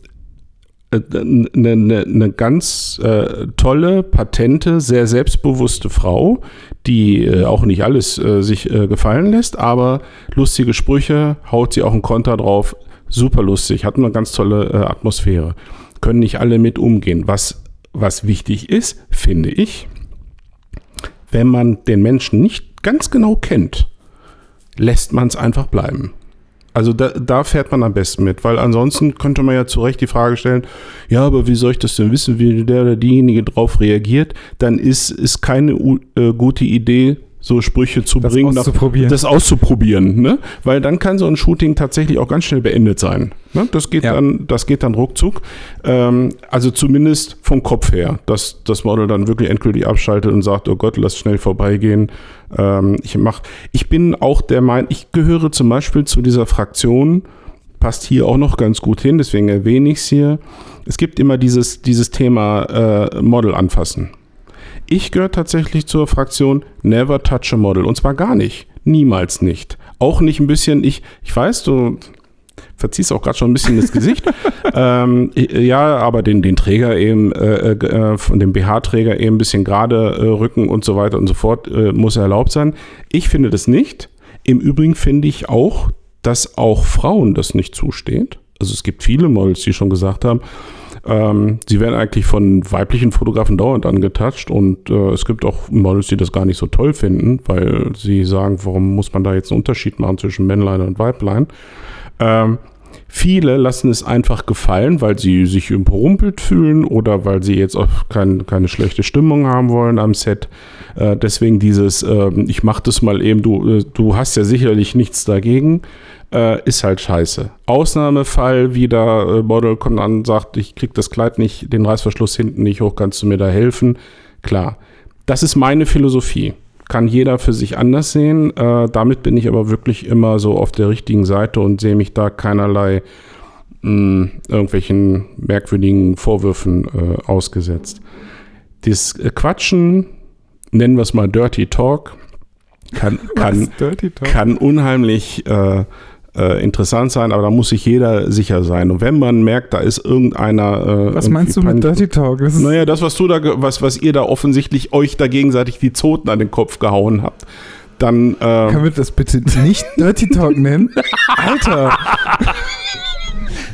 eine, eine, eine ganz äh, tolle, patente, sehr selbstbewusste Frau, die äh, auch nicht alles äh, sich äh, gefallen lässt, aber lustige Sprüche, haut sie auch einen Konter drauf, super lustig, hat eine ganz tolle äh, Atmosphäre. Können nicht alle mit umgehen. Was, was wichtig ist, finde ich, wenn man den Menschen nicht ganz genau kennt, lässt man es einfach bleiben. Also da, da fährt man am besten mit, weil ansonsten könnte man ja zu Recht die Frage stellen, ja, aber wie soll ich das denn wissen, wie der oder diejenige drauf reagiert? Dann ist, ist keine äh, gute Idee, so Sprüche zu Das bringen, auszuprobieren. das auszuprobieren, ne? Weil dann kann so ein Shooting tatsächlich auch ganz schnell beendet sein. Ne? Das geht Ja. dann, das geht dann ruckzuck. Ähm, also zumindest vom Kopf her, dass das Model dann wirklich endgültig abschaltet und sagt, oh Gott, lass schnell vorbeigehen. Ähm, ich mach, ich bin auch der Meinung, ich gehöre zum Beispiel zu dieser Fraktion, passt hier auch noch ganz gut hin, deswegen erwähne ich es hier. Es gibt immer dieses, dieses Thema äh, Model anfassen. Ich gehöre tatsächlich zur Fraktion Never Touch a Model. Und zwar gar nicht. Niemals nicht. Auch nicht ein bisschen, ich, ich weiß, du verziehst auch gerade schon ein bisschen das Gesicht. <laughs> ähm, ja, aber den, den Träger eben, äh, äh, von dem BH-Träger eben ein bisschen gerade äh, rücken und so weiter und so fort, äh, muss erlaubt sein. Ich finde das nicht. Im Übrigen finde ich auch, dass auch Frauen das nicht zusteht. Also es gibt viele Models, die schon gesagt haben, ähm, sie werden eigentlich von weiblichen Fotografen dauernd angetatscht und äh, es gibt auch Models, die das gar nicht so toll finden, weil sie sagen, warum muss man da jetzt einen Unterschied machen zwischen Männlein und Weiblein. Ähm, viele lassen es einfach gefallen, weil sie sich überrumpelt fühlen oder weil sie jetzt auch kein, keine schlechte Stimmung haben wollen am Set. Äh, deswegen dieses, ähm, ich mach das mal eben, du, äh, du hast ja sicherlich nichts dagegen, äh, ist halt scheiße. Ausnahmefall, wieder äh, Model kommt an und sagt, ich krieg das Kleid nicht, den Reißverschluss hinten nicht hoch, kannst du mir da helfen? Klar. Das ist meine Philosophie. Kann jeder für sich anders sehen. Äh, damit bin ich aber wirklich immer so auf der richtigen Seite und sehe mich da keinerlei mh, irgendwelchen merkwürdigen Vorwürfen äh, ausgesetzt. Das äh, Quatschen, nennen wir es mal Dirty Talk, kann, kann, Dirty Talk? kann unheimlich äh, äh, interessant sein, aber da muss sich jeder sicher sein. Und wenn man merkt, da ist irgendeiner. Äh, Was meinst du mit Dirty Talk? Das Naja, das, was du da, was, was ihr da offensichtlich euch da gegenseitig die Zoten an den Kopf gehauen habt, dann. Äh, Können wir das bitte nicht Dirty Talk nennen? Alter,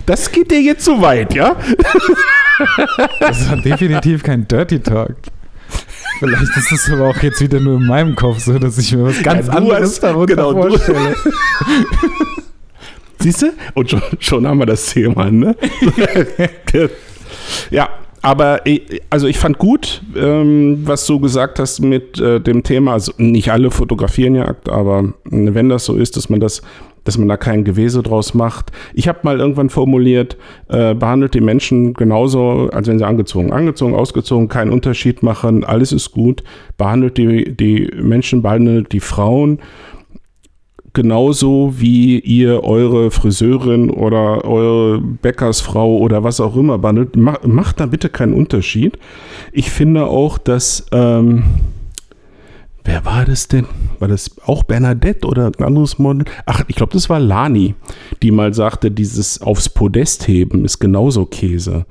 das geht dir jetzt zu weit, ja? das ist definitiv kein Dirty Talk. Vielleicht ist es aber auch jetzt wieder nur in meinem Kopf so, dass ich mir was ganz Ja, anderes hast- darunter genau, vorstelle. <laughs> Siehst du? Und schon, schon haben wir das Thema, ne? <laughs> ja, aber ich- also ich fand gut, ähm, was du gesagt hast mit äh, dem Thema. Also nicht alle fotografieren Jagd, aber äh, wenn das so ist, dass man das dass man da kein Gewese draus macht. Ich habe mal irgendwann formuliert, äh, behandelt die Menschen genauso, als wenn sie angezogen, angezogen, ausgezogen, keinen Unterschied machen, alles ist gut. Behandelt die, die Menschen, behandelt die Frauen genauso wie ihr eure Friseurin oder eure Bäckersfrau oder was auch immer behandelt. Mach, macht da bitte keinen Unterschied. Ich finde auch, dass. Ähm, wer war das denn? War das auch Bernadette oder ein anderes Model? Ach, ich glaube, das war Lani, die mal sagte, dieses aufs Podest heben ist genauso Käse.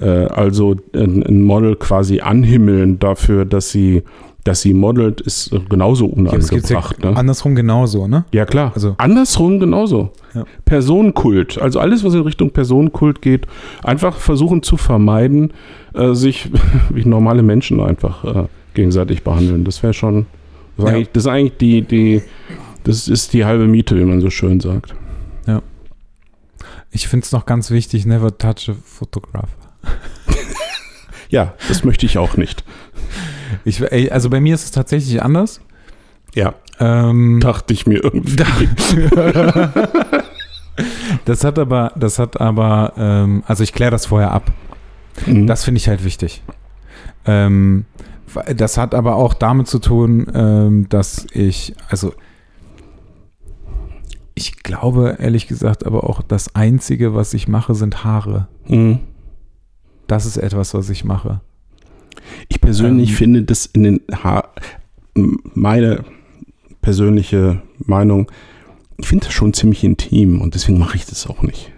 Äh, also ein, ein Model quasi anhimmeln dafür, dass sie dass sie modelt, ist genauso unangebracht. Ja, ne? Andersrum genauso, ne? Ja, klar. Also- Andersrum genauso. Ja. Personenkult. Also alles, was in Richtung Personenkult geht, einfach versuchen zu vermeiden, äh, sich <laughs> wie normale Menschen einfach äh, gegenseitig behandeln. Das wäre schon. Das ist, Ja. eigentlich, das ist eigentlich die, die. Das ist die halbe Miete, wie man so schön sagt. Ich finde es noch ganz wichtig, never touch a photograph. <laughs> Ja, das möchte ich auch nicht. <laughs> Ich, also bei mir ist es tatsächlich anders. Ja, Ähm, dachte ich mir irgendwie. <laughs> das hat aber, das hat aber, ähm, also ich kläre das vorher ab. Mhm. Das finde ich halt wichtig. Ähm, das hat aber auch damit zu tun, ähm, dass ich, also ich glaube ehrlich gesagt, aber auch das Einzige, was ich mache, sind Haare. Mhm. Das ist etwas, was ich mache. Ich persönlich Ähm, finde das in den ha meine persönliche Meinung, ich finde das schon ziemlich intim und deswegen mache ich das auch nicht.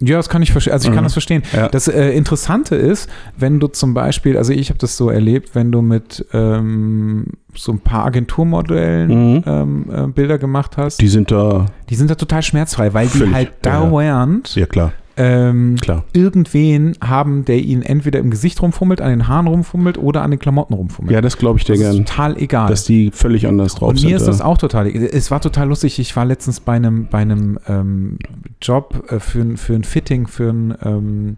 Ja, das kann ich verstehen. Also ich kann Mhm. das verstehen. Ja. Das äh, Interessante ist, wenn du zum Beispiel, also ich habe das so erlebt, wenn du mit ähm, so ein paar Agenturmodellen Mhm. ähm, äh, Bilder gemacht hast, Die sind da, die sind da total schmerzfrei, weil die Völlig, halt ja, ja. dauernd ja klar, ähm, klar. irgendwen haben, der ihnen entweder im Gesicht rumfummelt, an den Haaren rumfummelt oder an den Klamotten rumfummelt. Ja, das glaube ich dir das ist total egal. dass die völlig anders drauf Und sind. mir ist das ja. auch total. Es war total lustig. Ich war letztens bei einem, bei einem ähm, Job äh, für, ein- für ein Fitting, für ein, ähm,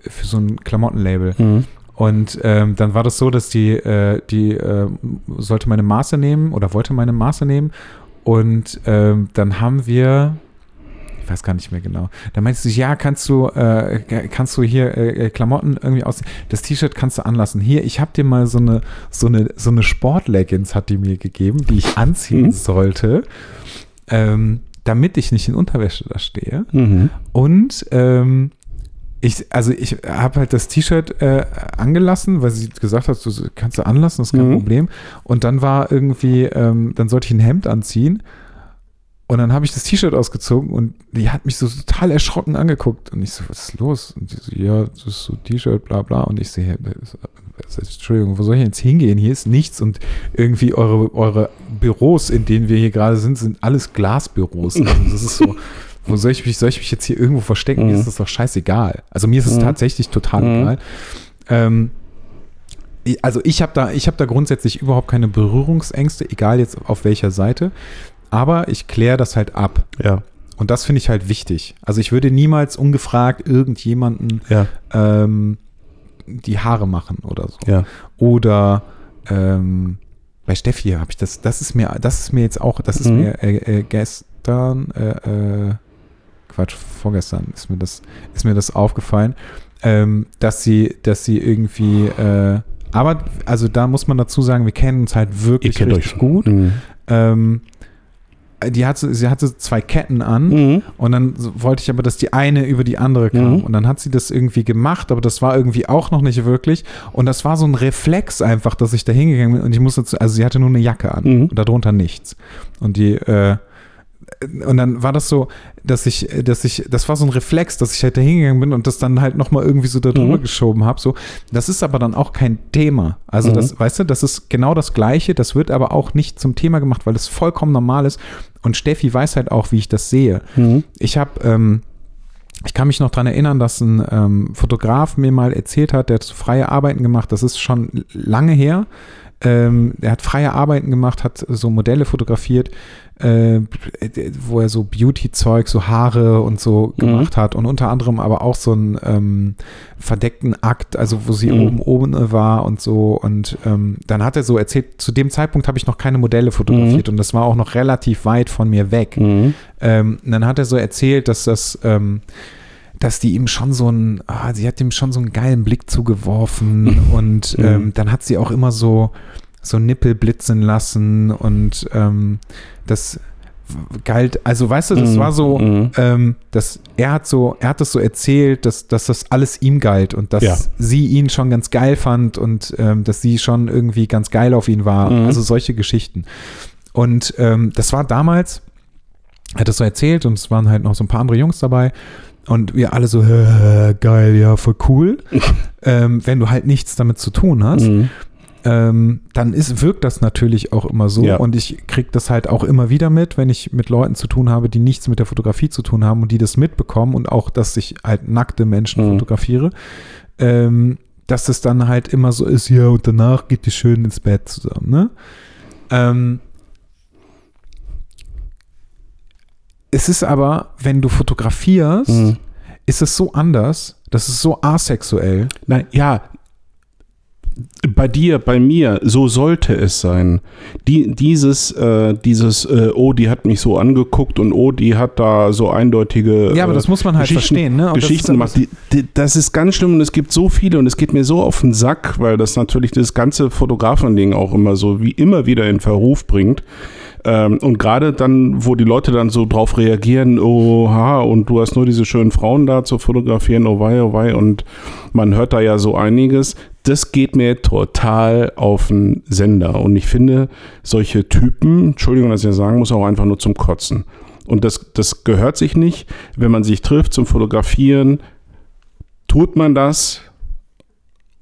für so ein Klamottenlabel. Mhm. Und ähm, dann war das so, dass die, äh, die äh, sollte meine Maße nehmen oder wollte meine Maße nehmen. Und ähm, dann haben wir, ich weiß gar nicht mehr genau, da meinte sie, ja, kannst du, äh, kannst du hier äh, Klamotten irgendwie aus, das T-Shirt kannst du anlassen. Hier, ich habe dir mal so eine, so eine, so eine Sportleggings hat die mir gegeben, die ich anziehen Mhm. sollte, ähm, damit ich nicht in Unterwäsche da stehe. Mhm. Und ähm, ich, also ich habe halt das T-Shirt äh, angelassen, weil sie gesagt hat, du kannst du anlassen, das ist kein Mhm. Problem. Und dann war irgendwie, ähm, dann sollte ich ein Hemd anziehen. Und dann habe ich das T-Shirt ausgezogen und die hat mich so total erschrocken angeguckt. Und ich so, was ist los? Und die so, ja, das ist so T-Shirt, bla bla. Und ich so, das- das- Entschuldigung, wo soll ich jetzt hingehen? Hier ist nichts. Und irgendwie eure, eure Büros, in denen wir hier gerade sind, sind alles Glasbüros. <laughs> Also das ist so, wo soll ich mich, soll ich mich jetzt hier irgendwo verstecken? Mir Mhm. ist das doch scheißegal. Also mir ist es Mhm. tatsächlich total Mhm. egal. Ähm, also ich habe da, ich habe da grundsätzlich überhaupt keine Berührungsängste, egal jetzt auf welcher Seite. Aber ich kläre das halt ab. Ja, Und das finde ich halt wichtig. Also ich würde niemals ungefragt irgendjemanden ja, ähm, die Haare machen oder so. ja. Oder ähm, bei Steffi habe ich das, das ist mir, das ist mir jetzt auch, das ist Mhm. mir äh, äh, gestern, äh, äh, Quatsch, vorgestern ist mir das, ist mir das aufgefallen, ähm, dass sie, dass sie irgendwie, äh, aber also da muss man dazu sagen, wir kennen uns halt wirklich richtig euch. gut. Mhm. Ähm, die hatte, sie hatte zwei Ketten an Mhm. und dann wollte ich aber, dass die eine über die andere kam. Mhm. Und dann hat sie das irgendwie gemacht, aber das war irgendwie auch noch nicht wirklich. Und das war so ein Reflex einfach, dass ich da hingegangen bin und ich musste, zu, also sie hatte nur eine Jacke an Mhm. und darunter nichts. Und die, äh, und dann war das so, dass ich, dass ich, das war so ein Reflex, dass ich halt da hingegangen bin und das dann halt nochmal irgendwie so da drüber Mhm. geschoben habe. So, das ist aber dann auch kein Thema. Also Mhm. das, weißt du, das ist genau das Gleiche. Das wird aber auch nicht zum Thema gemacht, weil es vollkommen normal ist. Und Steffi weiß halt auch, wie ich das sehe. Mhm. Ich habe, ähm, ich kann mich noch daran erinnern, dass ein ähm, Fotograf mir mal erzählt hat, der so freie Arbeiten gemacht. Das ist schon lange her. Ähm, er hat freie Arbeiten gemacht, hat so Modelle fotografiert, äh, wo er so Beauty-Zeug, so Haare und so Mhm. gemacht hat und unter anderem aber auch so einen ähm, verdeckten Akt, also wo sie Mhm. oben oben war und so und ähm, dann hat er so erzählt, zu dem Zeitpunkt habe ich noch keine Modelle fotografiert und das war auch noch relativ weit von mir weg. Mhm. Ähm, dann hat er so erzählt, dass das, ähm, dass die ihm schon so ein, ah, sie hat ihm schon so einen geilen Blick zugeworfen <laughs> und Mhm. ähm, dann hat sie auch immer so, so Nippel blitzen lassen und ähm, das, galt, also weißt du, das Mhm. war so, Mhm. ähm, dass er hat so, er hat das so erzählt, dass, dass das alles ihm galt und dass Ja. sie ihn schon ganz geil fand und ähm, dass sie schon irgendwie ganz geil auf ihn war. Mhm. Also solche Geschichten. Und ähm, das war damals, er hat das so erzählt und es waren halt noch so ein paar andere Jungs dabei. Und wir alle so, "Hä, geil, ja, voll cool. <laughs> ähm, wenn du halt nichts damit zu tun hast Mhm. ähm, dann ist, wirkt das natürlich auch immer so. Ja. Und ich kriege das halt auch immer wieder mit, wenn ich mit Leuten zu tun habe, die nichts mit der Fotografie zu tun haben und die das mitbekommen und auch, dass ich halt nackte Menschen Mhm. fotografiere, ähm, dass es dann halt immer so ist, ja, und danach geht die schön ins Bett zusammen, ne? Ähm, es ist aber, wenn du fotografierst, Mhm. ist es so anders, das ist so asexuell. Nein, ja. Bei dir, bei mir, so sollte es sein. Die, dieses, äh, dieses, äh, oh, die hat mich so angeguckt und oh, die hat da so eindeutige. Ja, aber äh, das muss man halt Geschichten- verstehen, ne? Das Geschichten ist- gemacht. Die, die, das ist ganz schlimm und es gibt so viele und es geht mir so auf den Sack, weil das natürlich das ganze Fotografending auch immer so wie immer wieder in Verruf bringt. Ähm, und gerade dann, wo die Leute dann so drauf reagieren, oha, und du hast nur diese schönen Frauen da zu fotografieren, oh wei, oh wei, und man hört da ja so einiges, das geht mir total auf den Sender. Und ich finde, solche Typen, Entschuldigung, dass ich das sagen muss, auch einfach nur zum Kotzen. Und das, das gehört sich nicht, wenn man sich trifft zum Fotografieren, tut man das,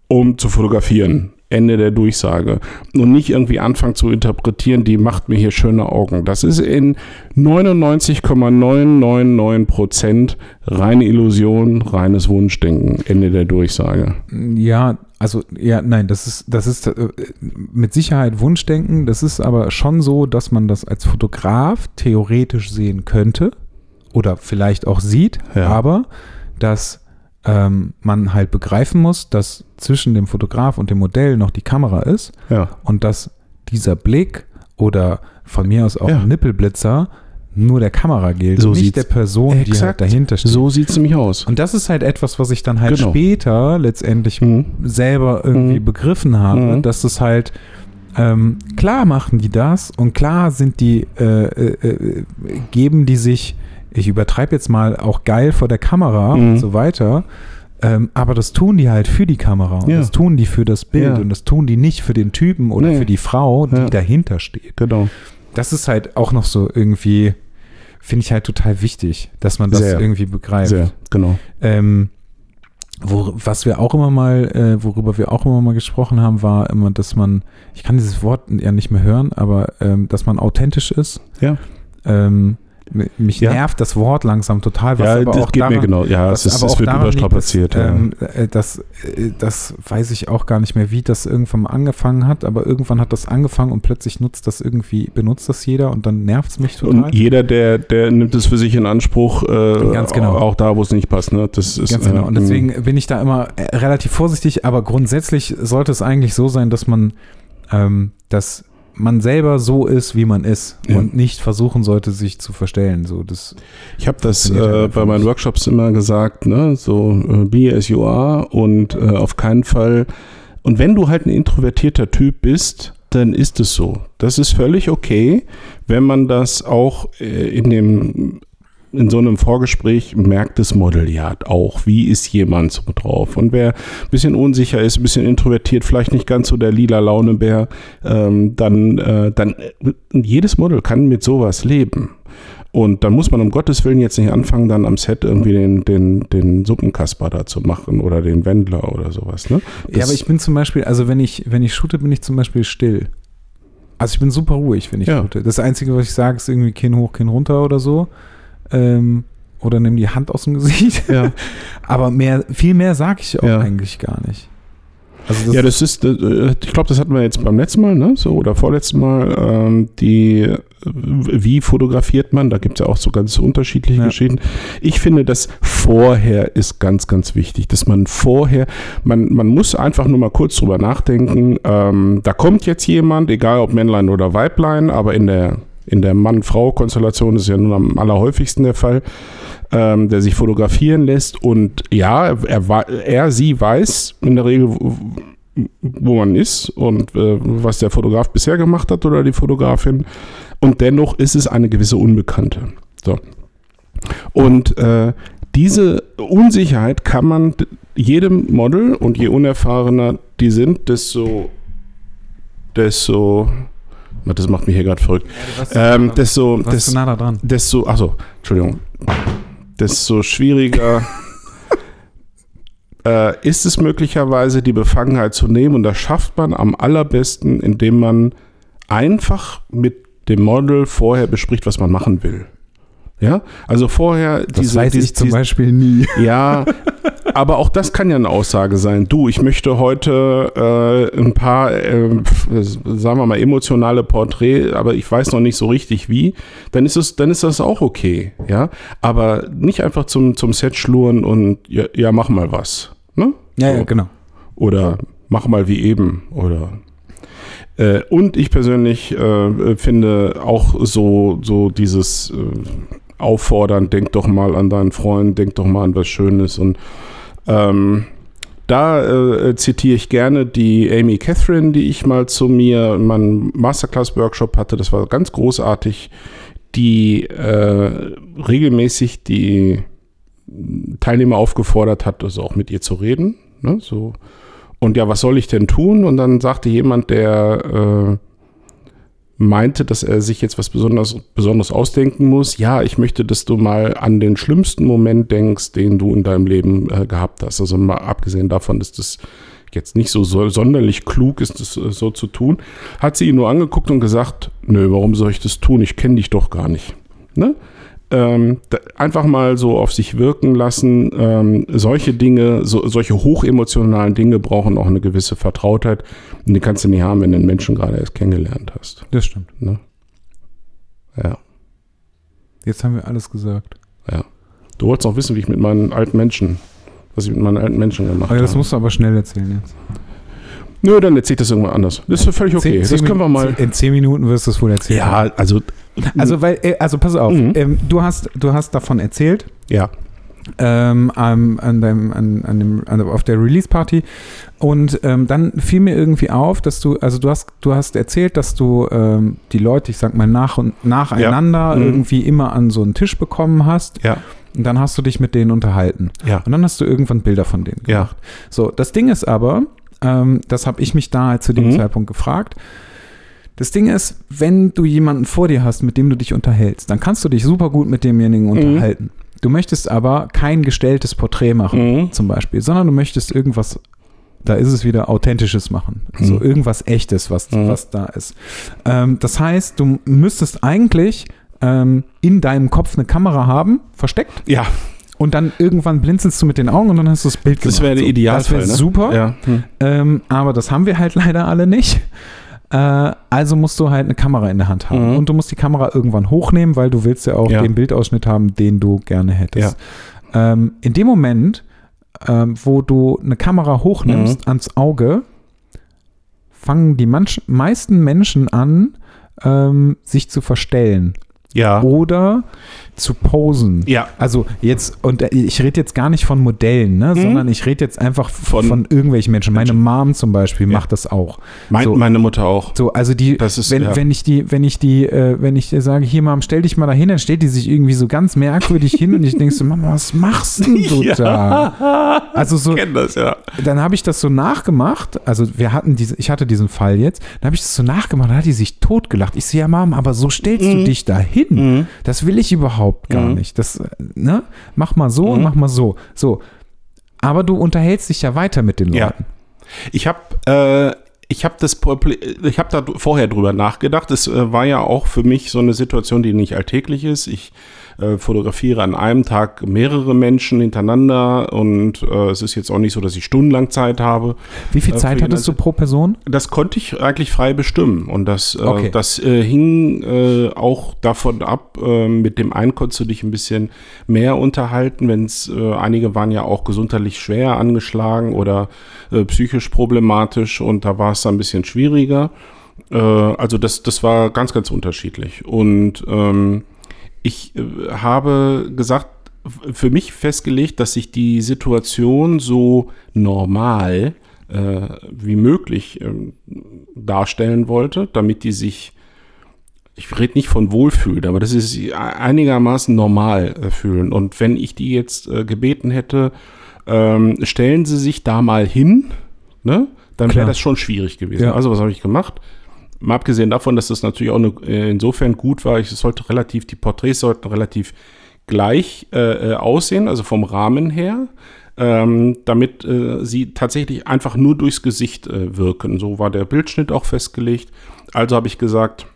um zu fotografieren. Ende der Durchsage. Und nicht irgendwie anfangen zu interpretieren, die macht mir hier schöne Augen. Das ist in 99,999 Prozent reine Illusion, reines Wunschdenken. Ende der Durchsage. Ja, also ja, nein, das ist, das ist äh, mit Sicherheit Wunschdenken. Das ist aber schon so, dass man das als Fotograf theoretisch sehen könnte oder vielleicht auch sieht, Ja. aber dass ähm, man halt begreifen muss, dass zwischen dem Fotograf und dem Modell noch die Kamera ist Ja. und dass dieser Blick oder von mir aus auch Ja. Nippelblitzer nur der Kamera gilt, So nicht der Person, die halt exakt dahinter steht. So sieht es nämlich aus. Und das ist halt etwas, was ich dann halt Genau. später letztendlich Mhm. selber irgendwie Mhm. begriffen habe, Mhm. dass es halt ähm, klar machen die das und klar sind die, äh, äh, äh, geben die sich, ich übertreibe jetzt mal, auch geil vor der Kamera Mhm. und so weiter. Ähm, aber das tun die halt für die Kamera und Ja. das tun die für das Bild Ja. und das tun die nicht für den Typen oder Nee. für die Frau, die Ja. dahinter steht. Genau. Das ist halt auch noch so irgendwie, finde ich halt total wichtig, dass man das Sehr. irgendwie begreift. Sehr, genau. Ähm, wo, was wir auch immer mal, äh, worüber wir auch immer mal gesprochen haben, war immer, dass man, ich kann dieses Wort ja nicht mehr hören, aber ähm, dass man authentisch ist. Ja. Ähm, mich Ja. nervt das Wort langsam total, was ja, aber das auch geht daran, mir genau. Ja, es, ist, es wird daran liegt, überstrapaziert. Dass, ähm, äh, das, äh, das weiß ich auch gar nicht mehr, wie das irgendwann mal angefangen hat, aber irgendwann hat das angefangen und plötzlich nutzt das irgendwie, benutzt das jeder und dann nervt es mich total. Und jeder, der, der nimmt es für sich in Anspruch, äh, Ganz genau. auch da, wo es nicht passt. Ne? Das ist, Ganz genau. Und äh, deswegen bin ich da immer relativ vorsichtig, aber grundsätzlich sollte es eigentlich so sein, dass man, ähm, dass man selber so ist, wie man ist Ja. und nicht versuchen sollte, sich zu verstellen. So, das, Ich habe das halt äh, bei meinen. Workshops immer gesagt, ne, so äh, be as you are und äh, auf keinen Fall. Und wenn du halt ein introvertierter Typ bist, dann ist es so. Das ist völlig okay, wenn man das auch äh, in dem in so einem Vorgespräch merkt das Model ja auch, wie ist jemand so drauf. Und wer ein bisschen unsicher ist, ein bisschen introvertiert, vielleicht nicht ganz so der lila Launebär, ähm, dann, äh, dann äh, jedes Model kann mit sowas leben. Und dann muss man um Gottes Willen jetzt nicht anfangen, dann am Set irgendwie den, den, den Suppenkasper da zu machen oder den Wendler oder sowas. Ne? ja, aber ich bin zum Beispiel, also wenn ich, wenn ich shoote, bin ich zum Beispiel still. Also ich bin super ruhig, wenn ich Ja. shoote. Das Einzige, was ich sage, ist irgendwie Kinn hoch, Kinn runter oder so. Ähm, oder nimm die Hand aus dem Gesicht. Ja. <laughs> Aber mehr, viel mehr sage ich auch Ja. eigentlich gar nicht. Also das, ja, das ist, äh, ich glaube, das hatten wir jetzt beim letzten Mal, ne? So, oder vorletzten Mal, ähm, die, wie fotografiert man? Da gibt es ja auch so ganz unterschiedliche Ja. Geschichten. Ich finde, das vorher ist ganz, ganz wichtig, dass man vorher, man, man muss einfach nur mal kurz drüber nachdenken, ähm, da kommt jetzt jemand, egal ob Männlein oder Weiblein, aber in der, in der Mann-Frau-Konstellation ist ja nun am allerhäufigsten der Fall, ähm, der sich fotografieren lässt und ja, er, er, sie weiß in der Regel, wo- wo man ist und äh, was der Fotograf bisher gemacht hat oder die Fotografin. und dennoch ist es eine gewisse Unbekannte. So. Und äh, diese Unsicherheit kann man jedem Model und je unerfahrener die sind, desto, desto, das macht mich hier gerade verrückt, ähm, desto, desto, nah dran? desto, achso, Entschuldigung, desto schwieriger <laughs> äh, ist es möglicherweise, die Befangenheit zu nehmen. Und das schafft man am allerbesten, indem man einfach mit dem Model vorher bespricht, was man machen will. Ja, also vorher Das weiß diese- ich zum diese- Beispiel nie. ja, <laughs> aber auch das kann ja eine Aussage sein. Du, ich möchte heute äh, ein paar, äh, sagen wir mal, emotionale Porträt, aber ich weiß noch nicht so richtig wie. Dann ist es, dann ist das auch okay, ja. Aber nicht einfach zum, zum Set schluren und ja, ja mach mal was. Ne? Ja, So. ja, genau. Oder mach mal wie eben. Oder äh, und ich persönlich äh, finde auch so, so dieses äh, Auffordern, denk doch mal an deinen Freund, denk doch mal an was Schönes. Und ähm, da äh, zitiere ich gerne die Amy Catherine, die ich mal zu mir in meinem Masterclass-Workshop hatte. Das war ganz großartig, die äh, regelmäßig die Teilnehmer aufgefordert hat, also auch mit ihr zu reden. Ne? So. Und ja, was soll ich denn tun? Und dann sagte jemand, der äh, meinte, dass er sich jetzt was Besonderes, Besonderes ausdenken muss. Ja, ich möchte, dass du mal an den schlimmsten Moment denkst, den du in deinem Leben äh, gehabt hast. Also mal abgesehen davon, dass das jetzt nicht so, so sonderlich klug ist, das äh, so zu tun, hat sie ihn nur angeguckt und gesagt, nö, warum soll ich das tun? Ich kenne dich doch gar nicht. Ne? Ähm, einfach mal so auf sich wirken lassen. Ähm, solche Dinge, so, solche hochemotionalen Dinge brauchen auch eine gewisse Vertrautheit. Und die kannst du nicht haben, wenn du den Menschen gerade erst kennengelernt hast. Das stimmt. Ne? Ja, Jetzt haben wir alles gesagt. ja. Du wolltest auch wissen, wie ich mit meinen alten Menschen, was ich mit meinen alten Menschen gemacht das habe. musst du aber schnell erzählen jetzt. Nö, dann erzähl ich das irgendwann anders. Das ist völlig okay. Zehn- das zehn können wir mal. In zehn Minuten wirst du es wohl erzählen. Ja, also. Also, weil, äh, also pass auf, Mhm. ähm, du, hast, du hast davon erzählt, ja. ähm, an deinem, an, an dem, an, auf der Release-Party. Und ähm, dann fiel mir irgendwie auf, dass du, also du hast, du hast erzählt, dass du ähm, die Leute, ich sag mal, nach und nacheinander Mhm. irgendwie immer an so einen Tisch bekommen hast. Ja. Und dann hast du dich mit denen unterhalten. Ja. Und dann hast du irgendwann Bilder von denen Ja. gemacht. So, das Ding ist aber, ähm, das habe ich mich da halt zu dem Mhm. Zeitpunkt gefragt. Das Ding ist, wenn du jemanden vor dir hast, mit dem du dich unterhältst, dann kannst du dich super gut mit demjenigen unterhalten. Du möchtest aber kein gestelltes Porträt machen, Mhm. zum Beispiel, sondern du möchtest irgendwas, da ist es wieder Authentisches machen. So Mhm. irgendwas Echtes, was, Mhm. was da ist. Ähm, das heißt, du müsstest eigentlich ähm, in deinem Kopf eine Kamera haben, versteckt, Ja, und dann irgendwann blinzelst du mit den Augen und dann hast du das Bild das gemacht. wäre der Idealfall. Das wäre ne? super. Ja. Hm. Ähm, aber das haben wir halt <laughs> leider alle nicht. Äh, also musst du halt eine Kamera in der Hand haben. Mhm. Und du musst die Kamera irgendwann hochnehmen, weil du willst ja auch Ja. den Bildausschnitt haben, den du gerne hättest. Ähm, in dem Moment, ähm, wo du eine Kamera Mhm. hochnimmst ans Auge, fangen die manch, meisten Menschen an, ähm, sich zu verstellen Ja. oder zu posen. Ja. Also jetzt, und äh, ich rede jetzt gar nicht von Modellen, ne, sondern ich rede jetzt einfach von, Von irgendwelchen Menschen. Meine Mom zum Beispiel Ja. macht das auch. Mein, So. Meine Mutter auch. So, also die, ist- wenn, ja. wenn ich die, wenn ich die, äh, wenn ich dir sage, hier Mom, stell dich mal da hin, dann stellt die sich irgendwie so ganz merkwürdig hin und ich denke so, Mama, was machst denn du <laughs> da? Also so, kenne das, ja. dann habe ich das so nachgemacht. Also wir hatten diese, ich hatte diesen Fall jetzt. Dann habe ich das so nachgemacht. Dann hat die sich totgelacht. Ich so, ja Mom, aber so stellst du dich da hin. Mhm. Das will ich überhaupt gar Mhm. nicht. Das, äh, ne? Mach mal so und Mhm. mach mal so. So. Aber du unterhältst dich ja weiter mit den Ja. Leuten. Ich habe äh, ich habe das ich habe da vorher drüber nachgedacht. Es äh, war ja auch für mich so eine Situation, die nicht alltäglich ist. Ich äh, fotografiere an einem Tag mehrere Menschen hintereinander und äh, es ist jetzt auch nicht so, dass ich stundenlang Zeit habe. Wie viel Äh, Zeit für hattest du pro Person? Das konnte ich eigentlich frei bestimmen und das, äh, Okay. das äh, hing äh, auch davon ab, äh, mit dem einen konntest du dich ein bisschen mehr unterhalten, wenn es, äh, einige waren ja auch gesundheitlich schwer angeschlagen oder äh, psychisch problematisch und da war es dann ein bisschen schwieriger. Äh, also das, das war ganz, ganz unterschiedlich und ähm, ich äh, habe gesagt, für mich festgelegt, dass ich die Situation so normal äh, wie möglich ähm, darstellen wollte, damit die sich ich rede nicht von Wohlfühlen, aber das ist einigermaßen normal äh, fühlen. Und wenn ich die jetzt äh, gebeten hätte, ähm, stellen Sie sich da mal hin, ne? dann wäre das schon schwierig gewesen. Ja. Also was habe ich gemacht? Mal abgesehen davon, dass das natürlich auch äh, insofern gut war, ich sollte relativ, die Porträts sollten relativ gleich äh, äh, aussehen, also vom Rahmen her, ähm, damit äh, sie tatsächlich einfach nur durchs Gesicht äh, wirken. So war der Bildschnitt auch festgelegt. Also habe ich gesagt,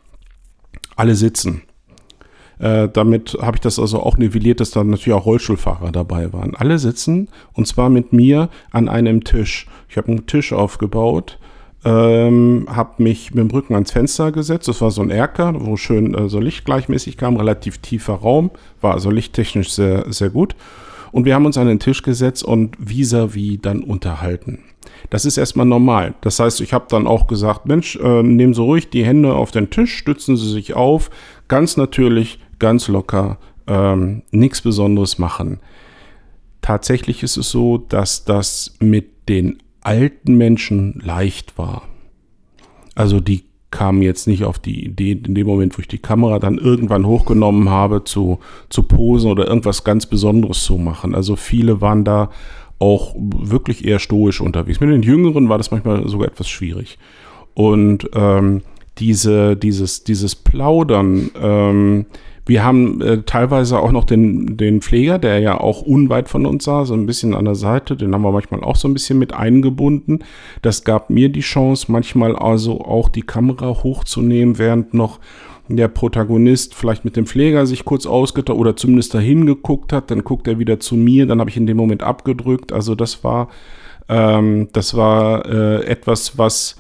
alle sitzen. Äh, damit habe ich das also auch nivelliert, dass da natürlich auch Rollstuhlfahrer dabei waren. Alle sitzen und zwar mit mir an einem Tisch. Ich habe einen Tisch aufgebaut, ähm, habe mich mit dem Rücken ans Fenster gesetzt. Das war so ein Erker, wo schön äh, so Licht gleichmäßig kam, relativ tiefer Raum, war also lichttechnisch sehr, sehr gut. Und wir haben uns an den Tisch gesetzt und vis-à-vis -vis dann unterhalten. Das ist erstmal normal. Das heißt, ich habe dann auch gesagt, Mensch, äh, nehmen Sie ruhig die Hände auf den Tisch, stützen Sie sich auf, ganz natürlich, ganz locker, ähm, nichts Besonderes machen. Tatsächlich ist es so, dass das mit den alten Menschen leicht war. Also die kamen jetzt nicht auf die Idee, in dem Moment, wo ich die Kamera dann irgendwann hochgenommen habe, zu, zu posen oder irgendwas ganz Besonderes zu machen. Also viele waren da auch wirklich eher stoisch unterwegs. Mit den Jüngeren war das manchmal sogar etwas schwierig. Und ähm, diese, dieses, dieses Plaudern, ähm, wir haben äh, teilweise auch noch den, den Pfleger, der ja auch unweit von uns sah, so ein bisschen an der Seite. Den haben wir manchmal auch so ein bisschen mit eingebunden. Das gab mir die Chance, manchmal also auch die Kamera hochzunehmen, während noch der Protagonist vielleicht mit dem Pfleger sich kurz ausgetauscht oder zumindest dahin geguckt hat. Dann guckt er wieder zu mir. Dann habe ich in dem Moment abgedrückt. Also das war, ähm, das war äh, etwas, was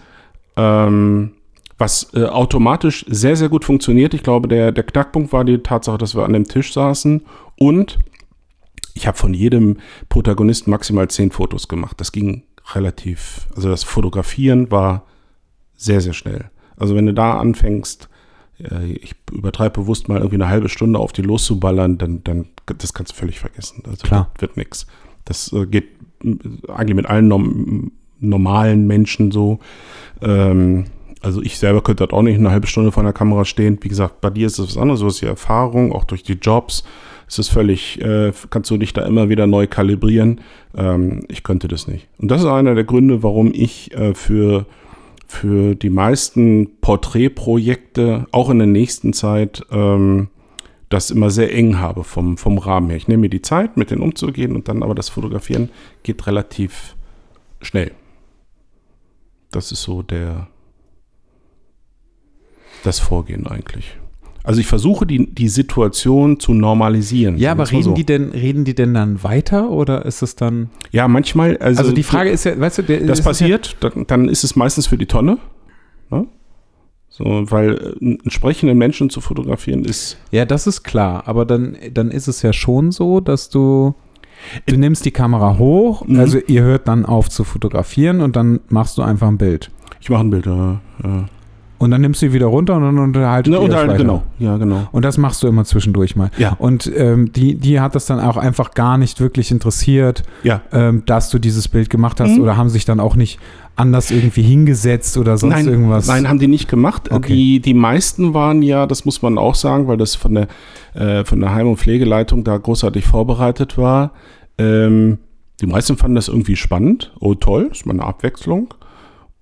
ähm, was äh, automatisch sehr, sehr gut funktioniert. Ich glaube, der, der Knackpunkt war die Tatsache, dass wir an dem Tisch saßen und ich habe von jedem Protagonisten maximal zehn Fotos gemacht. Das ging relativ, also das Fotografieren war sehr, sehr schnell. Also wenn du da anfängst, äh, ich übertreibe bewusst mal irgendwie eine halbe Stunde auf die loszuballern, dann, dann das kannst du völlig vergessen. Also Klar. wird nichts. Das äh, geht eigentlich mit allen norm normalen Menschen so. Ähm, also ich selber könnte das auch nicht eine halbe Stunde vor der Kamera stehen. Wie gesagt, bei dir ist es was anderes, du hast die Erfahrung, auch durch die Jobs. Es ist völlig, äh, kannst du dich da immer wieder neu kalibrieren. Ähm, ich könnte das nicht. Und das ist einer der Gründe, warum ich äh, für, für die meisten Porträtprojekte, auch in der nächsten Zeit, ähm, das immer sehr eng habe vom, vom Rahmen her. Ich nehme mir die Zeit, mit denen umzugehen und dann aber das Fotografieren geht relativ schnell. Das ist so der, das Vorgehen eigentlich. Also ich versuche die, die Situation zu normalisieren. Ja, aber reden so. die denn, reden die denn dann weiter oder ist es dann? Ja, manchmal. Also, also die Frage ist ja, weißt du, der, das passiert, ja dann, dann, ist es meistens für die Tonne. Ne? So, weil äh, einen sprechenden Menschen zu fotografieren ist. Ja, das ist klar, aber dann, dann ist es ja schon so, dass du. Du äh, nimmst die Kamera hoch, mhm. also ihr hört dann auf zu fotografieren und dann machst du einfach ein Bild. Ich mache ein Bild, ja. ja. Und dann nimmst du sie wieder runter und dann unterhaltet ne, unterhalten, weiter. Genau, ja, genau. Und das machst du immer zwischendurch mal. Ja. Und ähm, die, die hat das dann auch einfach gar nicht wirklich interessiert, ja. ähm, dass du dieses Bild gemacht hast mhm. oder haben sich dann auch nicht anders irgendwie hingesetzt oder sonst nein, irgendwas? Nein, haben die nicht gemacht. Okay. Die, die meisten waren ja, das muss man auch sagen, weil das von der, äh, von der Heim- und Pflegeleitung da großartig vorbereitet war. Ähm, die meisten fanden das irgendwie spannend. Oh toll, ist mal eine Abwechslung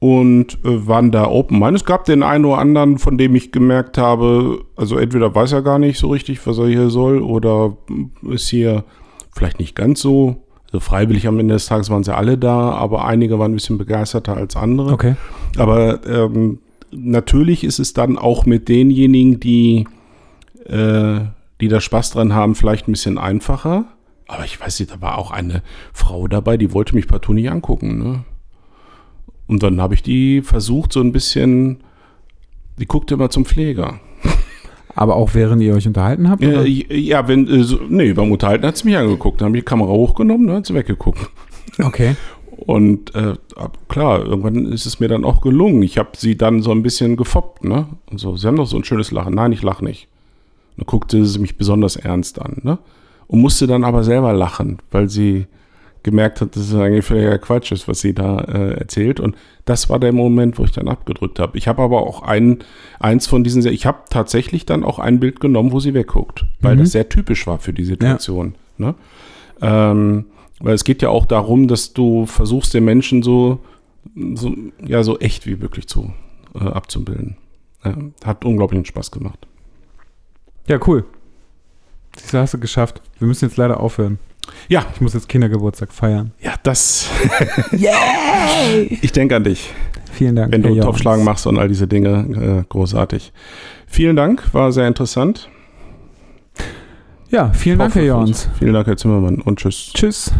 und äh, waren da open mind. Es gab den einen oder anderen, von dem ich gemerkt habe, also entweder weiß er gar nicht so richtig, was er hier soll, oder ist hier vielleicht nicht ganz so. Also freiwillig am Ende des Tages waren sie alle da, aber einige waren ein bisschen begeisterter als andere. Okay. Aber ähm, natürlich ist es dann auch mit denjenigen, die, äh, die da Spaß dran haben, vielleicht ein bisschen einfacher. Aber ich weiß nicht, da war auch eine Frau dabei, die wollte mich partout nicht angucken. Ne? Und dann habe ich die versucht, so ein bisschen, die guckte immer zum Pfleger. Aber auch während ihr euch unterhalten habt? Oder? ja, wenn, äh, so, nee, beim Unterhalten hat sie mich angeguckt. Dann habe ich die Kamera hochgenommen, dann hat sie weggeguckt. Okay. Und äh, klar, irgendwann ist es mir dann auch gelungen. Ich habe sie dann so ein bisschen gefoppt, ne? Und so, sie haben doch so ein schönes Lachen. Nein, ich lache nicht. Dann guckte sie mich besonders ernst an, ne? Und musste dann aber selber lachen, weil sie gemerkt hat, dass es eigentlich völliger Quatsch ist, was sie da äh, erzählt. Und das war der Moment, wo ich dann abgedrückt habe. Ich habe aber auch ein, eins von diesen, ich habe tatsächlich dann auch ein Bild genommen, wo sie wegguckt, weil Mhm. das sehr typisch war für die Situation. Ne? Ähm, weil es geht ja auch darum, dass du versuchst, den Menschen so, so, ja, so echt wie möglich zu äh, abzubilden. Ja, hat unglaublichen Spaß gemacht. Ja, cool. Du, hast du geschafft. Wir müssen jetzt leider aufhören. Ja, Ich muss jetzt Kindergeburtstag feiern. ja, das. <laughs> Ich denke an dich, Vielen Dank. wenn du. Topfschlagen machst und all diese Dinge. Äh, großartig. Vielen Dank, war sehr interessant. Ja, vielen Dank, Herr Jons. Vielen Dank, Herr Zimmermann und tschüss. Tschüss.